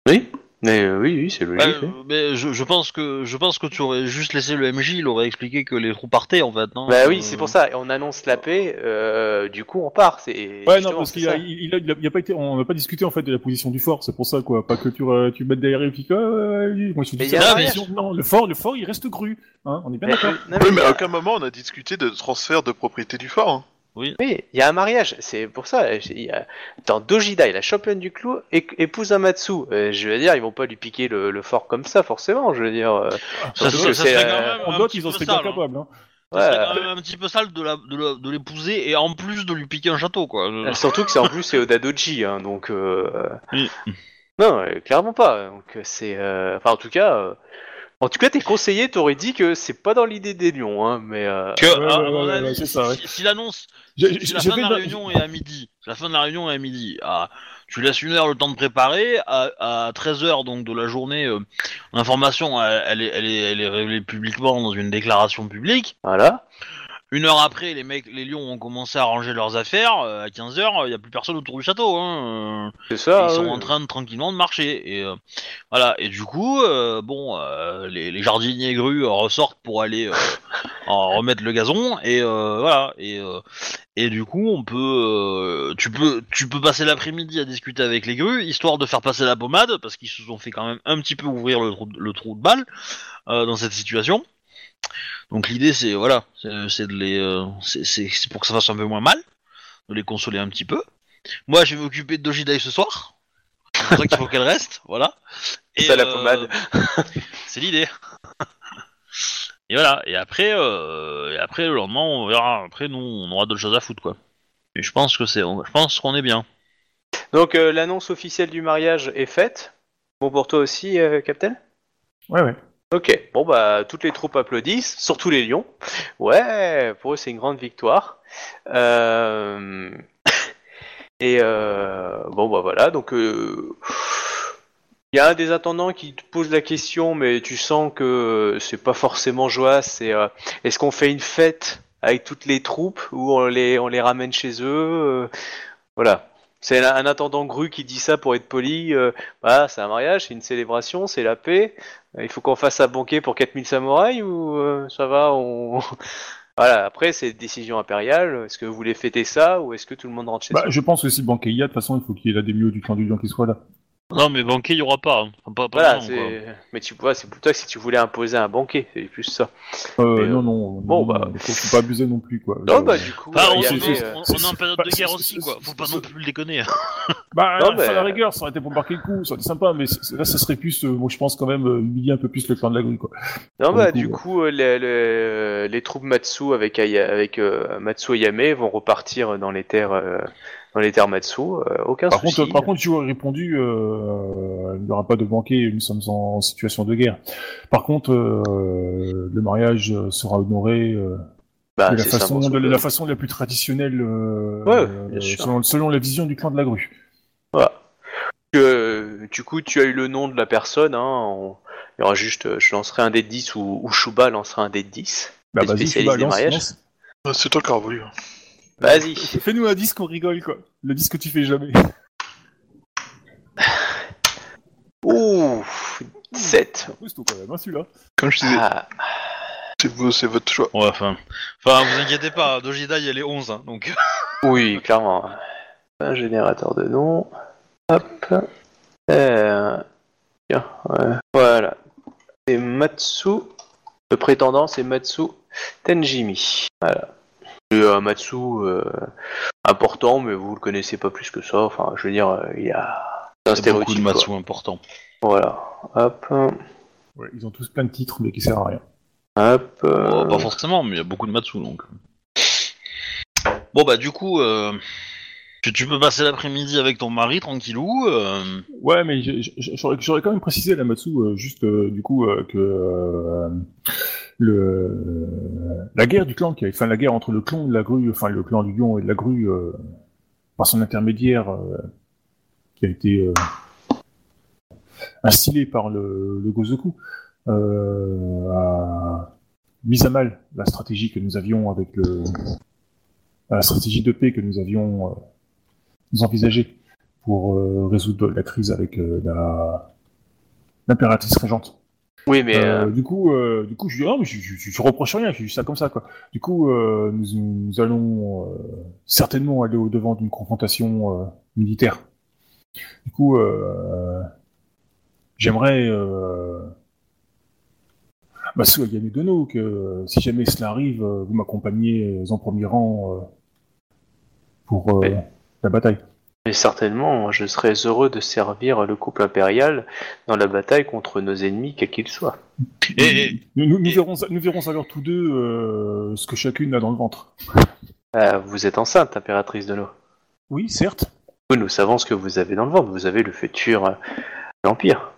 Oui mais euh, oui oui c'est logique. Ouais, oui. mais je, je pense que je pense que tu aurais juste laissé le MJ, il aurait expliqué que les trous partaient en fait. Non? Bah oui Euh, c'est pour ça et on annonce la paix euh, du coup on part c'est Ouais, non, parce qu'il a, il a, il a, il a pas été, on n'a pas discuté en fait de la position du fort, c'est pour ça quoi. Pas que tu, tu mettes derrière et puis moi je ça, mariage. position- non, le fort, le fort, il reste cru, hein, on est bien d'accord. Oui, mais à aucun moment on a discuté de transfert de propriété du fort. hein. Oui, il y a un mariage, c'est pour ça. il y a- Dans Dojida, la championne du clou é- épouse un Matsu. Euh, je veux dire, ils vont pas lui piquer le, le fort comme ça, forcément. Je veux dire. euh, Ça, surtout ça- que ça c'est, serait euh, quand même En un petit ils en peu seraient bien sale, hein. capables. Hein. Ça serait ouais, quand même un petit peu sale de la- de la- de l'épouser et en plus de lui piquer un château quoi. euh, Surtout que c'est en plus c'est Oda Doji, hein, donc. euh, Oui. Non, euh, clairement pas. Donc euh, c'est. euh, Enfin, en tout cas. euh, En tout cas, tes conseillers t'auraient dit que c'est pas dans l'idée des lions, hein, mais. euh, Que, Ouais, à, à ouais, mon ouais, avis, ouais, c'est ça, ouais. si, si l'annonce, si la fin de la réunion est à midi, la fin de la réunion est à midi, ah, tu laisses une heure le temps de préparer, à, à 13h donc de la journée, euh, l'information elle, elle est, elle, est, elle est révélée publiquement dans une déclaration publique. Voilà. Une heure après, les mecs, les lions ont commencé à ranger leurs affaires. euh, à 15h, il n'y a plus personne autour du château. Hein. euh. C'est ça. ils sont oui. en train de tranquillement de marcher et euh, voilà et du coup euh, bon euh, les, les jardiniers grues euh, ressortent pour aller euh, (laughs) en remettre le gazon et euh, voilà et euh, et du coup on peut euh, tu peux tu peux passer l'après-midi à discuter avec les grues histoire de faire passer la pommade parce qu'ils se sont fait quand même un petit peu ouvrir le trou, le trou de balle euh, dans cette situation Donc l'idée c'est voilà, c'est de les, euh, c'est pour que ça fasse un peu moins mal, de les consoler un petit peu. Moi je vais m'occuper de Dojidai ce soir. C'est pour ça qu'il faut (laughs) qu'elle reste, voilà. C'est ça, la euh, pommade. (laughs) c'est l'idée. Et voilà. Et après, euh, et après le lendemain on verra. Après nous on aura d'autres choses à foutre quoi. Et je pense que c'est, je pense qu'on est bien. Donc euh, l'annonce officielle du mariage est faite. Bon pour toi aussi, euh, Captain? Ouais, ouais. Ok, bon bah toutes les troupes applaudissent, surtout les lions. Ouais, pour eux c'est une grande victoire. Euh, Et euh... bon bah voilà, donc euh, il y a des attendants qui te pose la question, mais tu sens que c'est pas forcément Joas. C'est est-ce qu'on fait une fête avec toutes les troupes ou on les on les ramène chez eux? Voilà. C'est un, un attendant gru qui dit ça pour être poli. euh, bah, c'est un mariage, c'est une célébration, c'est la paix. Euh, Il faut qu'on fasse un banquet pour 4000 samouraïs ou euh, ça va on... (laughs) Voilà, après c'est décision impériale. Est-ce que vous voulez fêter ça ou est-ce que tout le monde rentre chez Bah, soi? je pense que si Banquet y a, de toute façon, il faut qu'il y ait la démio du clan du lion qui soit là. Non mais banquet il y aura pas. hein. Enfin, pas, pas Voilà, maintenant, c'est... mais tu vois, c'est plutôt que si tu voulais imposer un banquet, c'est plus ça. Euh, Mais, euh, non, non, bon, non, bah. non, faut, faut pas abuser non plus, quoi. Non, Euh, bah du coup. Enfin, euh, on, y c'est- avait, euh, on- c'est- on est en période bah, de c'est- guerre c'est- aussi c'est- quoi. Faut pas c'est- non plus le déconner. (laughs) Bah, Non, enfin, mais- à la rigueur, ça aurait été pour marquer le coup, ça aurait été sympa, mais là, ça serait plus, euh, moi, je pense quand même, euh, humilier un peu plus le clan de la grue, quoi. Non, Pour bah du coup, euh, les, les, les troupes Matsu avec, Aya- avec euh, Matsu Ayame vont repartir dans les terres, euh, dans les terres Matsu. euh, aucun Par souci. contre, par contre, tu aurais répondu, euh, il n'y aura pas de banquet, nous sommes en situation de guerre. Par contre, euh, le mariage sera honoré euh, Bah, de, la façon, de la façon la plus traditionnelle, euh, Ouais, euh, bien sûr. selon, selon la vision du clan de la grue. Voilà. Euh, du coup, tu as eu le nom de la personne. Hein, on- Il y aura juste, euh, je lancerai un dé de 10 ou, ou Shuba lancera un dé de 10. Bah, Les vas-y, spécialistes Shuba, des lance, mariages. Ah, C'est toi qui as voulu. Vas-y. Fais-nous un disque qu'on rigole, quoi. Le disque que tu fais jamais. Ouh, 7. C'est costaud, quand même, hein, celui-là. Comme je disais, Ah, c'est vous- c'est votre choix. Ouais, enfin, enfin, vous inquiétez pas, Dojidai elle est 11, hein, donc. (laughs) oui, clairement. Un générateur de nom. Hop. Euh, Tiens, ouais. Voilà. C'est Matsu. Le prétendant, c'est Matsu Tenjimi. Voilà. Et, euh, Matsu, euh, important, mais vous le connaissez pas plus que ça. Enfin, je veux dire, euh, il y a un Il y a beaucoup de stéréotype. quoi. Matsu importants. Voilà. Hop. Ouais, ils ont tous plein de titres, mais qui servent à rien. Hop. euh, Oh, pas forcément, mais il y a beaucoup de Matsu donc. Bon bah du coup, euh, tu, tu peux passer l'après-midi avec ton mari tranquillou. euh, Ouais, mais j'ai- j'aurais j'aurais quand même précisé à la Matsu, euh, juste euh, du coup, euh, que euh, le la guerre du clan, qui a, enfin la guerre entre le clan de la grue, enfin le clan du lion et de la grue, euh, par son intermédiaire, euh, qui a été euh, instillé par le, le Gozoku, euh, a mis à mal la stratégie que nous avions avec le la stratégie de paix que nous avions euh, nous envisagée pour euh, résoudre la crise avec euh, la l'impératrice régente. Oui, mais Euh, euh, Du coup, euh, du coup, je, non, mais je, je, je- je reproche rien, je dis ça comme ça, quoi. Du coup, nous, nous allons certainement aller au devant d'une confrontation militaire. Du coup, j'aimerais, bah, Yann Dono, que euh, si jamais cela arrive, euh, vous m'accompagnez en premier rang pour la bataille. Mais certainement, je serais heureux de servir le couple impérial dans la bataille contre nos ennemis, quels qu'ils soient. Et, et- Nous, nous, nous et- verrons, nous verrons alors tous deux euh, ce que chacune a dans le ventre. Euh, vous êtes enceinte, impératrice de l'eau. Oui, certes. Oui, nous savons ce que vous avez dans le ventre. Vous avez le futur euh, empire.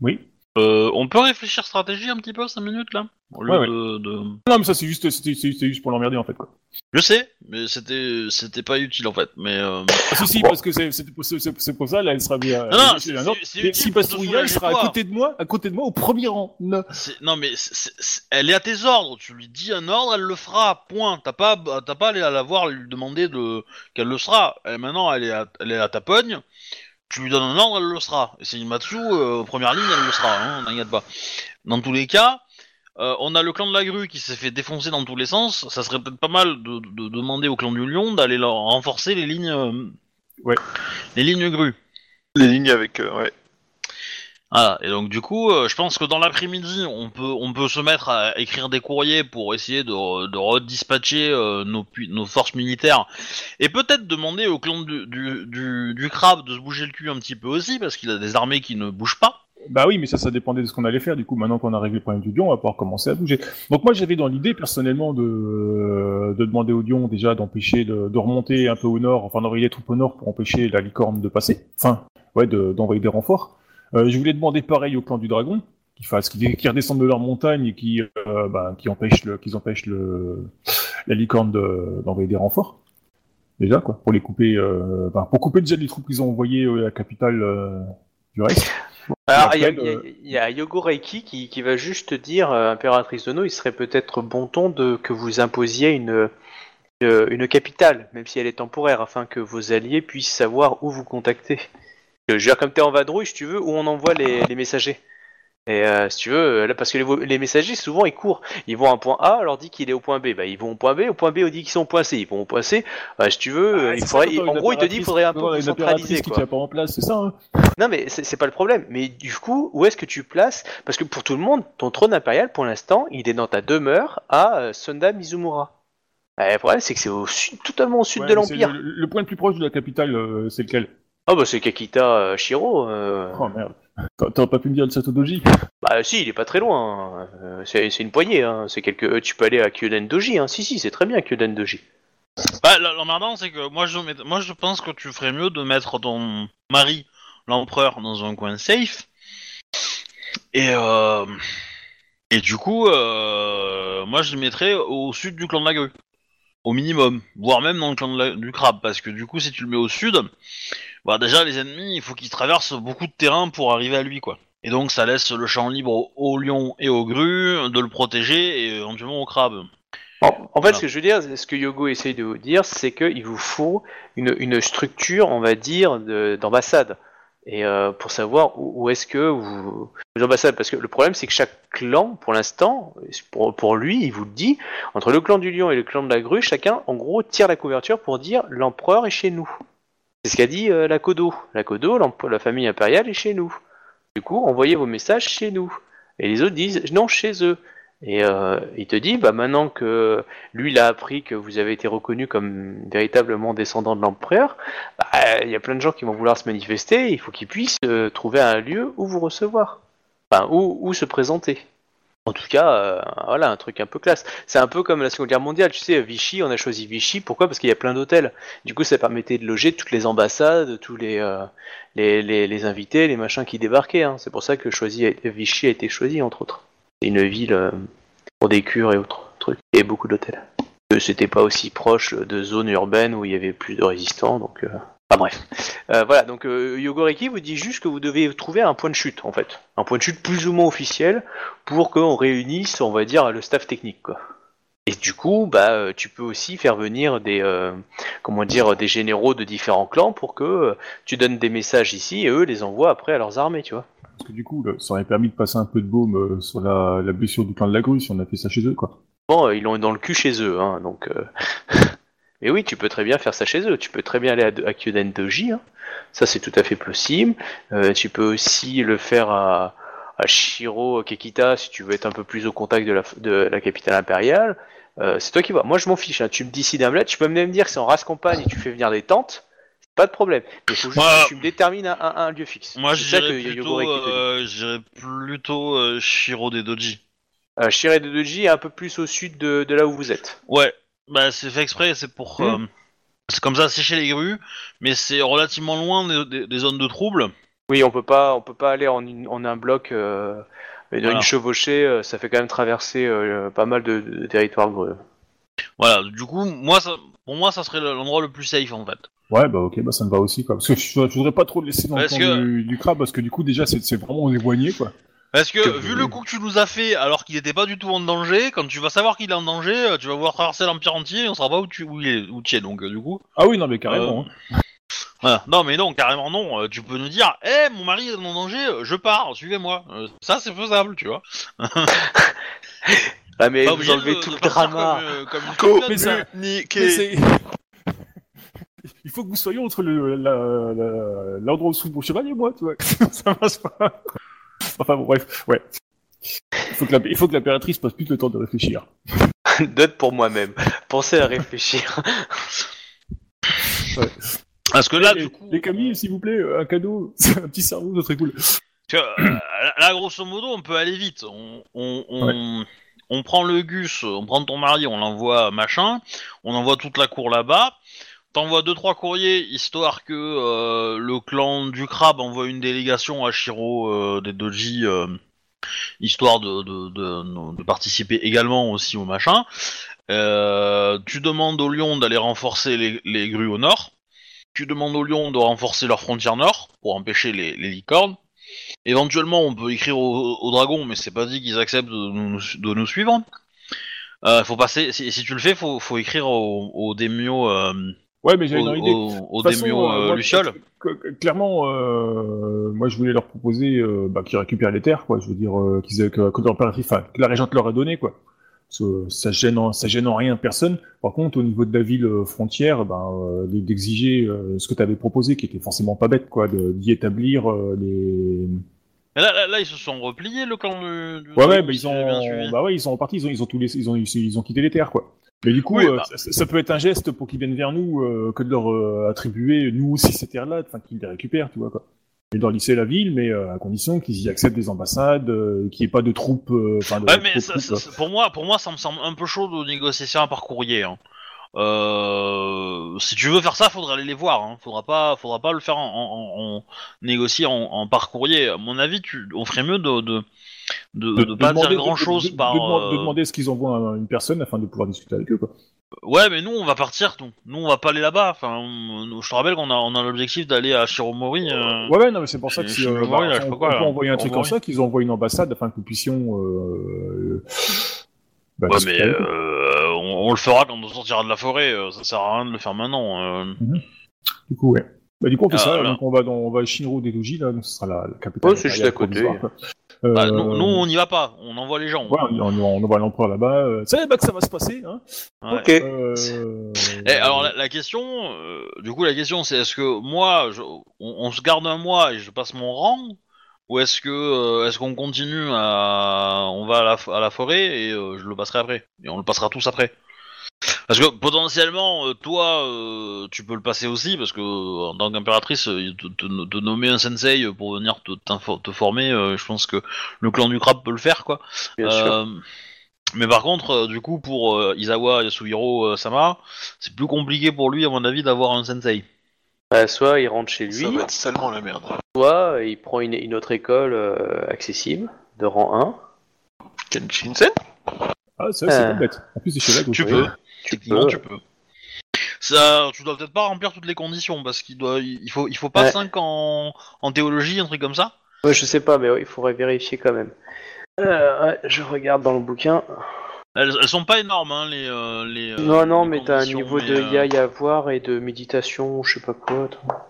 Oui. Euh, on peut réfléchir stratégie un petit peu 5 minutes là? Au lieu Ouais, ouais. de- de- Non, mais ça, c'est juste, c'était, juste pour l'emmerder, en fait, quoi. Je sais, mais c'était c'était pas utile en fait. Mais euh, Ah, si, si, parce que c'est, c'est, c'est, c'est- c'est pour ça, là, elle sera bien. Non, c'est- c'est- c'est utile si pour te soulager, sera à toi. côté de moi, à côté de moi, au premier rang. Non. c'est- non mais c'est- c'est- c'est- elle est à tes ordres. Tu lui dis un ordre, elle le fera. Point. T'as pas t'as pas à aller la voir lui demander de qu'elle le sera. Elle, maintenant elle est à, elle est à ta pogne. Tu lui donnes un ordre, elle le sera. Et c'est une Matsu, euh, première ligne, elle le sera. Hein, T'inquiète pas. Dans tous les cas, euh, on a le clan de la grue qui s'est fait défoncer dans tous les sens. Ça serait peut-être pas mal de, de demander au clan du lion d'aller leur renforcer les lignes. euh, Ouais. Les lignes grues. Les lignes avec. euh, ouais. Voilà, et donc du coup, euh, je pense que dans l'après-midi, on peut, on peut se mettre à écrire des courriers pour essayer de, de redispatcher euh, nos, nos forces militaires, et peut-être demander au clan du, du, du, du crabe de se bouger le cul un petit peu aussi, parce qu'il a des armées qui ne bougent pas. Bah oui, mais ça, ça dépendait de ce qu'on allait faire. Du coup, maintenant qu'on a réglé le problème du lion, on va pouvoir commencer à bouger. Donc moi, j'avais dans l'idée, personnellement, de, de demander au lion déjà d'empêcher de, de remonter un peu au nord, enfin d'envoyer les troupes au nord pour empêcher la licorne de passer. Enfin, ouais, de- d'envoyer des renforts. Euh, je voulais demander pareil au clan du dragon, qui fasse, qui, qui redescendent de leur montagne et qui, euh, bah, qui empêchent le, qu'ils empêchent le, la licorne de- d'envoyer des renforts. Déjà, quoi, pour les couper, euh, bah, pour couper déjà les troupes qu'ils ont envoyées à la capitale du reste. Alors, il y, a- après, il y a- il y a Yogo Reiki qui, qui va juste dire, euh, impératrice Dono, il serait peut-être bon ton de que vous imposiez une, une capitale, même si elle est temporaire, afin que vos alliés puissent savoir où vous contacter. Euh, Je veux dire, comme tu es en vadrouille, si tu veux, où on envoie les, les messagers. Et euh, si tu veux, euh, là, parce que les, les messagers, souvent, ils courent. Ils vont à un point A, on leur dit qu'il est au point B. Bah, ils vont au point B, au point B, on dit qu'ils sont au point C. Ils vont au point C. Euh, si tu veux, euh, Ah, il c'est faudrait, ça, en gros, il te dit qu'il faudrait un peu une centraliser. Quoi. pas en place, c'est ça. Hein Non, mais c'est pas le problème. Mais du coup, où est-ce que tu places? Parce que pour tout le monde, ton trône impérial, pour l'instant, il est dans ta demeure à euh, Sunda Mizumura. Euh, le problème, c'est que c'est au sud, totalement au sud Ouais, de l'Empire. Le, le point le plus proche de la capitale, euh, c'est lequel? Ah bah c'est Kakita euh, Shiro. euh. Oh merde. T'as- T'aurais pas pu me dire le Satodoji Bah si, il est pas très loin. hein. Euh, c'est c'est une poignée. Hein. C'est quelques... euh, Tu peux aller à Kyoden Doji. Hein. Si, si, c'est très bien Kyoden Doji. Bah, l'emmerdant, c'est que moi je, mets- moi, je pense que tu ferais mieux de mettre ton mari, l'empereur, dans un coin safe. Et, euh, et du coup, euh, moi je le mettrais au sud du clan de la grue. Au minimum. Voire même dans le clan de la- du crabe. Parce que du coup, si tu le mets au sud, bah déjà les ennemis, il faut qu'ils traversent beaucoup de terrain pour arriver à lui, quoi. Et donc ça laisse le champ libre au, au lion et au grue de le protéger et éventuellement au crabe. En, en fait, Voilà. ce que je veux dire, ce que Yogo essaye de vous dire, c'est qu'il vous faut une, une structure, on va dire, de- d'ambassade. Et euh, pour savoir où, où est-ce que vous... Vous ambassades, parce que le problème, c'est que chaque clan, pour l'instant, pour, pour lui, il vous le dit, entre le clan du lion et le clan de la grue, chacun, en gros, tire la couverture pour dire l'empereur est chez nous. C'est ce qu'a dit euh, la Kodo. La Kodo, la famille impériale est chez nous. Du coup, envoyez vos messages chez nous. Et les autres disent non, chez eux. Et euh, il te dit, bah maintenant que lui il a appris que vous avez été reconnu comme véritablement descendant de l'empereur, bah, il y a plein de gens qui vont vouloir se manifester. Il faut qu'ils puissent euh, trouver un lieu où vous recevoir, enfin où se présenter. En tout cas, euh, voilà, un truc un peu classe. C'est un peu comme la Seconde Guerre mondiale, tu sais, Vichy, on a choisi Vichy, pourquoi? Parce qu'il y a plein d'hôtels. Du coup, ça permettait de loger toutes les ambassades, tous les, euh, les, les, invités, les machins qui débarquaient. hein. C'est pour ça que choisi, Vichy a été choisi, entre autres. C'est une ville euh, pour des cures et autres trucs, et beaucoup d'hôtels. C'était pas aussi proche de zones urbaines où il y avait plus de résistants, donc... Enfin bref. Euh, voilà, donc euh, Yogoreki vous dit juste que vous devez trouver un point de chute, en fait. Un point de chute plus ou moins officiel pour qu'on réunisse, on va dire, le staff technique, quoi. Et du coup, bah, euh, tu peux aussi faire venir des, euh, comment dire, des généraux de différents clans pour que tu donnes des messages ici et eux les envoient après à leurs armées, tu vois. Parce que du coup, là, ça aurait permis de passer un peu de baume sur la, la blessure du clan de la grue si on a fait ça chez eux, quoi. Bon, ils l'ont dans le cul chez eux, hein, donc. (laughs) euh, Mais oui, tu peux très bien faire ça chez eux. Tu peux très bien aller à, à Kyoden Doji, hein. ça c'est tout à fait possible. Euh, tu peux aussi le faire à, à Shiro Kekita si tu veux être un peu plus au contact de la, de la capitale impériale. Euh, c'est toi qui vois. Moi je m'en fiche. hein. Tu me décides un bled. Tu peux même me dire que c'est en race campagne et tu fais venir des tentes. Pas de problème. Mais il faut juste Moi- que tu me détermines un, un- un lieu fixe. Moi, ça j'irais plutôt, euh, plutôt euh, Shiro des Doji. Euh, Shiro de Doji est un peu plus au sud de, de là où vous êtes. Ouais, bah c'est fait exprès, c'est pour. Hmm. euh, c'est comme ça, c'est chez les grues, mais c'est relativement loin des, des- des zones de trouble. Oui, on peut pas, on peut pas aller en, une- en un bloc. Euh, mais dans Voilà. une chevauchée, euh, ça fait quand même traverser euh, pas mal de, de territoires greux. Voilà, du coup, moi, ça, pour moi, ça serait l'endroit le plus safe en fait. Ouais, bah ok, bah ça me va aussi, quoi. Parce que je, je voudrais pas trop le laisser dans Parce le camp que- du, du crabe, parce que du coup, déjà, c'est c'est vraiment éloigné, quoi. Parce que, Que- vu le coup que tu nous as fait alors qu'il était pas du tout en danger, quand tu vas savoir qu'il est en danger, euh, tu vas voir traverser l'Empire entier et on saura pas où tu, où il est, où tu es, donc euh, du coup. Ah oui, non, mais carrément. Euh, hein. (laughs) Voilà. Non, mais non, carrément non. euh, tu peux nous dire, hé, mon mari est en danger, je pars, suivez-moi. Euh, ça, c'est faisable, tu vois. (laughs) Ah mais Pas vous obligé enlevez de- tout de le partir drama. Comme, euh, comme une Co-. Mais ça- Mais Niqué. c'est- (laughs) Il faut que vous soyez entre le- la- la- l'endroit où sont vos chevaliers et moi, tu vois. ça marche pas. Enfin bon, bref, ouais. Il faut que la- il faut que l'impératrice passe plus le temps de réfléchir. (laughs) Note pour moi-même. Pensez à réfléchir. Parce que là, les, du coup, les Camille, s'il vous plaît, un cadeau, (laughs) un petit cerveau, ça serait cool. Parce que, euh, là, grosso modo, on peut aller vite. On, on, on, on prend le Gus, on prend ton mari, on l'envoie machin, on envoie toute la cour là-bas. T'envoies deux trois courriers histoire que euh, le clan du crabe envoie une délégation à Shiro euh, des Doji, euh, histoire de, de, de, de participer également aussi au machin. Euh, tu demandes au lion d'aller renforcer les, les grues au nord. Tu demandes au lion de renforcer leur frontière nord pour empêcher les, les licornes. Éventuellement, on peut écrire aux au dragons, mais c'est pas dit qu'ils acceptent de nous, de nous suivre. Euh, faut passer. Si, si tu le fais, faut, faut écrire au, au démio, euh, Ouais, mais j'avais une idée. au, démio, euh, euh, Luciole. Clairement, euh, moi je voulais leur proposer euh, bah, qu'ils récupèrent les terres, quoi. Je veux dire euh, qu'ils que, que que la régente leur a donné, quoi. Ça gêne, en, ça gêne en rien personne. Par contre, au niveau de la ville frontière, ben, d'exiger ce que tu avais proposé, qui était forcément pas bête, quoi, d'y établir les. Mais Là, là, là, ils se sont repliés le clan du. du Ouais, ouais, dragon, bah, si ils ont, bah ouais, ils sont repartis, ils ont, ils ont tous les, ils ont, ils ont quitté les terres, quoi. Mais du coup, Oui, euh, bah. ça, ça peut être un geste pour qu'ils viennent vers nous, euh, que de leur euh, attribuer nous aussi ces terres-là, enfin qu'ils les récupèrent, tu vois quoi. Et de leur lisser la ville, mais à condition qu'ils y acceptent des ambassades, qu'il n'y ait pas de troupes. Enfin, de Ouais, mais de ça- troupes, ça- ça- pour moi, pour moi, ça me semble un peu chaud de négocier ça par courrier. Hein. Euh, si tu veux faire ça, faudra aller les voir. Hein. Faudra pas, faudra pas le faire en, en, négocier en, en par courrier. À mon avis, tu, on ferait mieux de de de, de, de pas demander- dire grand chose par. de, demander- euh, demander ce qu'ils envoient à une personne afin de pouvoir discuter avec eux, quoi. Ouais, mais nous, on va partir. Nous, nous on va pas aller là-bas. Enfin, on- je te rappelle qu'on a, on a l'objectif d'aller à Shiromori. euh, Ouais, ouais, non, mais c'est pour ça que si, euh, bah, où, là, je sais on, pas quoi, on peut là. envoyer un truc comme ça, qu'ils envoient une ambassade afin que nous puissions. Euh, bah, Ouais, mais euh, on, le fera quand on sortira de la forêt. euh, Ça sert à rien de le faire maintenant. euh. Du coup, ouais. Bah, du coup, on fait Ah, ça. voilà. Donc, on va dans, on va à Shinro Dedoji, là, donc ce sera la, la capitale. Oh, c'est juste à côté. provisoire, quoi. Euh, Bah, nous, nous, on n'y va pas. On envoie les gens. ouais, on, on, on envoie l'empereur là-bas. Euh, c'est là-bas que ça va se passer, hein. Ouais. Ok. Euh, Eh, alors la, la question, euh, du coup la question c'est est-ce que moi, je- on, on se garde un mois et je passe mon rang, ou est-ce que euh, est-ce qu'on continue à, on va à la, f- à la forêt et euh, je le passerai après et on le passera tous après? Parce que potentiellement, euh, toi, euh, tu peux le passer aussi parce que euh, en tant qu'impératrice, te, te- te nommer un sensei pour venir te, former, euh, je pense que le clan du crabe peut le faire quoi. Bien sûr. Mais par contre, du coup, pour Izawa Yasuhiro Sama, c'est plus compliqué pour lui, à mon avis, d'avoir un sensei. Bah, soit il rentre chez lui, Ça va être salement la merde. soit il prend une, une autre école euh, accessible, de rang Kenshinsen Ah, c'est vrai, c'est Euh. pas bête. En plus, c'est chez. Tu peux, Tu techniquement, peux. tu peux. Ça, tu dois peut-être pas remplir toutes les conditions parce qu'il doit, il faut, il faut pas Ouais. 5 en, en théologie, un truc comme ça. 1. Ouais, je sais pas, mais ouais, il faudrait vérifier quand même. Euh, ouais, je regarde dans le bouquin. Elles, elles sont pas énormes, hein, les, euh, les. euh, non, non, les mais t'as un conditions, niveau mais, de euh, yai à voir et de méditation, je sais pas quoi. attends.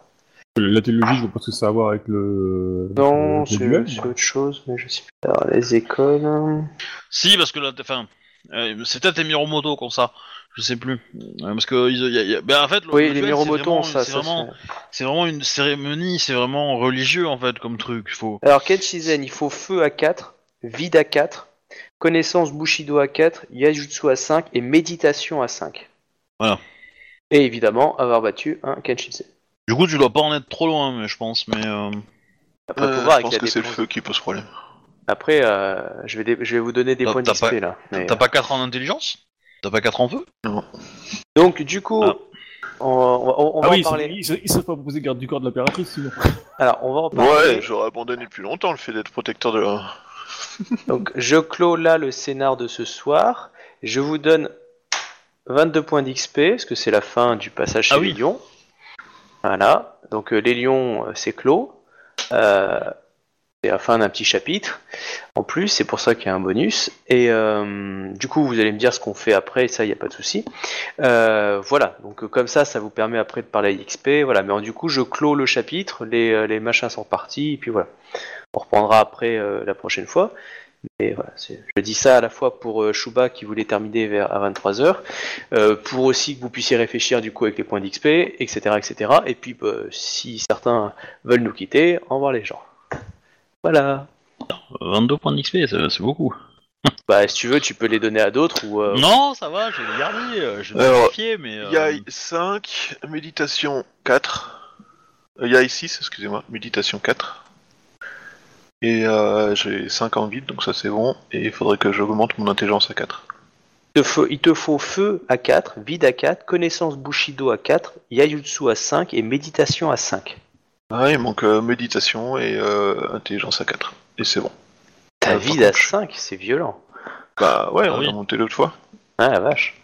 La théologie, je vois pas ce que ça a à voir avec le. Non, le c'est duel. c'est autre chose, mais je sais pas. Alors, les écoles. hein. Si, parce que là, enfin, euh, c'est peut-être les Miromoto comme ça. Je sais plus. Euh, parce que ils- y a- y a- ben, en fait, le- Oui, le les c'est vraiment- ça. c'est ça, vraiment, c'est- c'est vraiment une cérémonie, c'est vraiment religieux en fait comme truc. Faut. Alors, Kenshizen, il faut feu à 4, vide à 4, connaissance Bushido à 4, Yajutsu à 5 et méditation à 5. Voilà. Et évidemment, avoir battu un Kenshizen. Du coup, tu dois pas en être trop loin, mais je pense. Mais euh, Après, faut Euh, voir Je avec pense la que c'est le dépense. feu qui pose problème. Après, euh, je, vais dé- je vais vous donner des T'as- points t'as d'XP pas- là. mais, t'as euh, pas 4 en intelligence? T'as pas 4 en feu Donc, du coup, Ah. on, on- on Ah va oui, en parler. ils ils savent pas proposer garde du corps de l'impératrice, sinon. Alors, on va en parler. Ouais, j'aurais abandonné depuis longtemps le fait d'être protecteur de la... Donc, je clôt là le scénar de ce soir. Je vous donne 22 points d'XP, parce que c'est la fin du passage chez Ah oui. les lions. Voilà. Donc, euh, les lions, euh, c'est clos. Euh, c'est la fin d'un petit chapitre. En plus, c'est pour ça qu'il y a un bonus. Et euh, du coup, vous allez me dire ce qu'on fait après, ça, il n'y a pas de souci. Euh, voilà. Donc, euh, comme ça, ça vous permet après de parler d'XP. Voilà. Mais du coup, je clôt le chapitre. Les, euh, machins sont partis. Et puis voilà. On reprendra après euh, la prochaine fois. Mais voilà, je dis ça à la fois pour Shuba qui voulait terminer vers à 23h, euh, pour aussi que vous puissiez réfléchir du coup avec les points d'XP, etc., etc. Et puis bah, si certains veulent nous quitter, au revoir les gens. Voilà. 22 points d'XP, c'est beaucoup. Bah, si tu veux, tu peux les donner à d'autres ou. euh, Non, ça va, je vais les garder, euh, je vais Alors, vérifier, mais... Il y a euh, 5, méditation 4. Euh, Il y a 6, excusez-moi, méditation 4. Et euh, j'ai 5 en vide, donc ça c'est bon. Et il faudrait que j'augmente mon intelligence à 4. Il te, faut, il te faut feu à 4, vide à 4, connaissance Bushido à 4, Yayutsu à 5 et méditation à 5. Ah, il manque euh, méditation et euh, intelligence à 4. Et c'est bon. T'as Euh, par vide à contre, je- 5, c'est violent. Bah ouais, Ah on oui. a monté l'autre fois. Ah la vache.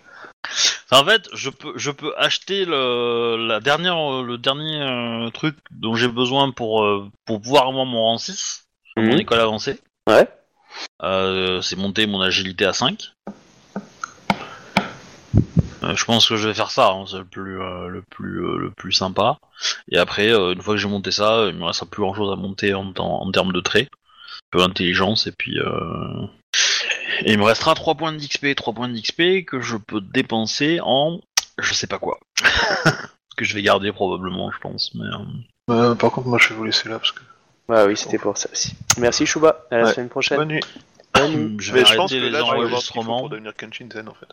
En fait, je peux, je peux acheter le, la dernière, le dernier euh, truc dont j'ai besoin pour, euh, pour pouvoir avoir mon rang 6, mon Mhm. école avancée. Ouais. Euh, c'est monter mon agilité à 5. Euh, je pense que je vais faire ça, hein, c'est le plus, euh, le, plus, euh, le plus sympa. Et après, euh, une fois que j'ai monté ça, il me restera plus grand chose à monter en, termes de traits. Un peu d'intelligence, et puis... Euh... Et il me restera 3 points d'XP, 3 points d'XP que je peux dépenser en... Je sais pas quoi. (laughs) que je vais garder probablement, je pense. Mais, euh, Euh, par contre, moi je vais vous laisser là parce que. Ah oui, c'était pour ça aussi. Merci Chouba, à la Ouais. semaine prochaine. Bonne nuit. Bonne nuit. je vais Mais je pense arrêter que les là, je faut enregistrements. pour devenir Kenshin Zen en fait.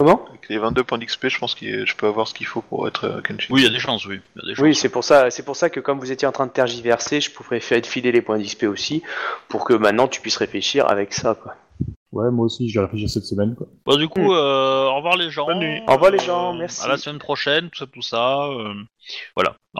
Comment Avec les 22 points d'XP, je pense que je peux avoir ce qu'il faut pour être euh, Kenshin Oui, il y a des chances, oui. Il y a des chances. Oui, c'est pour ça, c'est pour ça que comme vous étiez en train de tergiverser, je pourrais faire filer les points d'XP aussi, pour que maintenant tu puisses réfléchir avec ça, quoi. Ouais, moi aussi, j'y réfléchi cette semaine, quoi. Bon, du coup, euh, au revoir les gens. Bonne nuit. Au revoir les gens, merci. À la semaine prochaine, tout ça, tout ça. euh, voilà. Au